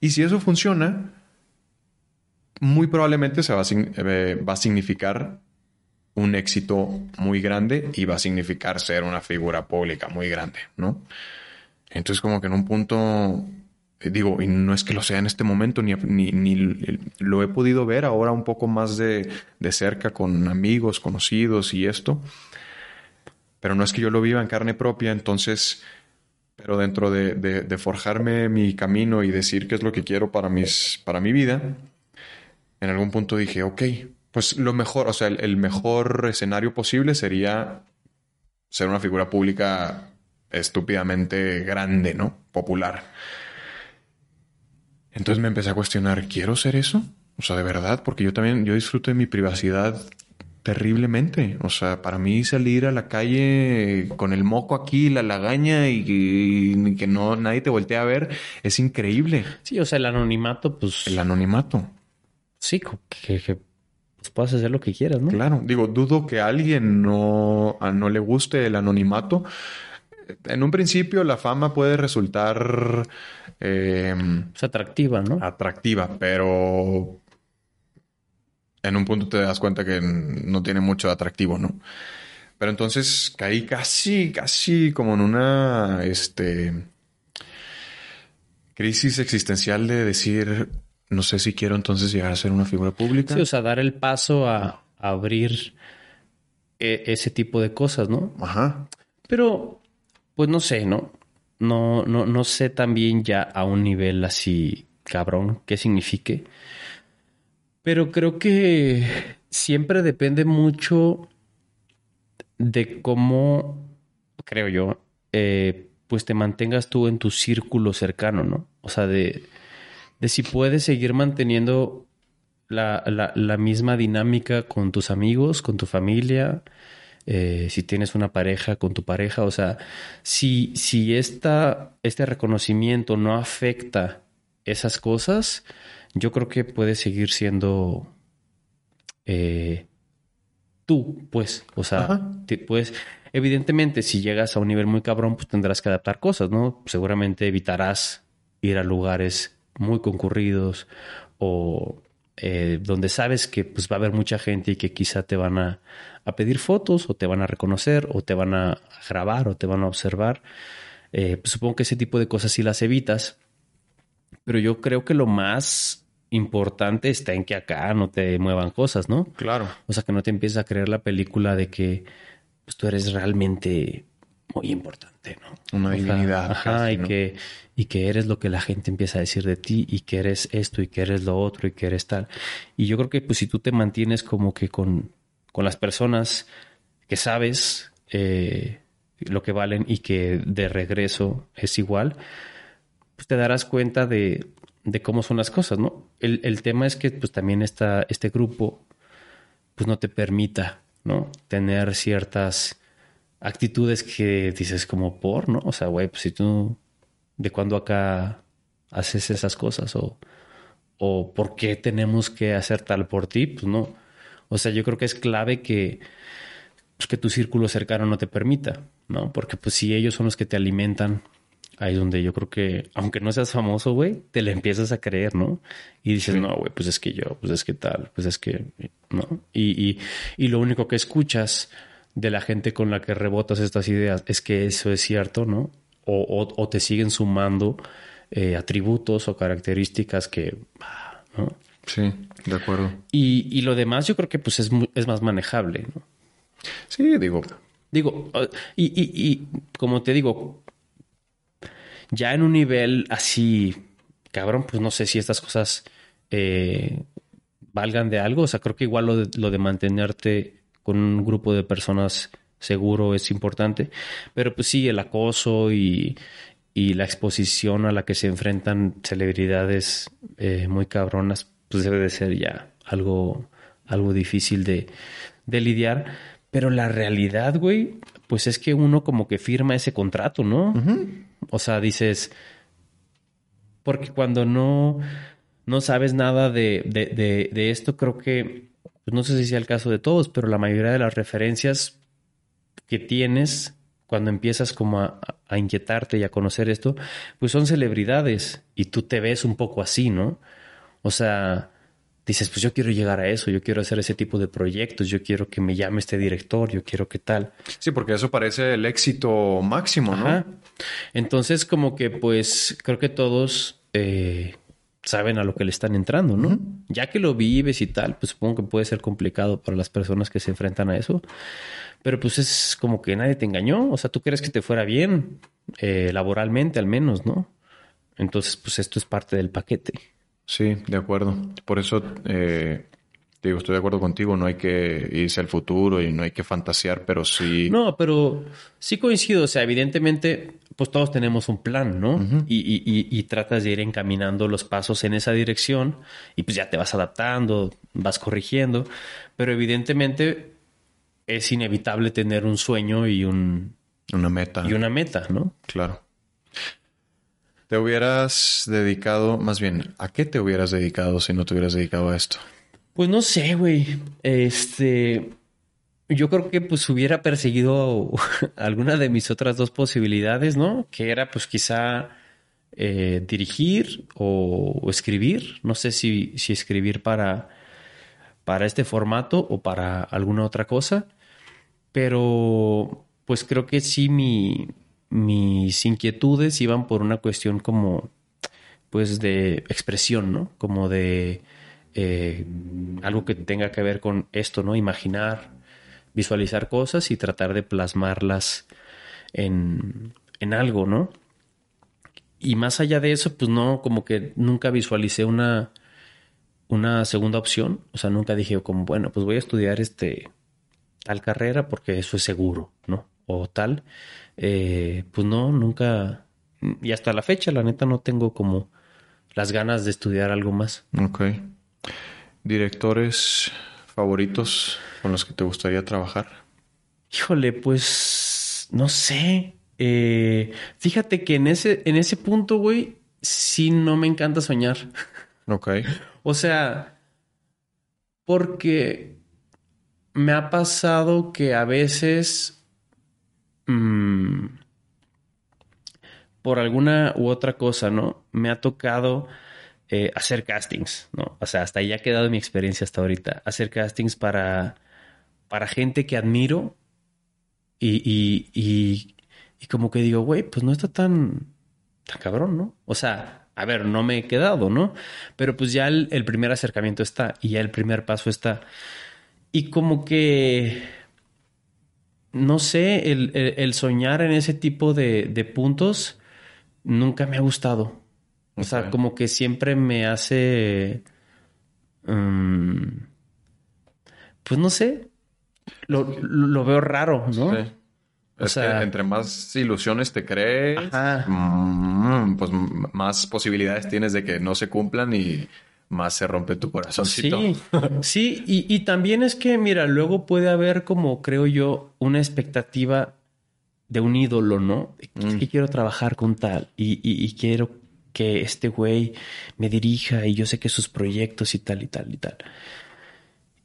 Y si eso funciona, muy probablemente se va a, eh, va a significar un éxito muy grande y va a significar ser una figura pública muy grande, ¿no? Entonces como que en un punto digo, y no es que lo sea en este momento, ni, ni, lo he podido ver ahora un poco más de, de, cerca con amigos, conocidos y esto, pero no es que yo lo viva en carne propia, entonces, pero dentro de, de, forjarme mi camino y decir qué es lo que quiero para, mis, para mi vida, en algún punto dije, ok, Pues lo mejor, o sea, el, mejor escenario posible sería ser una figura pública estúpidamente grande, ¿no? Popular. Entonces me empecé a cuestionar, ¿quiero ser eso? O sea, de verdad, porque yo también, yo disfruto de mi privacidad terriblemente. O sea, para mí salir a la calle con el moco aquí, la lagaña y, que no nadie te voltee a ver es increíble. Sí, o sea, el anonimato, pues. El anonimato. Sí, que, que pues puedas hacer lo que quieras, ¿no? Claro, digo, dudo que a alguien no, no le guste el anonimato. En un principio la fama puede resultar... Eh, es atractiva, ¿no? Atractiva, pero en un punto te das cuenta que no tiene mucho atractivo, ¿no? Pero entonces caí casi, casi como en una este, crisis existencial de decir, no sé si quiero entonces llegar a ser una figura pública. Sí, o sea, dar el paso a, abrir e, ese tipo de cosas, ¿no? Ajá. Pero, pues no sé, ¿no? No, no, no sé también ya a un nivel así cabrón qué signifique. Pero creo que siempre depende mucho de cómo, creo yo, eh, pues te mantengas tú en tu círculo cercano, ¿no? O sea, de de si puedes seguir manteniendo la, misma dinámica con tus amigos, con tu familia, eh, si tienes una pareja, con tu pareja. O sea, si, si esta, este reconocimiento no afecta esas cosas, yo creo que puedes seguir siendo eh, tú, pues. O sea, pues, evidentemente, si llegas a un nivel muy cabrón, pues tendrás que adaptar cosas, ¿no? Seguramente evitarás ir a lugares muy concurridos o eh, donde sabes que pues, va a haber mucha gente y que quizá te van a, pedir fotos o te van a reconocer o te van a grabar o te van a observar. Eh, pues, supongo que ese tipo de cosas sí las evitas, pero yo creo que lo más importante está en que acá no te muevan cosas, ¿no? Claro. O sea, que no te empieces a creer la película de que pues, tú eres realmente muy importante, ¿no? Una divinidad. ajá, y, que, y que eres lo que la gente empieza a decir de ti y que eres esto y que eres lo otro y que eres tal. Y yo creo que pues si tú te mantienes como que con, con las personas que sabes eh, lo que valen y que de regreso es igual, pues te darás cuenta de, de cómo son las cosas, ¿no? El, el, tema es que pues también está este grupo pues no te permita, ¿no? Tener ciertas actitudes que dices como por, ¿no? O sea, güey, pues si tú de cuándo acá haces esas cosas o, o por qué tenemos que hacer tal por ti, pues no. O sea, yo creo que es clave que, pues, que tu círculo cercano no te permita, ¿no? Porque pues si ellos son los que te alimentan, ahí es donde yo creo que, aunque no seas famoso, güey, te le empiezas a creer, ¿no? Y dices, no, güey, pues es que yo, pues es que tal, pues es que, ¿no? Y, y, y lo único que escuchas de la gente con la que rebotas estas ideas es que eso es cierto, ¿no? O, te siguen sumando eh, atributos o características que, ¿no? Sí, de acuerdo. Y, lo demás yo creo que pues es, es más manejable, ¿no? Sí, digo. Digo, ah, y, y, y como te digo, ya en un nivel así, cabrón, pues no sé si estas cosas eh, valgan de algo. O sea, creo que igual lo de, lo de mantenerte con un grupo de personas seguro es importante. Pero pues sí, el acoso y, la exposición a la que se enfrentan celebridades eh, muy cabronas, pues debe de ser ya algo, algo difícil de, lidiar. Pero la realidad, güey, pues es que uno como que firma ese contrato, ¿no? O sea, dices, porque cuando no, no sabes nada de, de, de esto, creo que pues no sé si sea el caso de todos, pero la mayoría de las referencias que tienes cuando empiezas como a, inquietarte y a conocer esto, pues son celebridades y tú te ves un poco así, ¿no? O sea, dices, pues yo quiero llegar a eso, yo quiero hacer ese tipo de proyectos, yo quiero que me llame este director, yo quiero que tal. Sí, porque eso parece el éxito máximo, ¿no? Entonces, como que pues creo que todos eh, saben a lo que le están entrando, ¿no? Ya que lo vives y tal, pues supongo que puede ser complicado para las personas que se enfrentan a eso. Pero pues es como que nadie te engañó. O sea, tú crees que te fuera bien, eh, laboralmente al menos, ¿no? Entonces, pues esto es parte del paquete. Sí, de acuerdo. Por eso, eh, digo, estoy de acuerdo contigo, no hay que irse al futuro y no hay que fantasear, pero sí. No, pero sí coincido. O sea, evidentemente, pues todos tenemos un plan, ¿no? y, tratas de ir encaminando los pasos en esa dirección y pues ya te vas adaptando, vas corrigiendo. Pero evidentemente es inevitable tener un sueño y un. Una meta. Y una meta, ¿no? Claro. ¿Te hubieras dedicado, más bien, a qué te hubieras dedicado si no te hubieras dedicado a esto? Pues no sé, güey. Este. Yo creo que pues hubiera perseguido *laughs* alguna de mis otras dos posibilidades, ¿no? Que era pues quizá eh, dirigir o, escribir. No sé si, si escribir para, para este formato o para alguna otra cosa. Pero pues creo que sí mi, mis inquietudes iban por una cuestión como, pues, de expresión, ¿no? Como de eh, algo que tenga que ver con esto, ¿no? Imaginar, visualizar cosas y tratar de plasmarlas en, en algo, ¿no? Y más allá de eso, pues no, como que nunca visualicé una, una segunda opción. O sea, nunca dije como, bueno, pues voy a estudiar este tal carrera porque eso es seguro, ¿no? O tal. Eh, pues no, nunca, y hasta la fecha, la neta, no tengo como las ganas de estudiar algo más. Ok. ¿Directores favoritos con los que te gustaría trabajar? Híjole, pues no sé. Eh, fíjate que en ese, en ese punto, güey, sí no me encanta soñar. Ok. *laughs* o sea, porque me ha pasado que a veces Mm, por alguna u otra cosa, ¿no? Me ha tocado eh, hacer castings, ¿no? O sea, hasta ahí ha quedado mi experiencia hasta ahorita. Hacer castings para, para gente que admiro y, y, y, como que digo, güey, pues no está tan, tan cabrón, ¿no? O sea, a ver, no me he quedado, ¿no? Pero pues ya el primer acercamiento está y ya el primer paso está. Y como que no sé, el, soñar en ese tipo de, puntos nunca me ha gustado. O sea, como que siempre me hace... Mm, pues no sé, lo, veo raro, ¿no? Sí. O sea, entre más ilusiones te crees, mm, pues más posibilidades tienes de que no se cumplan y más se rompe tu corazón. Sí, *laughs* sí, y, también es que, mira, luego puede haber como, creo yo, una expectativa de un ídolo, ¿no? Es que mm. quiero trabajar con tal y, quiero que este güey me dirija y yo sé que sus proyectos y tal y tal y tal.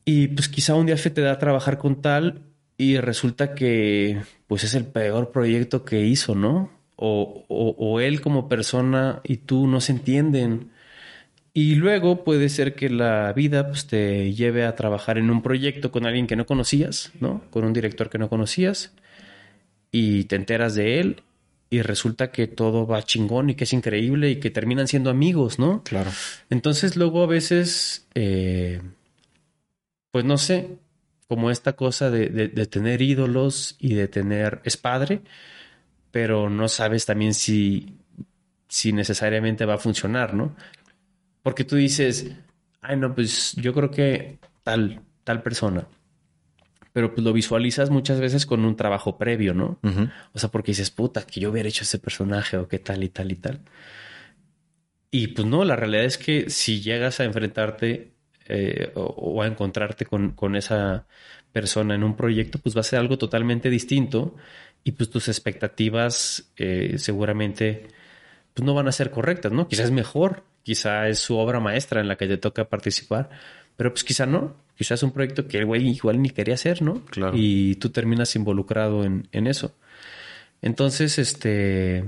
Y pues quizá un día se te da a trabajar con tal y resulta que pues es el peor proyecto que hizo, ¿no? O, o él como persona y tú no se entienden y luego puede ser que la vida pues, te lleve a trabajar en un proyecto con alguien que no conocías, ¿no? Con un director que no conocías y te enteras de él y resulta que todo va chingón y que es increíble y que terminan siendo amigos, ¿no? Claro. Entonces luego a veces, eh, pues no sé, como esta cosa de, de, tener ídolos y de tener, es padre, pero no sabes también si, si necesariamente va a funcionar, ¿no? Porque tú dices, ay, no, pues yo creo que tal, tal persona. Pero pues lo visualizas muchas veces con un trabajo previo, ¿no? O sea, porque dices, puta, que yo hubiera hecho ese personaje o qué tal y tal y tal. Y pues no, la realidad es que si llegas a enfrentarte eh, o, a encontrarte con, con, esa persona en un proyecto, pues va a ser algo totalmente distinto y pues tus expectativas eh, seguramente pues no van a ser correctas, ¿no? Quizás mejor, quizá es su obra maestra en la que te toca participar, pero pues quizá no, quizás es un proyecto que el güey igual ni quería hacer, ¿no? Claro. Y tú terminas involucrado en, eso. Entonces, este,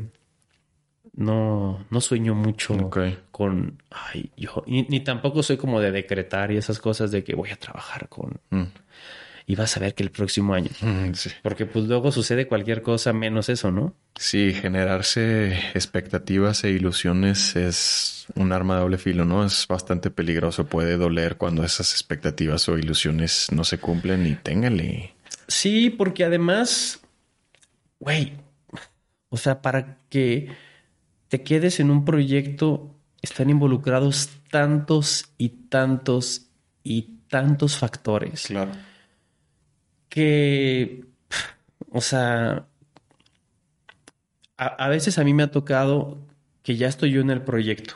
no, no sueño mucho con, ay, yo, ni, tampoco soy como de decretar y esas cosas de que voy a trabajar con... Mm y vas a ver que el próximo año. Mm, Porque pues luego sucede cualquier cosa menos eso, ¿no? Sí, generarse expectativas e ilusiones es un arma de doble filo, ¿no? Es bastante peligroso, puede doler cuando esas expectativas o ilusiones no se cumplen y téngale. Sí, porque además, güey, o sea, para que te quedes en un proyecto están involucrados tantos y tantos y tantos factores. Claro. Que, *sighs* o sea, a, veces a mí me ha tocado que ya estoy yo en el proyecto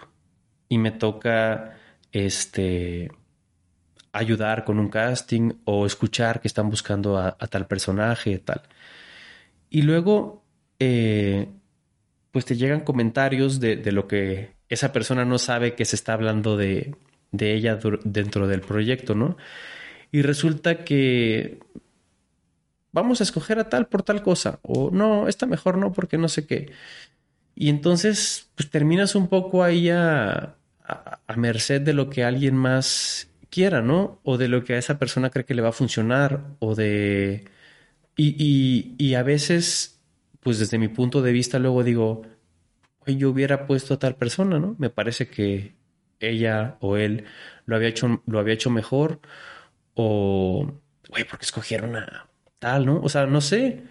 y me toca, este, ayudar con un casting o escuchar que están buscando a, tal personaje, tal. Y luego, eh, pues te llegan comentarios de, lo que esa persona no sabe que se está hablando de, de ella dentro del proyecto, ¿no? Y resulta que vamos a escoger a tal por tal cosa, o no, esta mejor no, porque no sé qué. Y entonces, pues terminas un poco ahí a, a, merced de lo que alguien más quiera, ¿no? O de lo que a esa persona cree que le va a funcionar, o de... Y, y, a veces, pues desde mi punto de vista, luego digo, yo hubiera puesto a tal persona, ¿no? Me parece que ella o él lo había hecho, lo había hecho mejor, o, güey, porque escogieron a tal, ¿no? O sea, no sé.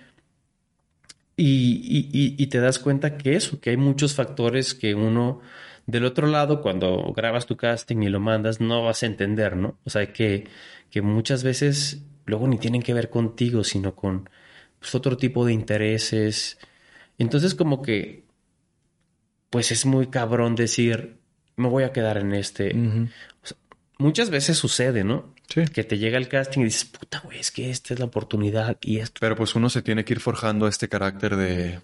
Y, y, y, te das cuenta que eso, que hay muchos factores que uno del otro lado, cuando grabas tu casting y lo mandas, no vas a entender, ¿no? O sea, que, que muchas veces luego ni tienen que ver contigo, sino con pues, otro tipo de intereses. Entonces, como que, pues es muy cabrón decir, me voy a quedar en este. muchas veces sucede, ¿no? Sí. Que te llega el casting y dices, puta, güey, es que esta es la oportunidad y esto. Pero pues uno se tiene que ir forjando este carácter de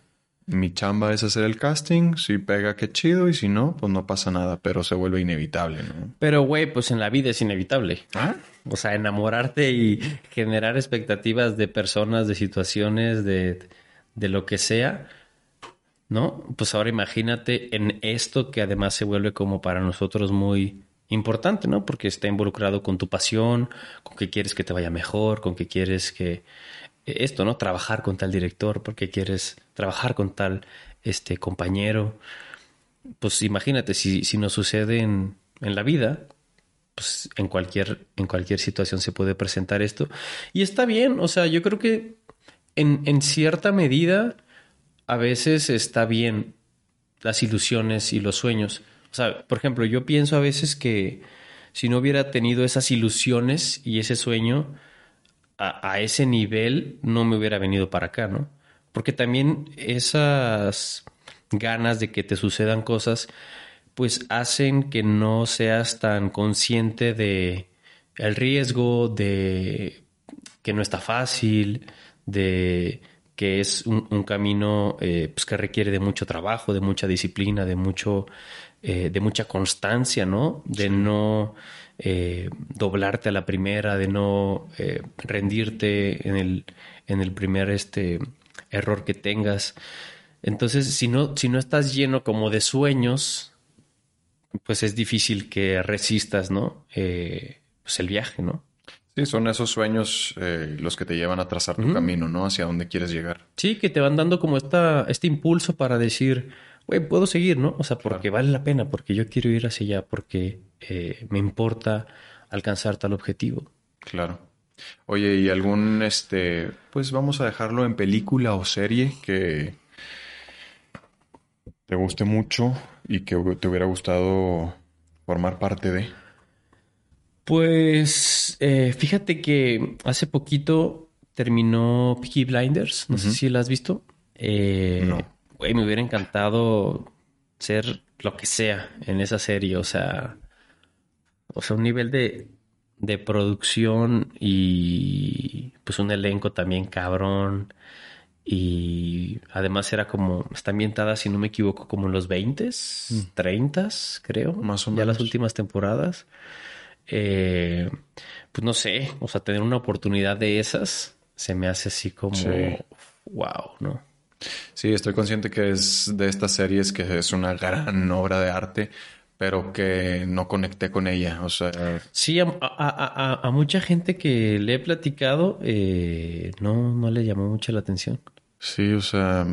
mi chamba es hacer el casting, si pega, qué chido, y si no, pues no pasa nada, pero se vuelve inevitable, ¿no? Pero, güey, pues en la vida es inevitable. ¿Ah? O sea, enamorarte y generar expectativas de personas, de situaciones, de, de lo que sea, ¿no? Pues ahora imagínate en esto que además se vuelve como para nosotros muy importante, ¿no? Porque está involucrado con tu pasión, con que quieres que te vaya mejor, con que quieres que esto, ¿no? Trabajar con tal director, porque quieres trabajar con tal este compañero. Pues imagínate, si, si nos sucede en, en la vida, pues en cualquier, en cualquier situación se puede presentar esto. Y está bien, o sea, yo creo que en, en cierta medida a veces está bien las ilusiones y los sueños. O sea, por ejemplo, yo pienso a veces que si no hubiera tenido esas ilusiones y ese sueño, a, ese nivel no me hubiera venido para acá, ¿no? Porque también esas ganas de que te sucedan cosas, pues hacen que no seas tan consciente de el riesgo, de que no está fácil, de que es un, camino eh, pues que requiere de mucho trabajo, de mucha disciplina, de mucho, eh, de mucha constancia, ¿no? De no eh, doblarte a la primera, de no eh, rendirte en el, en el primer este, error que tengas. Entonces, si no, si no estás lleno como de sueños, pues es difícil que resistas, ¿no? Eh, pues el viaje, ¿no? Sí, son esos sueños los que te llevan a trazar tu camino, ¿no? Hacia dónde quieres llegar. Sí, que te van dando como esta, este impulso para decir, güey, puedo seguir, ¿no? O sea, porque vale la pena, porque yo quiero ir hacia allá, porque eh, me importa alcanzar tal objetivo. Claro. Oye, ¿y algún, este, pues vamos a dejarlo en película o serie que te guste mucho y que te hubiera gustado formar parte de? Pues eh, fíjate que hace poquito terminó Peaky Blinders, no sé si la has visto. Eh, no. Güey, me hubiera encantado ser lo que sea en esa serie, o sea, o sea, un nivel de, de producción y pues un elenco también cabrón. Y además era como, está ambientada, si no me equivoco, como en los 20, s 30, creo. Más o menos. Ya las últimas temporadas. Eh, pues no sé, o sea, tener una oportunidad de esas se me hace así como, wow, ¿no? Sí, estoy consciente que es de estas series que es una gran *laughs* obra de arte, pero que no conecté con ella. O sea. Sí, a, mucha gente que le he platicado, eh, no, no le llamó mucho la atención. Sí, o sea,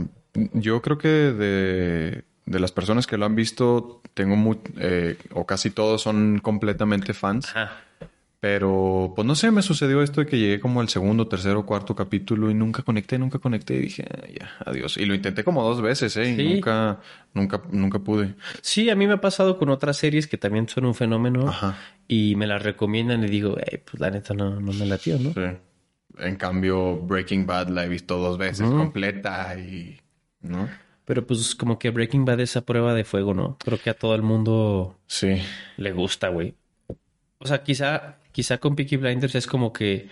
yo creo que de, de las personas que lo han visto, tengo muy, eh, o casi todos son completamente fans. Pero, pues no sé, me sucedió esto de que llegué como al segundo, tercero, cuarto capítulo y nunca conecté, nunca conecté y dije, "Ah, ya, adiós. Y lo intenté como dos veces, ¿eh? Y nunca, nunca, nunca pude. Sí, a mí me ha pasado con otras series que también son un fenómeno Ajá. y me las recomiendan y digo, "Ey, pues la neta no, no me latió, ¿no? Sí. En cambio, Breaking Bad la he visto dos veces completa y, ¿no? Pero pues como que Breaking Bad es a prueba de fuego, ¿no? Creo que a todo el mundo Sí. le gusta, güey. O sea, quizá, quizá con Peaky Blinders es como que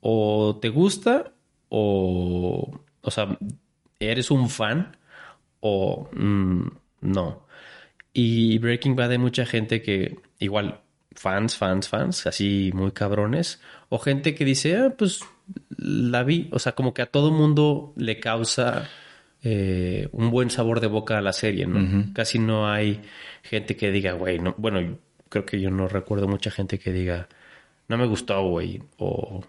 o te gusta o, o sea, eres un fan o mm, no. Y Breaking Bad hay mucha gente que igual fans, fans, fans, así muy cabrones, o gente que dice, ah, pues la vi, o sea, como que a todo mundo le causa eh, un buen sabor de boca a la serie, ¿no? Casi no hay gente que diga, güey, no, bueno, creo que yo no recuerdo mucha gente que diga, no me gustó, güey, o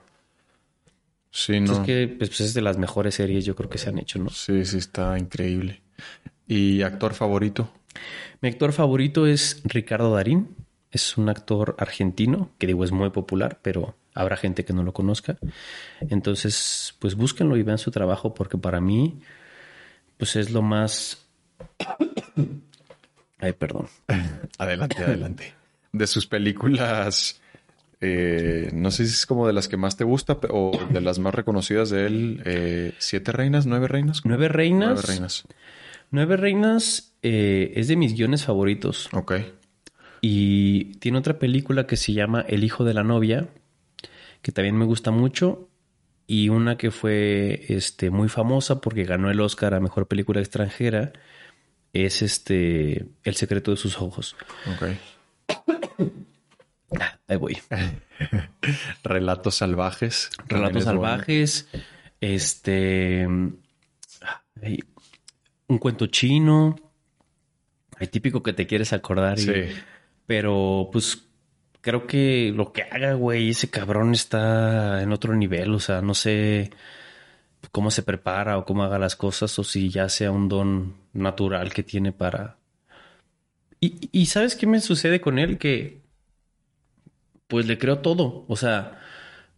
Sí, pues no. es que pues, es de las mejores series yo creo que se han hecho, ¿no? Sí, sí, está increíble. ¿Y actor favorito? Mi actor favorito es Ricardo Darín. Es un actor argentino, que digo es muy popular, pero habrá gente que no lo conozca. Entonces, pues búsquenlo y vean su trabajo, porque para mí, pues es lo más. *coughs* Ay, perdón. *coughs* Adelante, adelante. De sus películas, eh, no sé si es como de las que más te gusta o de las más reconocidas de él, eh, ¿Siete Reinas? ¿Nueve Reinas? Nueve Reinas. Nueve Reinas. Nueve Reinas eh, es de mis guiones favoritos. Ok. Y tiene otra película que se llama El hijo de la novia, que también me gusta mucho. Y una que fue este, muy famosa porque ganó el Oscar a Mejor Película Extranjera es este El secreto de sus ojos. Ok. Ah, Ahí voy. *laughs* Relatos salvajes. Relatos salvajes. Este. un cuento chino. Hay típico que te quieres acordar. y- Sí. Pero pues creo que lo que haga, güey, ese cabrón está en otro nivel. O sea, no sé cómo se prepara o cómo haga las cosas o si ya sea un don natural que tiene para... Y, y ¿sabes qué me sucede con él? Que pues le creo todo. O sea,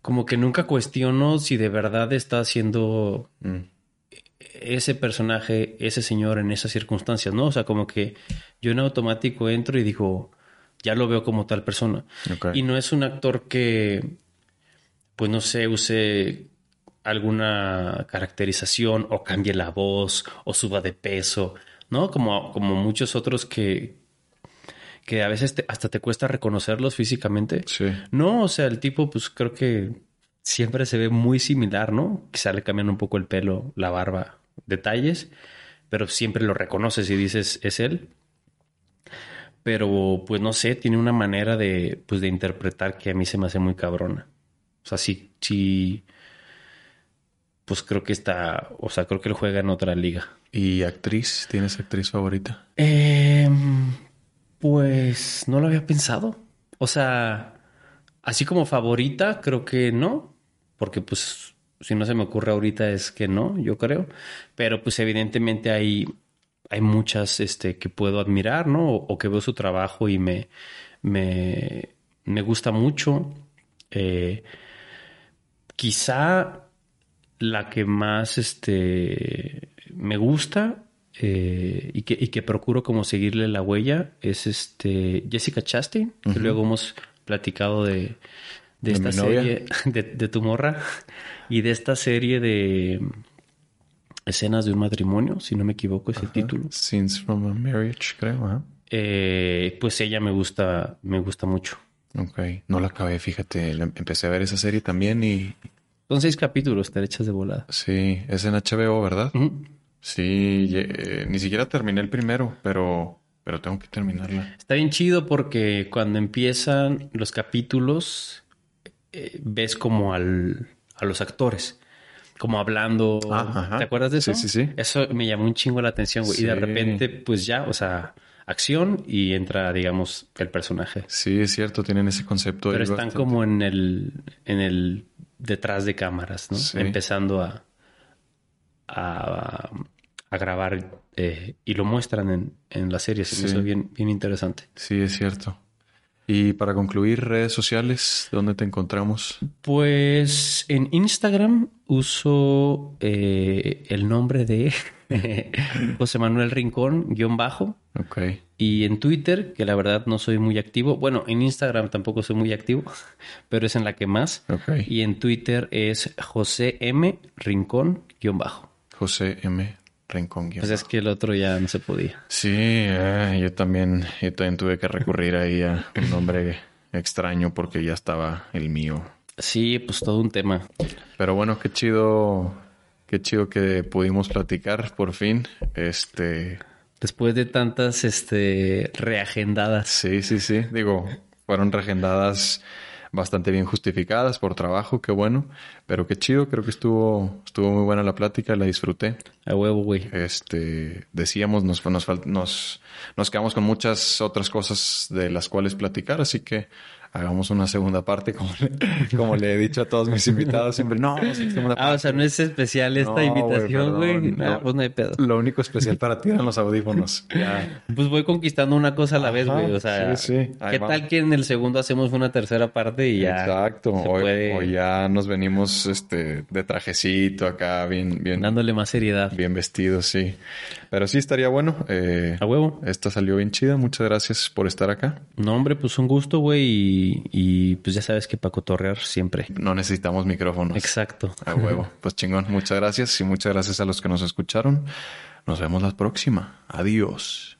como que nunca cuestiono si de verdad está haciendo Mm. ese personaje, ese señor en esas circunstancias, ¿no? O sea, como que yo en automático entro y digo, ya lo veo como tal persona. Y no es un actor que, pues no sé, use alguna caracterización o cambie la voz o suba de peso, ¿no? Como, como muchos otros que, que a veces te- hasta te cuesta reconocerlos físicamente. Sí. No, o sea, el tipo, pues creo que siempre se ve muy similar, ¿no? Quizá le cambian un poco el pelo, la barba, detalles, pero siempre lo reconoces y dices, es él. Pero, pues no sé, tiene una manera de, pues, de interpretar que a mí se me hace muy cabrona. O sea, sí, sí, pues creo que está, o sea, creo que él juega en otra liga. ¿Y actriz? ¿Tienes actriz favorita? Em, pues no lo había pensado. O sea, así como favorita, creo que no. Porque pues si no se me ocurre ahorita es que no, yo creo. Pero pues evidentemente hay, hay muchas este, que puedo admirar, ¿no? O, que veo su trabajo y me, me, me gusta mucho. Eh, quizá la que más este, me gusta eh, y, que, y que procuro como seguirle la huella es este Jessica Chastain, que luego hemos platicado de, de De esta serie, *laughs* de, de tu morra, y de esta serie de escenas de un matrimonio, si no me equivoco es el título. Scenes from a Marriage, creo. Eh, pues ella me gusta, me gusta mucho. Ok. No la acabé, fíjate. Empecé a ver esa serie también y... Son seis capítulos, te echas de volada. Sí, es en HBO, ¿verdad? Ujú. Sí, eh, ni siquiera terminé el primero, pero, pero tengo que terminarla. Está bien chido porque cuando empiezan los capítulos eh, ves como al, a los actores, como hablando. Ah, ajá. ¿Te acuerdas de eso? Sí, sí, sí. Eso me llamó un chingo la atención, güey. Y de repente, pues ya, o sea, acción y entra, digamos, el personaje. Sí, es cierto, tienen ese concepto. Pero están bastante- como en el, en el detrás de cámaras, ¿no? Sí. Empezando a, a, a grabar eh, y lo muestran en, en la serie. Se me Sí. hizo bien, bien interesante. Sí, es cierto. Y para concluir, redes sociales, ¿dónde te encontramos? Pues en Instagram uso eh, el nombre de *laughs* José Manuel Rincón, guion bajo. Ok. Y en Twitter, que la verdad no soy muy activo. Bueno, en Instagram tampoco soy muy activo, *laughs* pero es en la que más. Ok. Y en Twitter es José M. Rincón, guion bajo. José M. Rincón. Pues es que el otro ya no se podía. Sí, eh, yo también, yo también tuve que recurrir ahí a un nombre extraño porque ya estaba el mío. Sí, pues todo un tema. Pero bueno, qué chido, qué chido que pudimos platicar por fin. Este, Después de tantas este reagendadas. sí, sí, sí. Digo, fueron reagendadas bastante bien justificadas por trabajo, qué bueno. Pero qué chido, creo que estuvo, estuvo muy buena la plática, la disfruté. A huevo, güey. Este, decíamos, nos, nos, nos quedamos con muchas otras cosas de las cuales platicar, así que hagamos una segunda parte, *laughs* como le, como le he dicho a todos mis invitados siempre. No, segunda Ah, o parte. sea, no es especial esta No, invitación, güey. No, No. pues no hay pedo. Lo único especial para ti eran los audífonos. *laughs* Ya. Pues voy conquistando una cosa a la vez, güey. O sea, sí, sí. ¿qué va. tal que en el segundo hacemos una tercera parte y ya? Exacto. se Hoy, puede- hoy ya nos venimos este, de trajecito acá, bien, bien, Dándole más seriedad. bien vestidos, sí. Pero sí estaría bueno. Eh, A huevo. esta salió bien chida. Muchas gracias por estar acá. No, hombre, pues un gusto, güey. Y, y, pues ya sabes que para cotorrear siempre. No necesitamos micrófonos. Exacto. A huevo. *laughs* Pues chingón. Muchas gracias y muchas gracias a los que nos escucharon. Nos vemos la próxima. Adiós.